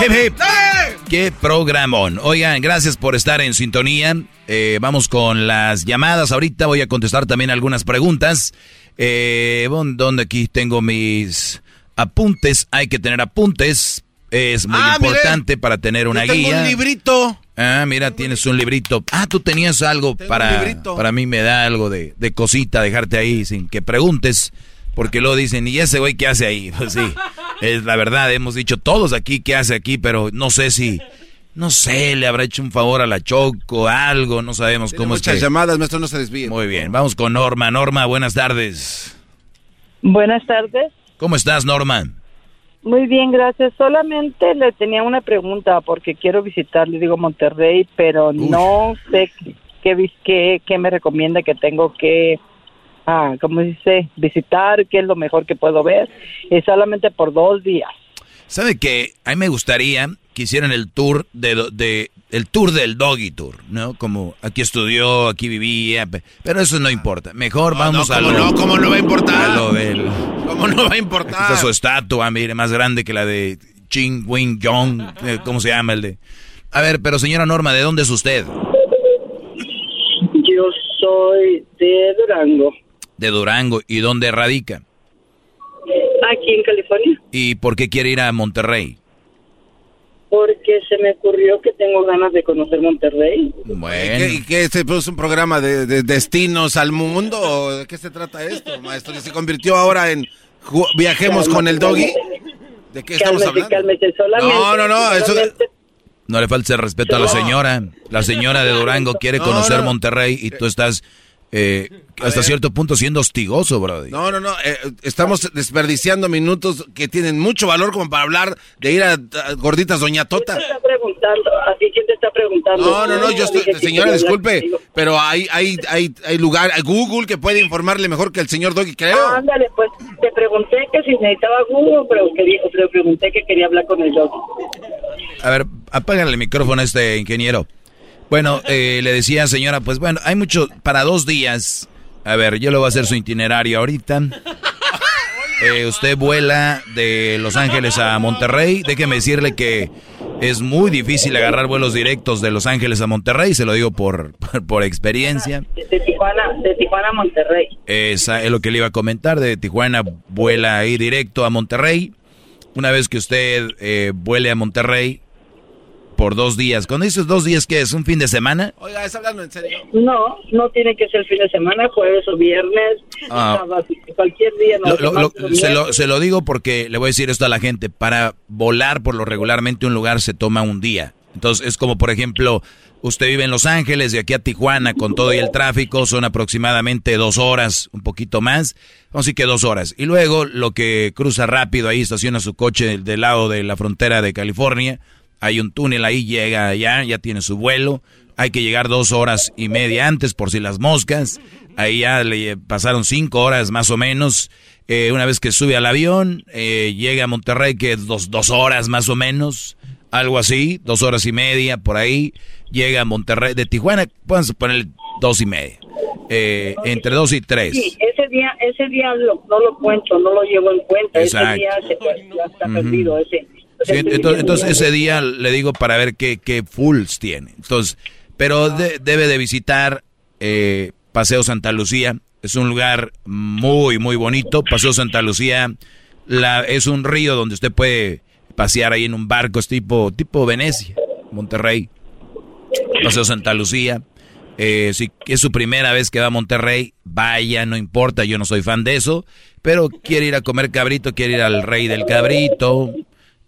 Hip, hip. ¡Qué programón! Oigan, gracias por estar en sintonía. Eh, vamos con las llamadas. Ahorita voy a contestar también algunas preguntas. Eh, ¿Dónde aquí tengo mis apuntes? Hay que tener apuntes. Es muy Ah, importante para tener una Yo tengo guía. un librito. Ah, mira, tienes un librito. Ah, tú tenías algo para... librito. Para mí me da algo de, de cosita dejarte ahí sin que preguntes. Porque luego dicen, ¿y ese güey qué hace ahí? Pues sí, es la verdad, hemos dicho todos aquí qué hace aquí, pero no sé si... No sé, le habrá hecho un favor a la Choco, algo, no sabemos Tiene cómo es muchas que... llamadas, maestro, no se desvíe. Muy bien, vamos con Norma. Norma, buenas tardes. Buenas tardes. ¿Cómo estás, Norma? Muy bien, gracias. Solamente le tenía una pregunta porque quiero visitar, le digo Monterrey, pero no sé qué, qué, qué me recomienda que tengo que, ah, ¿cómo dice? Visitar, qué es lo mejor que puedo ver. Es solamente por dos días. ¿Sabe que A mí me gustaría que hicieran el tour de, de el tour del Doggy Tour, ¿no? Como aquí estudió, aquí vivía, pe- pero eso no importa. Mejor vamos no, a ¿cómo lo, no? ¿Cómo no va a importar? a lo del- ¿Cómo no va a Aquí importar? está su estatua, mire, más grande que la de Ching Wing Jong, eh, ¿cómo se llama el de? A ver, pero señora Norma, ¿de dónde es usted? Yo soy de Durango, De Durango, ¿y dónde radica? aquí en California, ¿Y por qué quiere ir a Monterrey? porque se me ocurrió que tengo ganas de conocer Monterrey. Bueno. ¿Y qué, se puso un programa de, de destinos al mundo? ¿O ¿De qué se trata esto, maestro? ¿Que se convirtió ahora en viajemos con el doggy? ¿De qué estamos Cálmese, hablando? cálmese, solamente. No, no, no, eso- No le falta el respeto a la señora. La señora de Durango quiere No, conocer no. Monterrey y tú estás eh, hasta cierto punto siendo hostigoso, Brody. No, no, no. eh, estamos desperdiciando minutos que tienen mucho valor como para hablar de ir a, a gorditas Doña Tota. ¿Quién te está preguntando? ¿Así quién te está preguntando? No, no, no, yo estoy, que señora, disculpe, pero hay, hay, hay, hay lugar, hay Google que puede informarle mejor que el señor Doggy, creo. Ah, ándale, pues te pregunté que si necesitaba Google, pero quería, te pregunté que quería hablar con el dog. A ver, apágale el micrófono a este ingeniero. Bueno, eh, le decía, señora, pues bueno, hay mucho, para dos días. A ver, yo le voy a hacer su itinerario ahorita. Eh, usted vuela de Los Ángeles a Monterrey. Déjeme decirle que es muy difícil agarrar vuelos directos de Los Ángeles a Monterrey, se lo digo por, por, por experiencia. De Tijuana, de Tijuana a Monterrey. Esa es lo que le iba a comentar. De Tijuana vuela ahí directo a Monterrey. Una vez que usted eh, vuele a Monterrey por dos días. Cuando dices dos días, ¿qué es? ¿Un fin de semana? Oiga, ¿está hablando en serio? No, no tiene que ser fin de semana, jueves o viernes, Ah. sábado, cualquier día. No, Lo- lo- lo- Martes o se, lo, se lo digo porque le voy a decir esto a la gente. Para volar por lo regularmente un lugar se toma un día. Entonces es como por ejemplo, usted vive en Los Ángeles, de aquí a Tijuana con todo y el tráfico son aproximadamente dos horas, un poquito más. Vamos a decir que dos horas. Y luego lo que cruza rápido ahí, estaciona su coche del lado de la frontera de California. Hay un túnel ahí, llega allá, ya tiene su vuelo. Hay que llegar dos horas y media antes por si las moscas. Ahí ya le pasaron cinco horas más o menos. Eh, una vez que sube al avión, eh, llega a Monterrey, que es dos, dos horas más o menos. Algo así, dos horas y media por ahí. Llega a Monterrey, de Tijuana, pueden poner dos y media. Eh, entre dos y tres. Sí, ese día, ese día lo- no lo cuento, no lo llevo en cuenta. Exacto. Ese día se, ya está perdido. Ese, Sí, entonces, entonces ese día le digo para ver qué, qué fulls tiene. Entonces, pero de- debe de visitar eh, Paseo Santa Lucía. Es un lugar muy, muy bonito. Paseo Santa Lucía la, es un río donde usted puede pasear ahí en un barco, es tipo, tipo Venecia, Monterrey. Paseo Santa Lucía. Eh, si es su primera vez que va a Monterrey, vaya, no importa, yo no soy fan de eso, pero quiere ir a comer cabrito, quiere ir al rey del cabrito,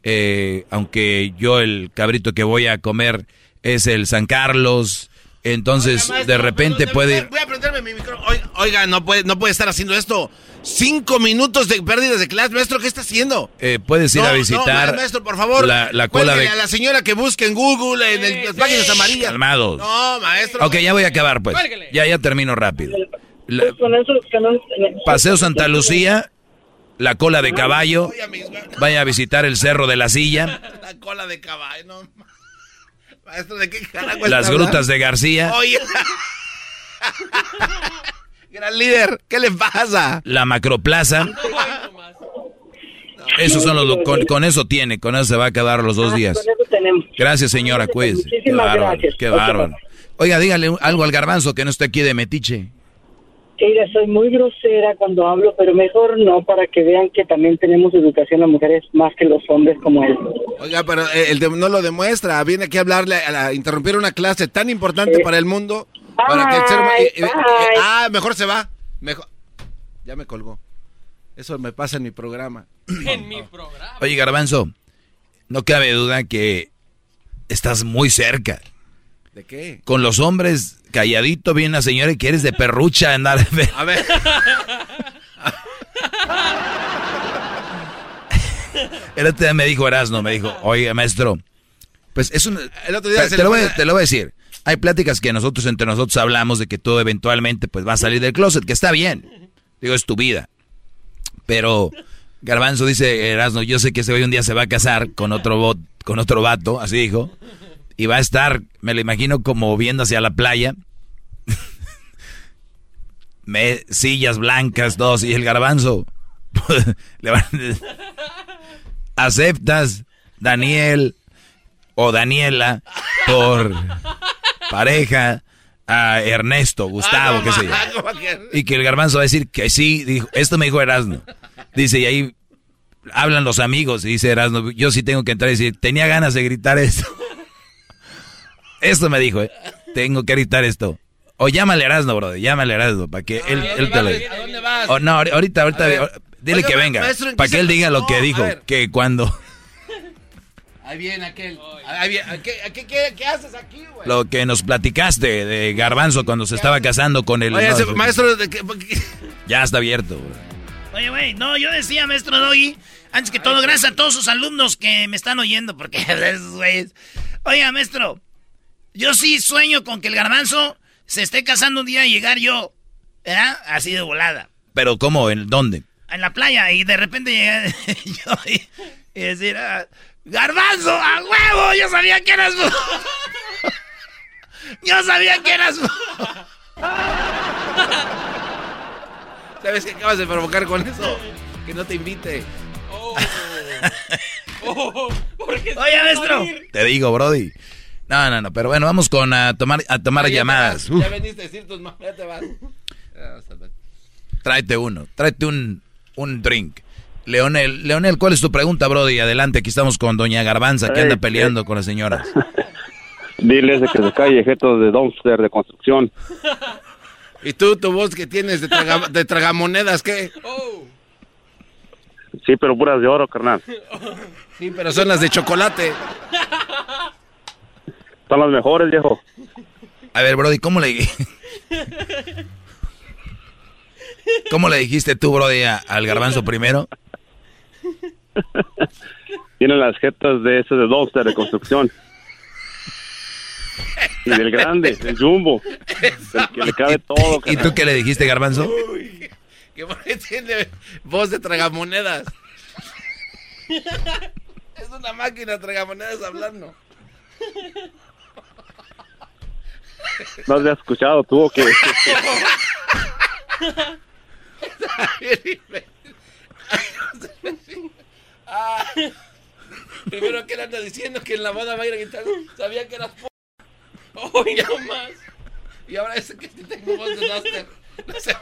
eh, aunque yo el cabrito que voy a comer es el San Carlos, entonces de repente puede ir... Voy a prenderme mi micrófono. Oiga, no puede, no puede estar haciendo esto. Cinco minutos de pérdidas de clase, maestro, ¿qué está haciendo? Eh, puedes ir a visitar. No, maestro, por favor. La, cola de. a la señora que busque en Google, en las páginas amarillas. Calmados. No, maestro. Ok, ya voy a acabar, pues. Ya, ya termino rápido. Paseo Santa Lucía, la cola de caballo. Vaya a visitar el cerro de la silla. La cola de caballo, no. Maestro, ¿de qué carajo Las grutas de García. Oye. Gran líder, ¿qué le pasa? La macroplaza. Esos son los con, eso tiene, con eso se va a quedar los dos ah, días. Gracias, señora, cuídese. Qué bárbaro, qué bárbaro. Oiga, dígale algo al garbanzo que no esté aquí de metiche. Mira, soy muy grosera cuando hablo, pero mejor no, para que vean que también tenemos educación a mujeres más que los hombres como él. Oiga, pero eh, el no lo demuestra. Viene aquí a hablarle, a, interrumpir una clase tan importante para el mundo ah, mejor se va. Mejor. Ya me colgó. Eso me pasa en mi programa. En mi programa. Oye, Garbanzo, no cabe duda que estás muy cerca. ¿De qué? Con los hombres, calladito, viene la señora y que eres de perrucha andar. A ver. El otro día me dijo Erasno, me dijo, oye, maestro, pues es un... El otro día te, lo te lo voy a decir. Hay pláticas que nosotros entre nosotros hablamos de que tú eventualmente pues va a salir del closet, que está bien. Digo, es tu vida. Pero Garbanzo dice, Erasno, yo sé que ese hoy un día se va a casar con otro bot, con otro vato, así dijo. Y va a estar, me lo imagino como viendo hacia la playa. me, sillas blancas, dos, y el garbanzo. ¿Aceptas, Daniel o Daniela, por pareja a Ernesto, Gustavo, ah, qué sé yo. Y que el garbanzo va a decir que sí, dijo, esto me dijo Erasmo. Dice, y ahí hablan los amigos, y dice Erasmo, yo sí tengo que entrar y decir, tenía ganas de gritar esto. Esto me dijo, eh, tengo que gritar esto. O llámale a Erasmo, bro, llámale a Erasmo, para que él, él te lo diga. ¿A dónde vas? O no, ahorita, ahorita, dile que venga, para que él diga lo que dijo, que cuando... Ahí viene aquel. Ahí viene, ¿qué, qué, qué, haces aquí, güey? Lo que nos platicaste de Garbanzo cuando se estaba casando con el... Oye, maestro... ¿de Ya está abierto, güey. Oye, güey, no, yo decía, maestro Doggy, antes que todo, gracias a todos sus alumnos que me están oyendo, porque esos güeyes... Oiga, maestro, yo sí sueño con que el garbanzo se esté casando un día y llegar yo, ¿verdad? Así de volada. ¿Pero cómo? ¿En dónde? En la playa, y de repente llegar yo y, decir... Ah, ¡Garbanzo! ¡A huevo! Yo sabía que eras Yo sabía que eras ¿Sabes qué acabas de provocar con eso? Que no te invite. Oh. oh Oye, maestro. Te digo, Brody. No, no, no, pero bueno, vamos con a tomar a tomar llamadas. ya veniste a decir tus ya te vas. Tráete uno, tráete un, un drink. Leonel, Leonel, ¿cuál es tu pregunta, Brody? Adelante, aquí estamos con Doña Garbanza, que anda peleando con las señoras. Diles de que se cae jeto de dumpster de construcción. ¿Y tú, tu voz que tienes de, de tragamonedas, qué? Sí, pero puras de oro, carnal. Sí, pero son las de chocolate. Son las mejores, viejo. A ver, Brody, ¿cómo le... ¿Cómo le dijiste tú, Brody, al garbanzo primero? Tienen las jetas de ese de dumpster de construcción. Y del grande, del jumbo. que le cabe todo. ¿Y tú qué le dijiste, Garbanzo? Uy, que tiene voz de tragamonedas. es una máquina tragamonedas hablando. ¿No has escuchado tú o qué? Ah, primero que él anda diciendo que en la boda va a ir a quitar, sabía que eras Oh, ya más. Y ahora es que tengo voz de Duster. No sé.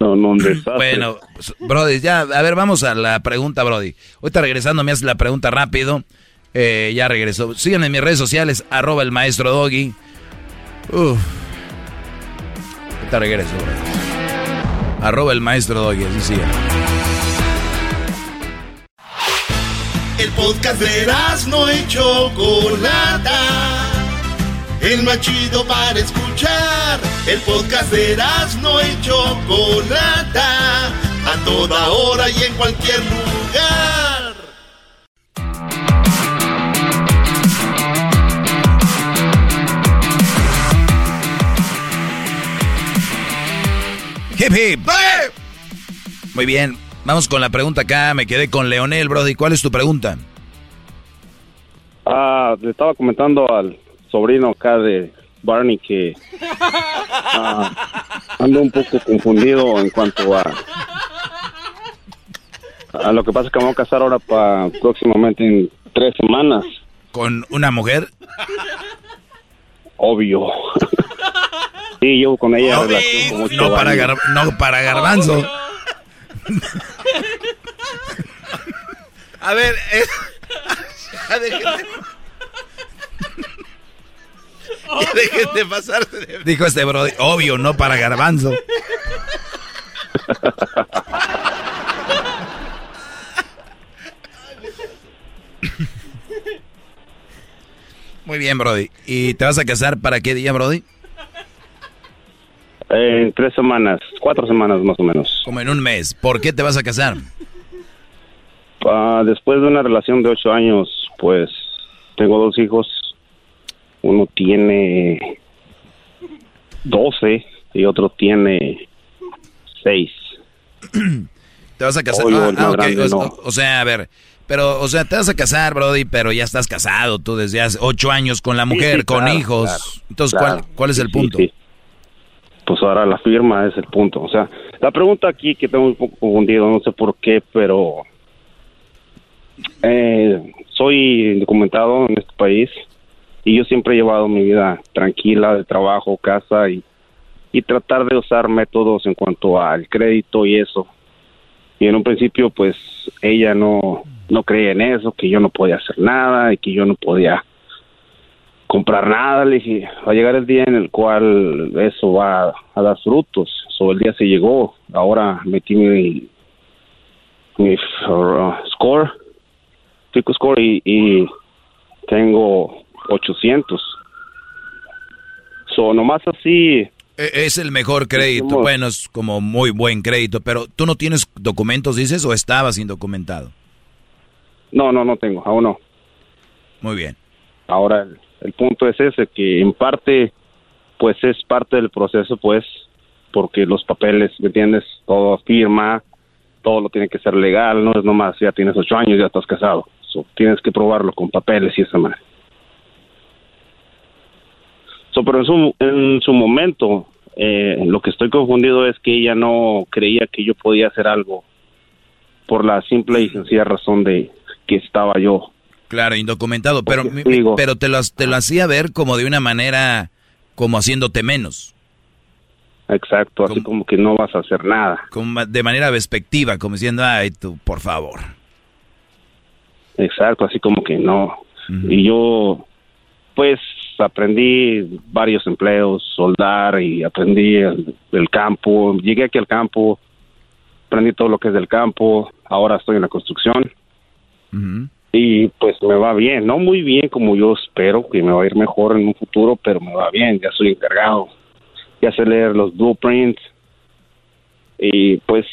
No, no, un desastre. Bueno, Brody, ya, a ver, vamos a la pregunta, Brody. Ahorita regresando me haces la pregunta rápido. Eh, ya regresó. Síganme en mis redes sociales, arroba el maestro Doggy. Uf. Regreso, Arroba el maestro Doggy, así sigue. El podcast de no hecho Chocolata. El más chido para escuchar. El podcast de no hecho Chocolata. A toda hora y en cualquier lugar. Hip hip. Muy bien, vamos con la pregunta acá. Me quedé con Leonel, Brody. ¿Cuál es tu pregunta? Ah, le estaba comentando al sobrino acá de Barney que ah, ando un poco confundido en cuanto a a lo que pasa es que me voy a casar ahora para próximamente en tres semanas. ¿Con una mujer? Obvio. Sí, yo con ella relación no, para no para garbanzo. A ver, es... ya dejen de... pasarse de... Dijo este bro, obvio, no para garbanzo. Muy bien, Brody. ¿Y te vas a casar para qué día, Brody? En tres semanas, cuatro semanas más o menos. Como en un mes. ¿Por qué te vas a casar? Uh, después de una relación de ocho años, pues tengo dos hijos. Uno tiene doce y otro tiene seis. ¿Te vas a casar? Ah, ah, o, sea, a ver, pero, o sea, te vas a casar, Brody, pero ya estás casado tú desde hace ocho años con la mujer, con hijos. Entonces, ¿cuál, ¿cuál es el punto? pues ahora la firma es el punto. O sea, la pregunta aquí que tengo un poco confundido, no sé por qué, pero eh, soy documentado en este país y yo siempre he llevado mi vida tranquila de trabajo, casa y, y tratar de usar métodos en cuanto al crédito y eso. Y en un principio, pues ella no, no creía en eso, que yo no podía hacer nada y que yo no podía comprar nada. Le dije, va a llegar el día en el cual eso va a dar frutos. Sobre el día se llegó. Ahora metí mi, mi uh, score, pico score y, tengo 800. So, nomás así. E, es el mejor crédito. Bueno, es como muy buen crédito, pero ¿tú no tienes documentos, dices, o estabas indocumentado? No, no, no tengo, aún no. Muy bien. Ahora el punto es ese, que en parte, pues es parte del proceso, pues, porque los papeles, ¿me entiendes? Todo firma, todo lo tiene que ser legal, no es nomás, ya tienes ocho años, ya estás casado. tienes que probarlo con papeles y esa madre. So, pero en su, en su momento, eh, lo que estoy confundido es que ella no creía que yo podía hacer algo por la simple y sencilla razón de que estaba yo Claro, indocumentado, pero, pero te, lo, te lo hacía ver como de una manera, como haciéndote menos. Exacto, así como, que no vas a hacer nada. Como de manera despectiva, como diciendo, ay, tú, por favor. Exacto, así como que no. Y yo, pues, aprendí varios empleos, soldar y aprendí el, campo. Llegué aquí al campo, aprendí todo lo que es del campo. Ahora estoy en la construcción y pues me va bien, no muy bien como yo espero, que me va a ir mejor en un futuro, pero me va bien, ya soy encargado, ya sé leer los blueprints y pues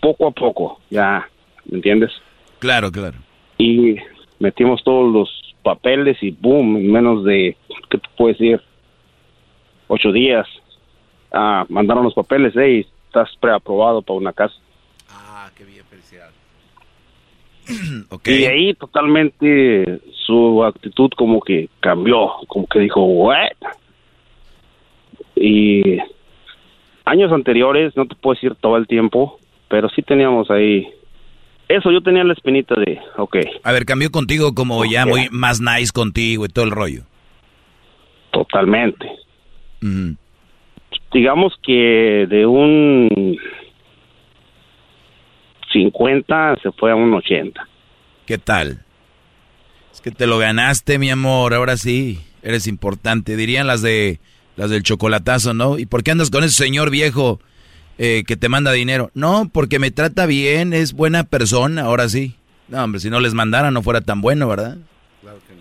poco a poco, ya, ¿me entiendes? Claro, claro. Y metimos todos los papeles y boom, en menos de, ¿qué te puedo decir? Ocho días, ah, mandaron los papeles, hey, estás preaprobado para una casa. Y ahí totalmente su actitud como que cambió, como que dijo, ¿what? Y años anteriores, no te puedo decir todo el tiempo, pero sí teníamos ahí. Eso, yo tenía la espinita de, ok. A ver, cambió contigo como ya muy más nice contigo y todo el rollo. Totalmente. Digamos que de un 50 se fue a un 80. ¿Qué tal? Es que te lo ganaste, mi amor, ahora sí, eres importante. Dirían las de las del chocolatazo, ¿no? ¿Y por qué andas con ese señor viejo eh, que te manda dinero? No, porque me trata bien, es buena persona, ahora sí. No, hombre, si no les mandara no fuera tan bueno, ¿verdad? Claro que no.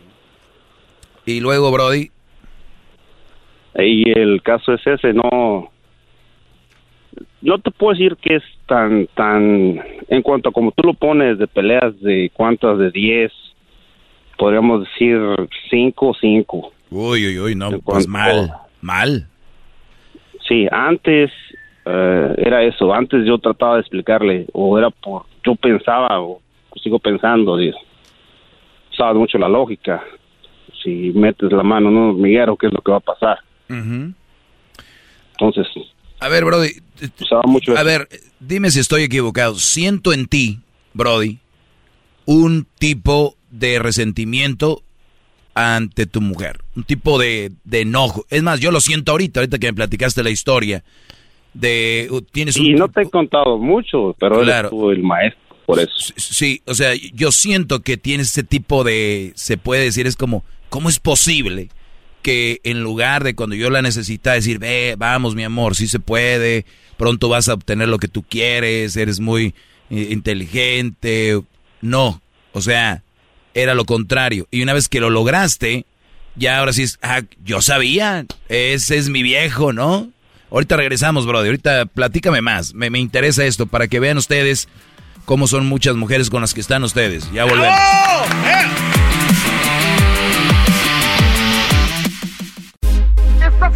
Y luego, Brody. Y el caso es ese, no. No te puedo decir que es tan, tan, en cuanto a como tú lo pones de peleas de cuántas, de 10, podríamos decir 5 o 5. Uy, uy, uy, no, pues mal, mal. Sí, antes eh, era eso, antes yo trataba de explicarle, o era por, yo pensaba, o sigo pensando, sabes mucho la lógica. Si metes la mano en un hormiguero, ¿qué es lo que va a pasar? Entonces. A ver, Brody. Mucho a ver, dime si estoy equivocado. Siento en ti, Brody, un tipo de resentimiento ante tu mujer. Un tipo de, enojo. Es más, yo lo siento ahorita, ahorita que me platicaste la historia. De, tienes y no te he contado mucho, pero claro. eres el maestro por eso. Sí, o sea, yo siento que tienes ese tipo de, se puede decir, es como, ¿cómo es posible en lugar de cuando yo la necesita decir, ve, vamos mi amor, sí se puede, pronto vas a obtener lo que tú quieres, eres muy eh, inteligente, no, o sea, era lo contrario. Y una vez que lo lograste, ya ahora sí es, ah, yo sabía, ese es mi viejo, ¿no? Ahorita regresamos, brother, ahorita platícame más, me, me interesa esto para que vean ustedes cómo son muchas mujeres con las que están ustedes. Ya volvemos. Estás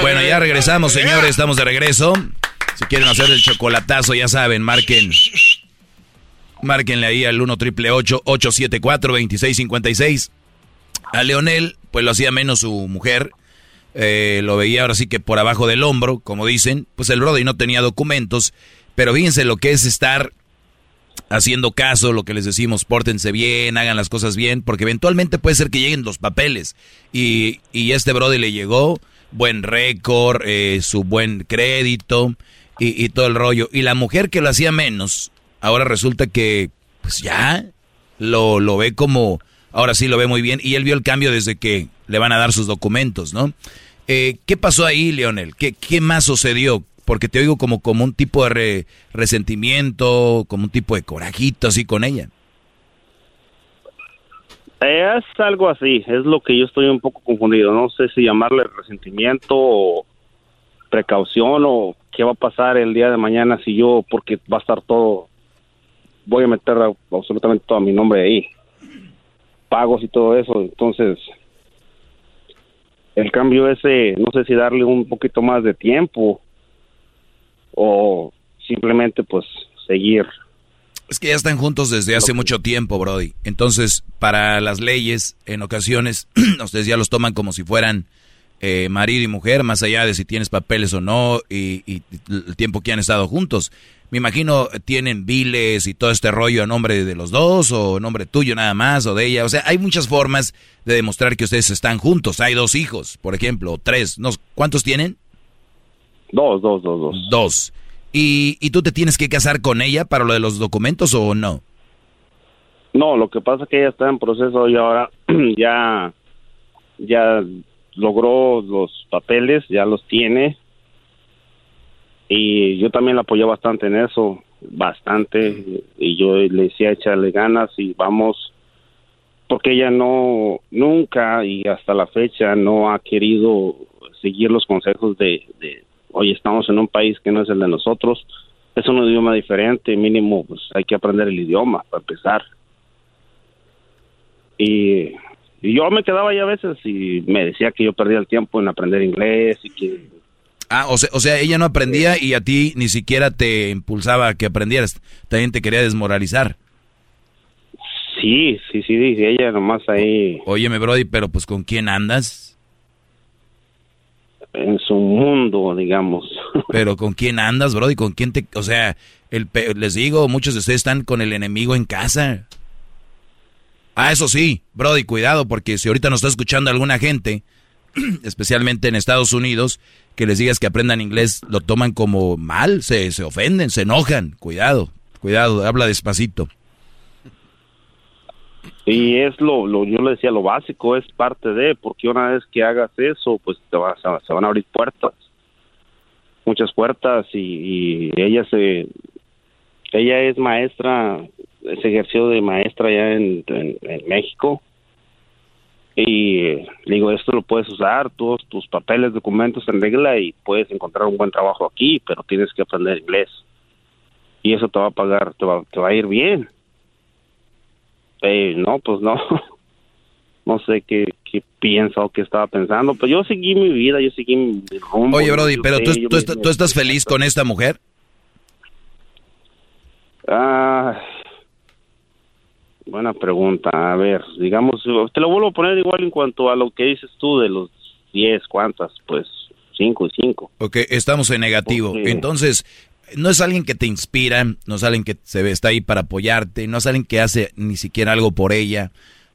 Bueno, ya regresamos, señores. Estamos de regreso. Si quieren hacer el chocolatazo, ya saben, marquen. Márquenle ahí al 1 triple 874 2656. A Leonel, pues lo hacía menos su mujer. Eh, lo veía ahora sí que por abajo del hombro, como dicen. Pues el Brody no tenía documentos. Pero fíjense lo que es estar haciendo caso, lo que les decimos, pórtense bien, hagan las cosas bien, porque eventualmente puede ser que lleguen los papeles. Y, y este Brody le llegó buen récord, eh, su buen crédito y, todo el rollo. Y la mujer que lo hacía menos, ahora resulta que, pues ya, lo, lo ve como, ahora sí lo ve muy bien. Y él vio el cambio desde que le van a dar sus documentos, ¿no? Eh, ¿Qué pasó ahí, Leonel? ¿Qué, ¿Qué más sucedió? Porque te oigo como, como un tipo de resentimiento, como un tipo de corajito así con ella. Es algo así, es lo que yo estoy un poco confundido. No sé si llamarle resentimiento o precaución o qué va a pasar el día de mañana si yo, porque va a estar todo, voy a meter absolutamente todo mi nombre ahí, pagos y todo eso. Entonces, el cambio ese, no sé si darle un poquito más de tiempo o simplemente pues seguir. Es que ya están juntos desde hace mucho tiempo, Brody. Entonces, para las leyes, en ocasiones, ustedes ya los toman como si fueran eh, marido y mujer, más allá de si tienes papeles o no y, y, el tiempo que han estado juntos. Me imagino tienen biles y todo este rollo a nombre de los dos o a nombre tuyo nada más o de ella. O sea, hay muchas formas de demostrar que ustedes están juntos. Hay dos hijos, por ejemplo, o tres. ¿Cuántos tienen? Dos, dos, dos, dos. Dos. ¿Y, ¿Y tú te tienes que casar con ella para lo de los documentos o no? No, lo que pasa es que ella está en proceso y ahora ya, ya logró los papeles, ya los tiene. Y yo también la apoyé bastante en eso, bastante. Y yo le decía echarle ganas y vamos, porque ella no, nunca y hasta la fecha no ha querido seguir los consejos de, oye, estamos en un país que no es el de nosotros, es un idioma diferente, mínimo pues hay que aprender el idioma para empezar. Y, yo me quedaba ahí a veces y me decía que yo perdía el tiempo en aprender inglés y que... Ah, o sea, o sea, ella no aprendía y a ti ni siquiera te impulsaba a que aprendieras, también te quería desmoralizar. Sí, sí, sí, ella nomás ahí... Óyeme, Brody, pero pues ¿con quién andas? En su mundo, digamos. Pero ¿con quién andas, bro? ¿Y con quién te...? O sea, el, les digo, muchos de ustedes están con el enemigo en casa. Ah, eso sí, Brody, cuidado, porque si ahorita nos está escuchando alguna gente, especialmente en Estados Unidos, que les digas que aprendan inglés, lo toman como mal, se, se ofenden, se enojan. Cuidado, cuidado, habla despacito. Y es lo, lo, yo le decía, lo básico es parte de, porque una vez que hagas eso, pues te vas se van a abrir puertas, muchas puertas, y, ella se, ella es maestra, se ejerció de maestra ya en, en, México, y digo, esto lo puedes usar, todos tus papeles, documentos en regla, y puedes encontrar un buen trabajo aquí, pero tienes que aprender inglés, y eso te va a pagar, te va, te va a ir bien eh, no, pues no. No sé qué, qué piensa o qué estaba pensando. Pues yo seguí mi vida, yo seguí mi rumbo. Oye, Brody, pero tú, tú, estás feliz con esta mujer? Ah, buena pregunta. A ver, digamos, te lo vuelvo a poner igual en cuanto a lo que dices tú de los 10, ¿cuántas? Pues 5 y 5. Ok, estamos en negativo. Entonces, no es alguien que te inspira, no es alguien que se está ahí para apoyarte, no es alguien que hace ni siquiera algo por ella.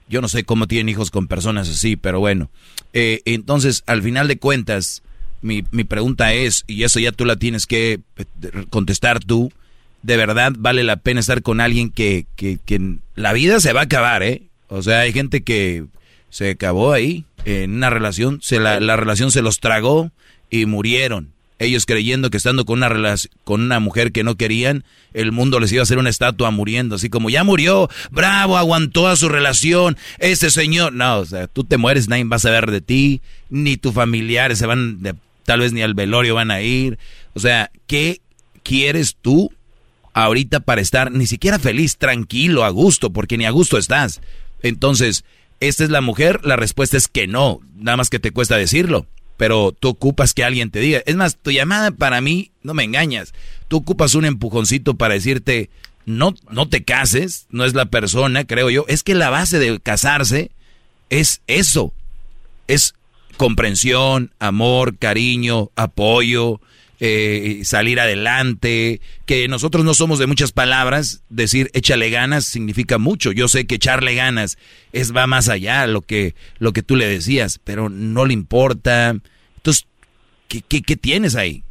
Yo no sé cómo tienen hijos con personas así, pero bueno. Eh, entonces, al final de cuentas, mi, mi pregunta es, y eso ya tú la tienes que eh, contestar tú, ¿de verdad vale la pena estar con alguien que, que, que la vida se va a acabar, eh? O sea, hay gente que se acabó ahí, en una relación, se la, la relación se los tragó y murieron ellos creyendo que estando con una, con una mujer que no querían, el mundo les iba a hacer una estatua muriendo, así como ya murió, bravo, aguantó a su relación, ese señor. No, o sea, tú te mueres, nadie va a saber de ti, ni tus familiares se van, tal vez ni al velorio van a ir. O sea, ¿qué quieres tú ahorita para estar ni siquiera feliz, tranquilo, a gusto, porque ni a gusto estás? Entonces, ¿esta es la mujer? La respuesta es que no, nada más que te cuesta decirlo pero tú ocupas que alguien te diga. Es más, tu llamada para mí, no me engañas, tú ocupas un empujoncito para decirte, no, no te cases, no es la persona, creo yo. Es que la base de casarse es eso, es comprensión, amor, cariño, apoyo, eh, salir adelante, que nosotros no somos de muchas palabras, decir échale ganas significa mucho. Yo sé que echarle ganas es va más allá lo que lo que tú le decías, pero no le importa. ¿Qué, qué, tienes ahí?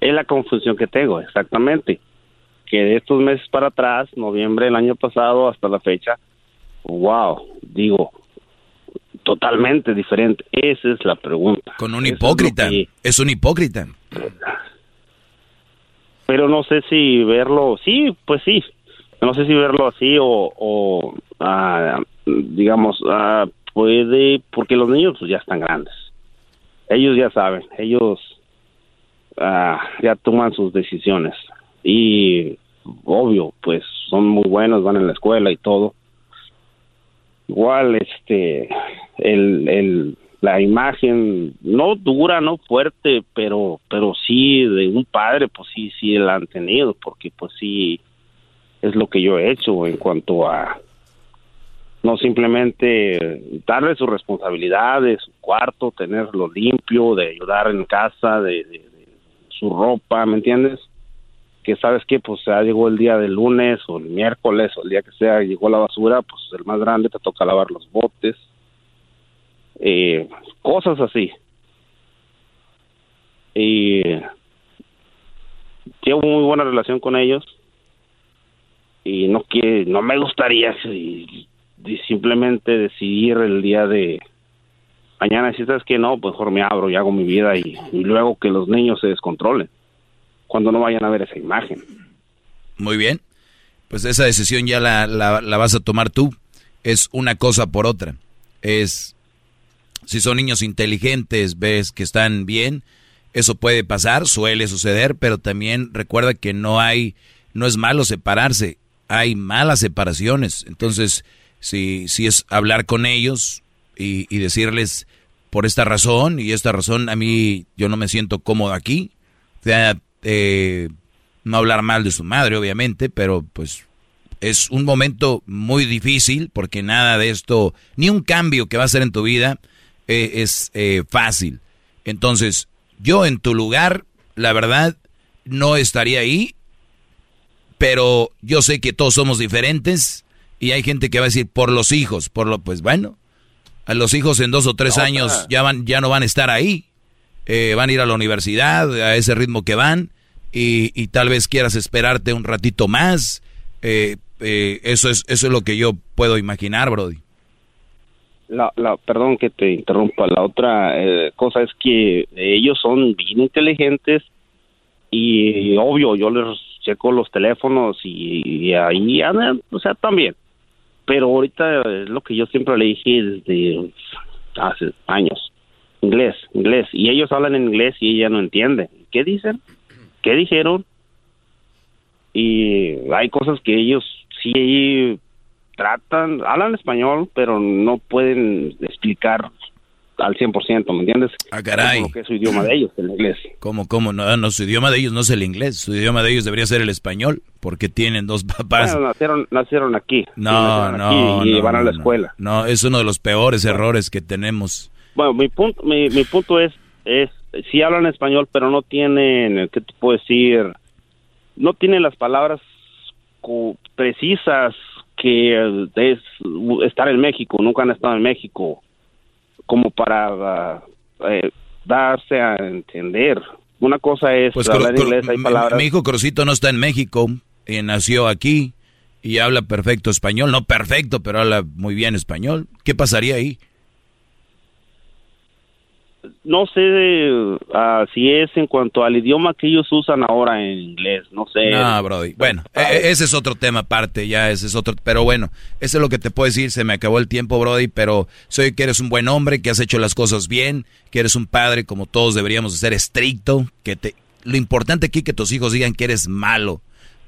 Es la confusión que tengo, exactamente. Que de estos meses para atrás, noviembre del año pasado hasta la fecha, wow, digo, totalmente diferente. Esa es la pregunta. Con un hipócrita. Es, un hipócrita. Pero no sé si verlo, sí, pues sí. No sé si verlo así o, o ah, digamos, ah, puede, porque los niños pues ya están grandes. Ellos ya saben, ellos ah, ya toman sus decisiones. Y obvio, pues son muy buenos, van en la escuela y todo igual este el, el la imagen no dura no fuerte pero pero sí de un padre pues sí sí la han tenido porque pues sí es lo que yo he hecho en cuanto a no simplemente darle sus responsabilidades su cuarto tenerlo limpio de ayudar en casa de su ropa me entiendes que sabes que pues ya llegó el día del lunes o el miércoles o el día que sea llegó la basura pues el más grande te toca lavar los botes. Eh, cosas así. Y llevo muy buena relación con ellos. Y no que no me gustaría simplemente decidir el día de mañana si sabes que no pues mejor me abro y hago mi vida y luego que los niños se descontrolen cuando no vayan a ver esa imagen. Muy bien, pues esa decisión ya la, la, vas a tomar tú. Es una cosa por otra. Es, si son niños inteligentes, ves que están bien, Eso puede pasar, suele suceder, pero también recuerda que no hay, no es malo separarse, hay malas separaciones. Entonces, si, si es hablar con ellos y, y decirles por esta razón y esta razón a mí yo no me siento cómodo aquí, o sea, eh, no hablar mal de su madre, obviamente, pero pues es un momento muy difícil porque nada de esto, ni un cambio que va a hacer en tu vida eh, es eh, fácil. Entonces, yo en tu lugar, la verdad, no estaría ahí, pero yo sé que todos somos diferentes y hay gente que va a decir por los hijos, por lo, pues bueno, a los hijos en dos o tres años ya van, ya no van a estar ahí, eh, van a ir a la universidad a ese ritmo que van y, y tal vez quieras esperarte un ratito más. Eh, eh, eso es eso es lo que yo puedo imaginar, Brody. La, la, perdón que te interrumpa. La otra eh, cosa es que ellos son bien inteligentes y obvio yo les checo los teléfonos y, ahí andan, o sea, también. Pero ahorita es lo que yo siempre le dije desde hace años. Inglés, inglés. Y ellos hablan en inglés y ella no entiende. ¿Qué dicen? ¿Qué dijeron? Y hay cosas que ellos sí tratan, hablan español, pero no pueden explicar al 100%, ¿me entiendes? Ah, caray. Como que es su idioma de ellos, el inglés. ¿Cómo, cómo? No, no, su idioma de ellos no es el inglés, su idioma de ellos debería ser el español, porque tienen dos papás. Bueno, nacieron, nacieron aquí. No, no, Y no, van a la escuela. No, es uno de los peores errores que tenemos. Bueno, mi punto, mi, mi punto es, es, sí hablan español, pero no tienen, ¿qué te puedo decir? No tienen las palabras precisas que es estar en México, nunca han estado en México, como para eh, darse a entender. Una cosa es Pues hablar Cro- Cro- inglés, hay mi- palabras. mi hijo Crocito no está en México, y nació aquí y habla perfecto español, no perfecto, pero habla muy bien español. ¿Qué pasaría ahí? No sé ah, si es en cuanto al idioma que ellos usan ahora en inglés, no sé. No, Brody. Bueno, e- e- ese es otro tema aparte, ya ese es otro. Pero bueno, eso es lo que te puedo decir. Se me acabó el tiempo, Brody. Pero soy que eres un buen hombre, que has hecho las cosas bien, que eres un padre como todos deberíamos de ser estricto. Que te, lo importante aquí que tus hijos digan que eres malo,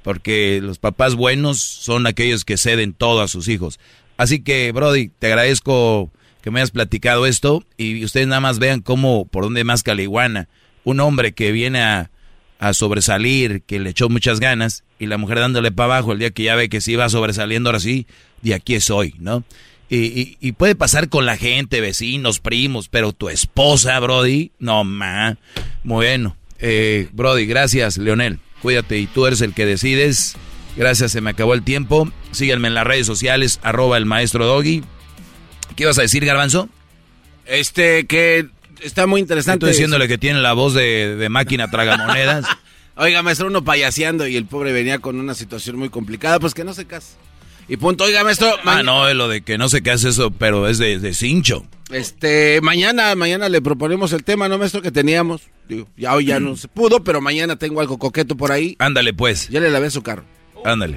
porque los papás buenos son aquellos que ceden todo a sus hijos. Así que, Brody, te agradezco que me hayas platicado esto y ustedes nada más vean cómo, por dónde más caliguana. Un hombre que viene a, a sobresalir, que le echó muchas ganas, y la mujer dándole para abajo el día que ya ve que sí va sobresaliendo ahora sí, de aquí soy, ¿no? Y, y, y puede pasar con la gente, vecinos, primos, pero tu esposa, Brody, no, ma. Bueno, eh, Brody, gracias, Leonel. Cuídate y tú eres el que decides. Gracias, se me acabó el tiempo. Síganme en las redes sociales, arroba el maestro Doggy. ¿Qué ibas a decir, Garbanzo? Este, que está muy interesante. Estoy diciéndole que tiene la voz de, de máquina tragamonedas. Oiga, maestro, uno payaseando y el pobre venía con una situación muy complicada, pues que no se case. Y punto, oiga, maestro. ah, no, lo de que no qué hace eso, pero es de, de cincho. Este, mañana, mañana le proponemos el tema, ¿no, maestro? Que teníamos. Digo, ya hoy ya no se pudo, pero mañana tengo algo coqueto por ahí. Ándale, pues. Ya le lavé su carro. Ándale.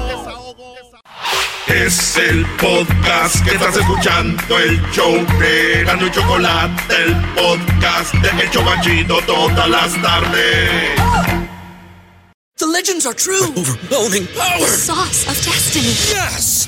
Es el podcast que estás escuchando, el show de Gano y Chocolate, el podcast de El Chobachito todas las tardes. The legends are true. Overwhelming power! The sauce of destiny. Yes!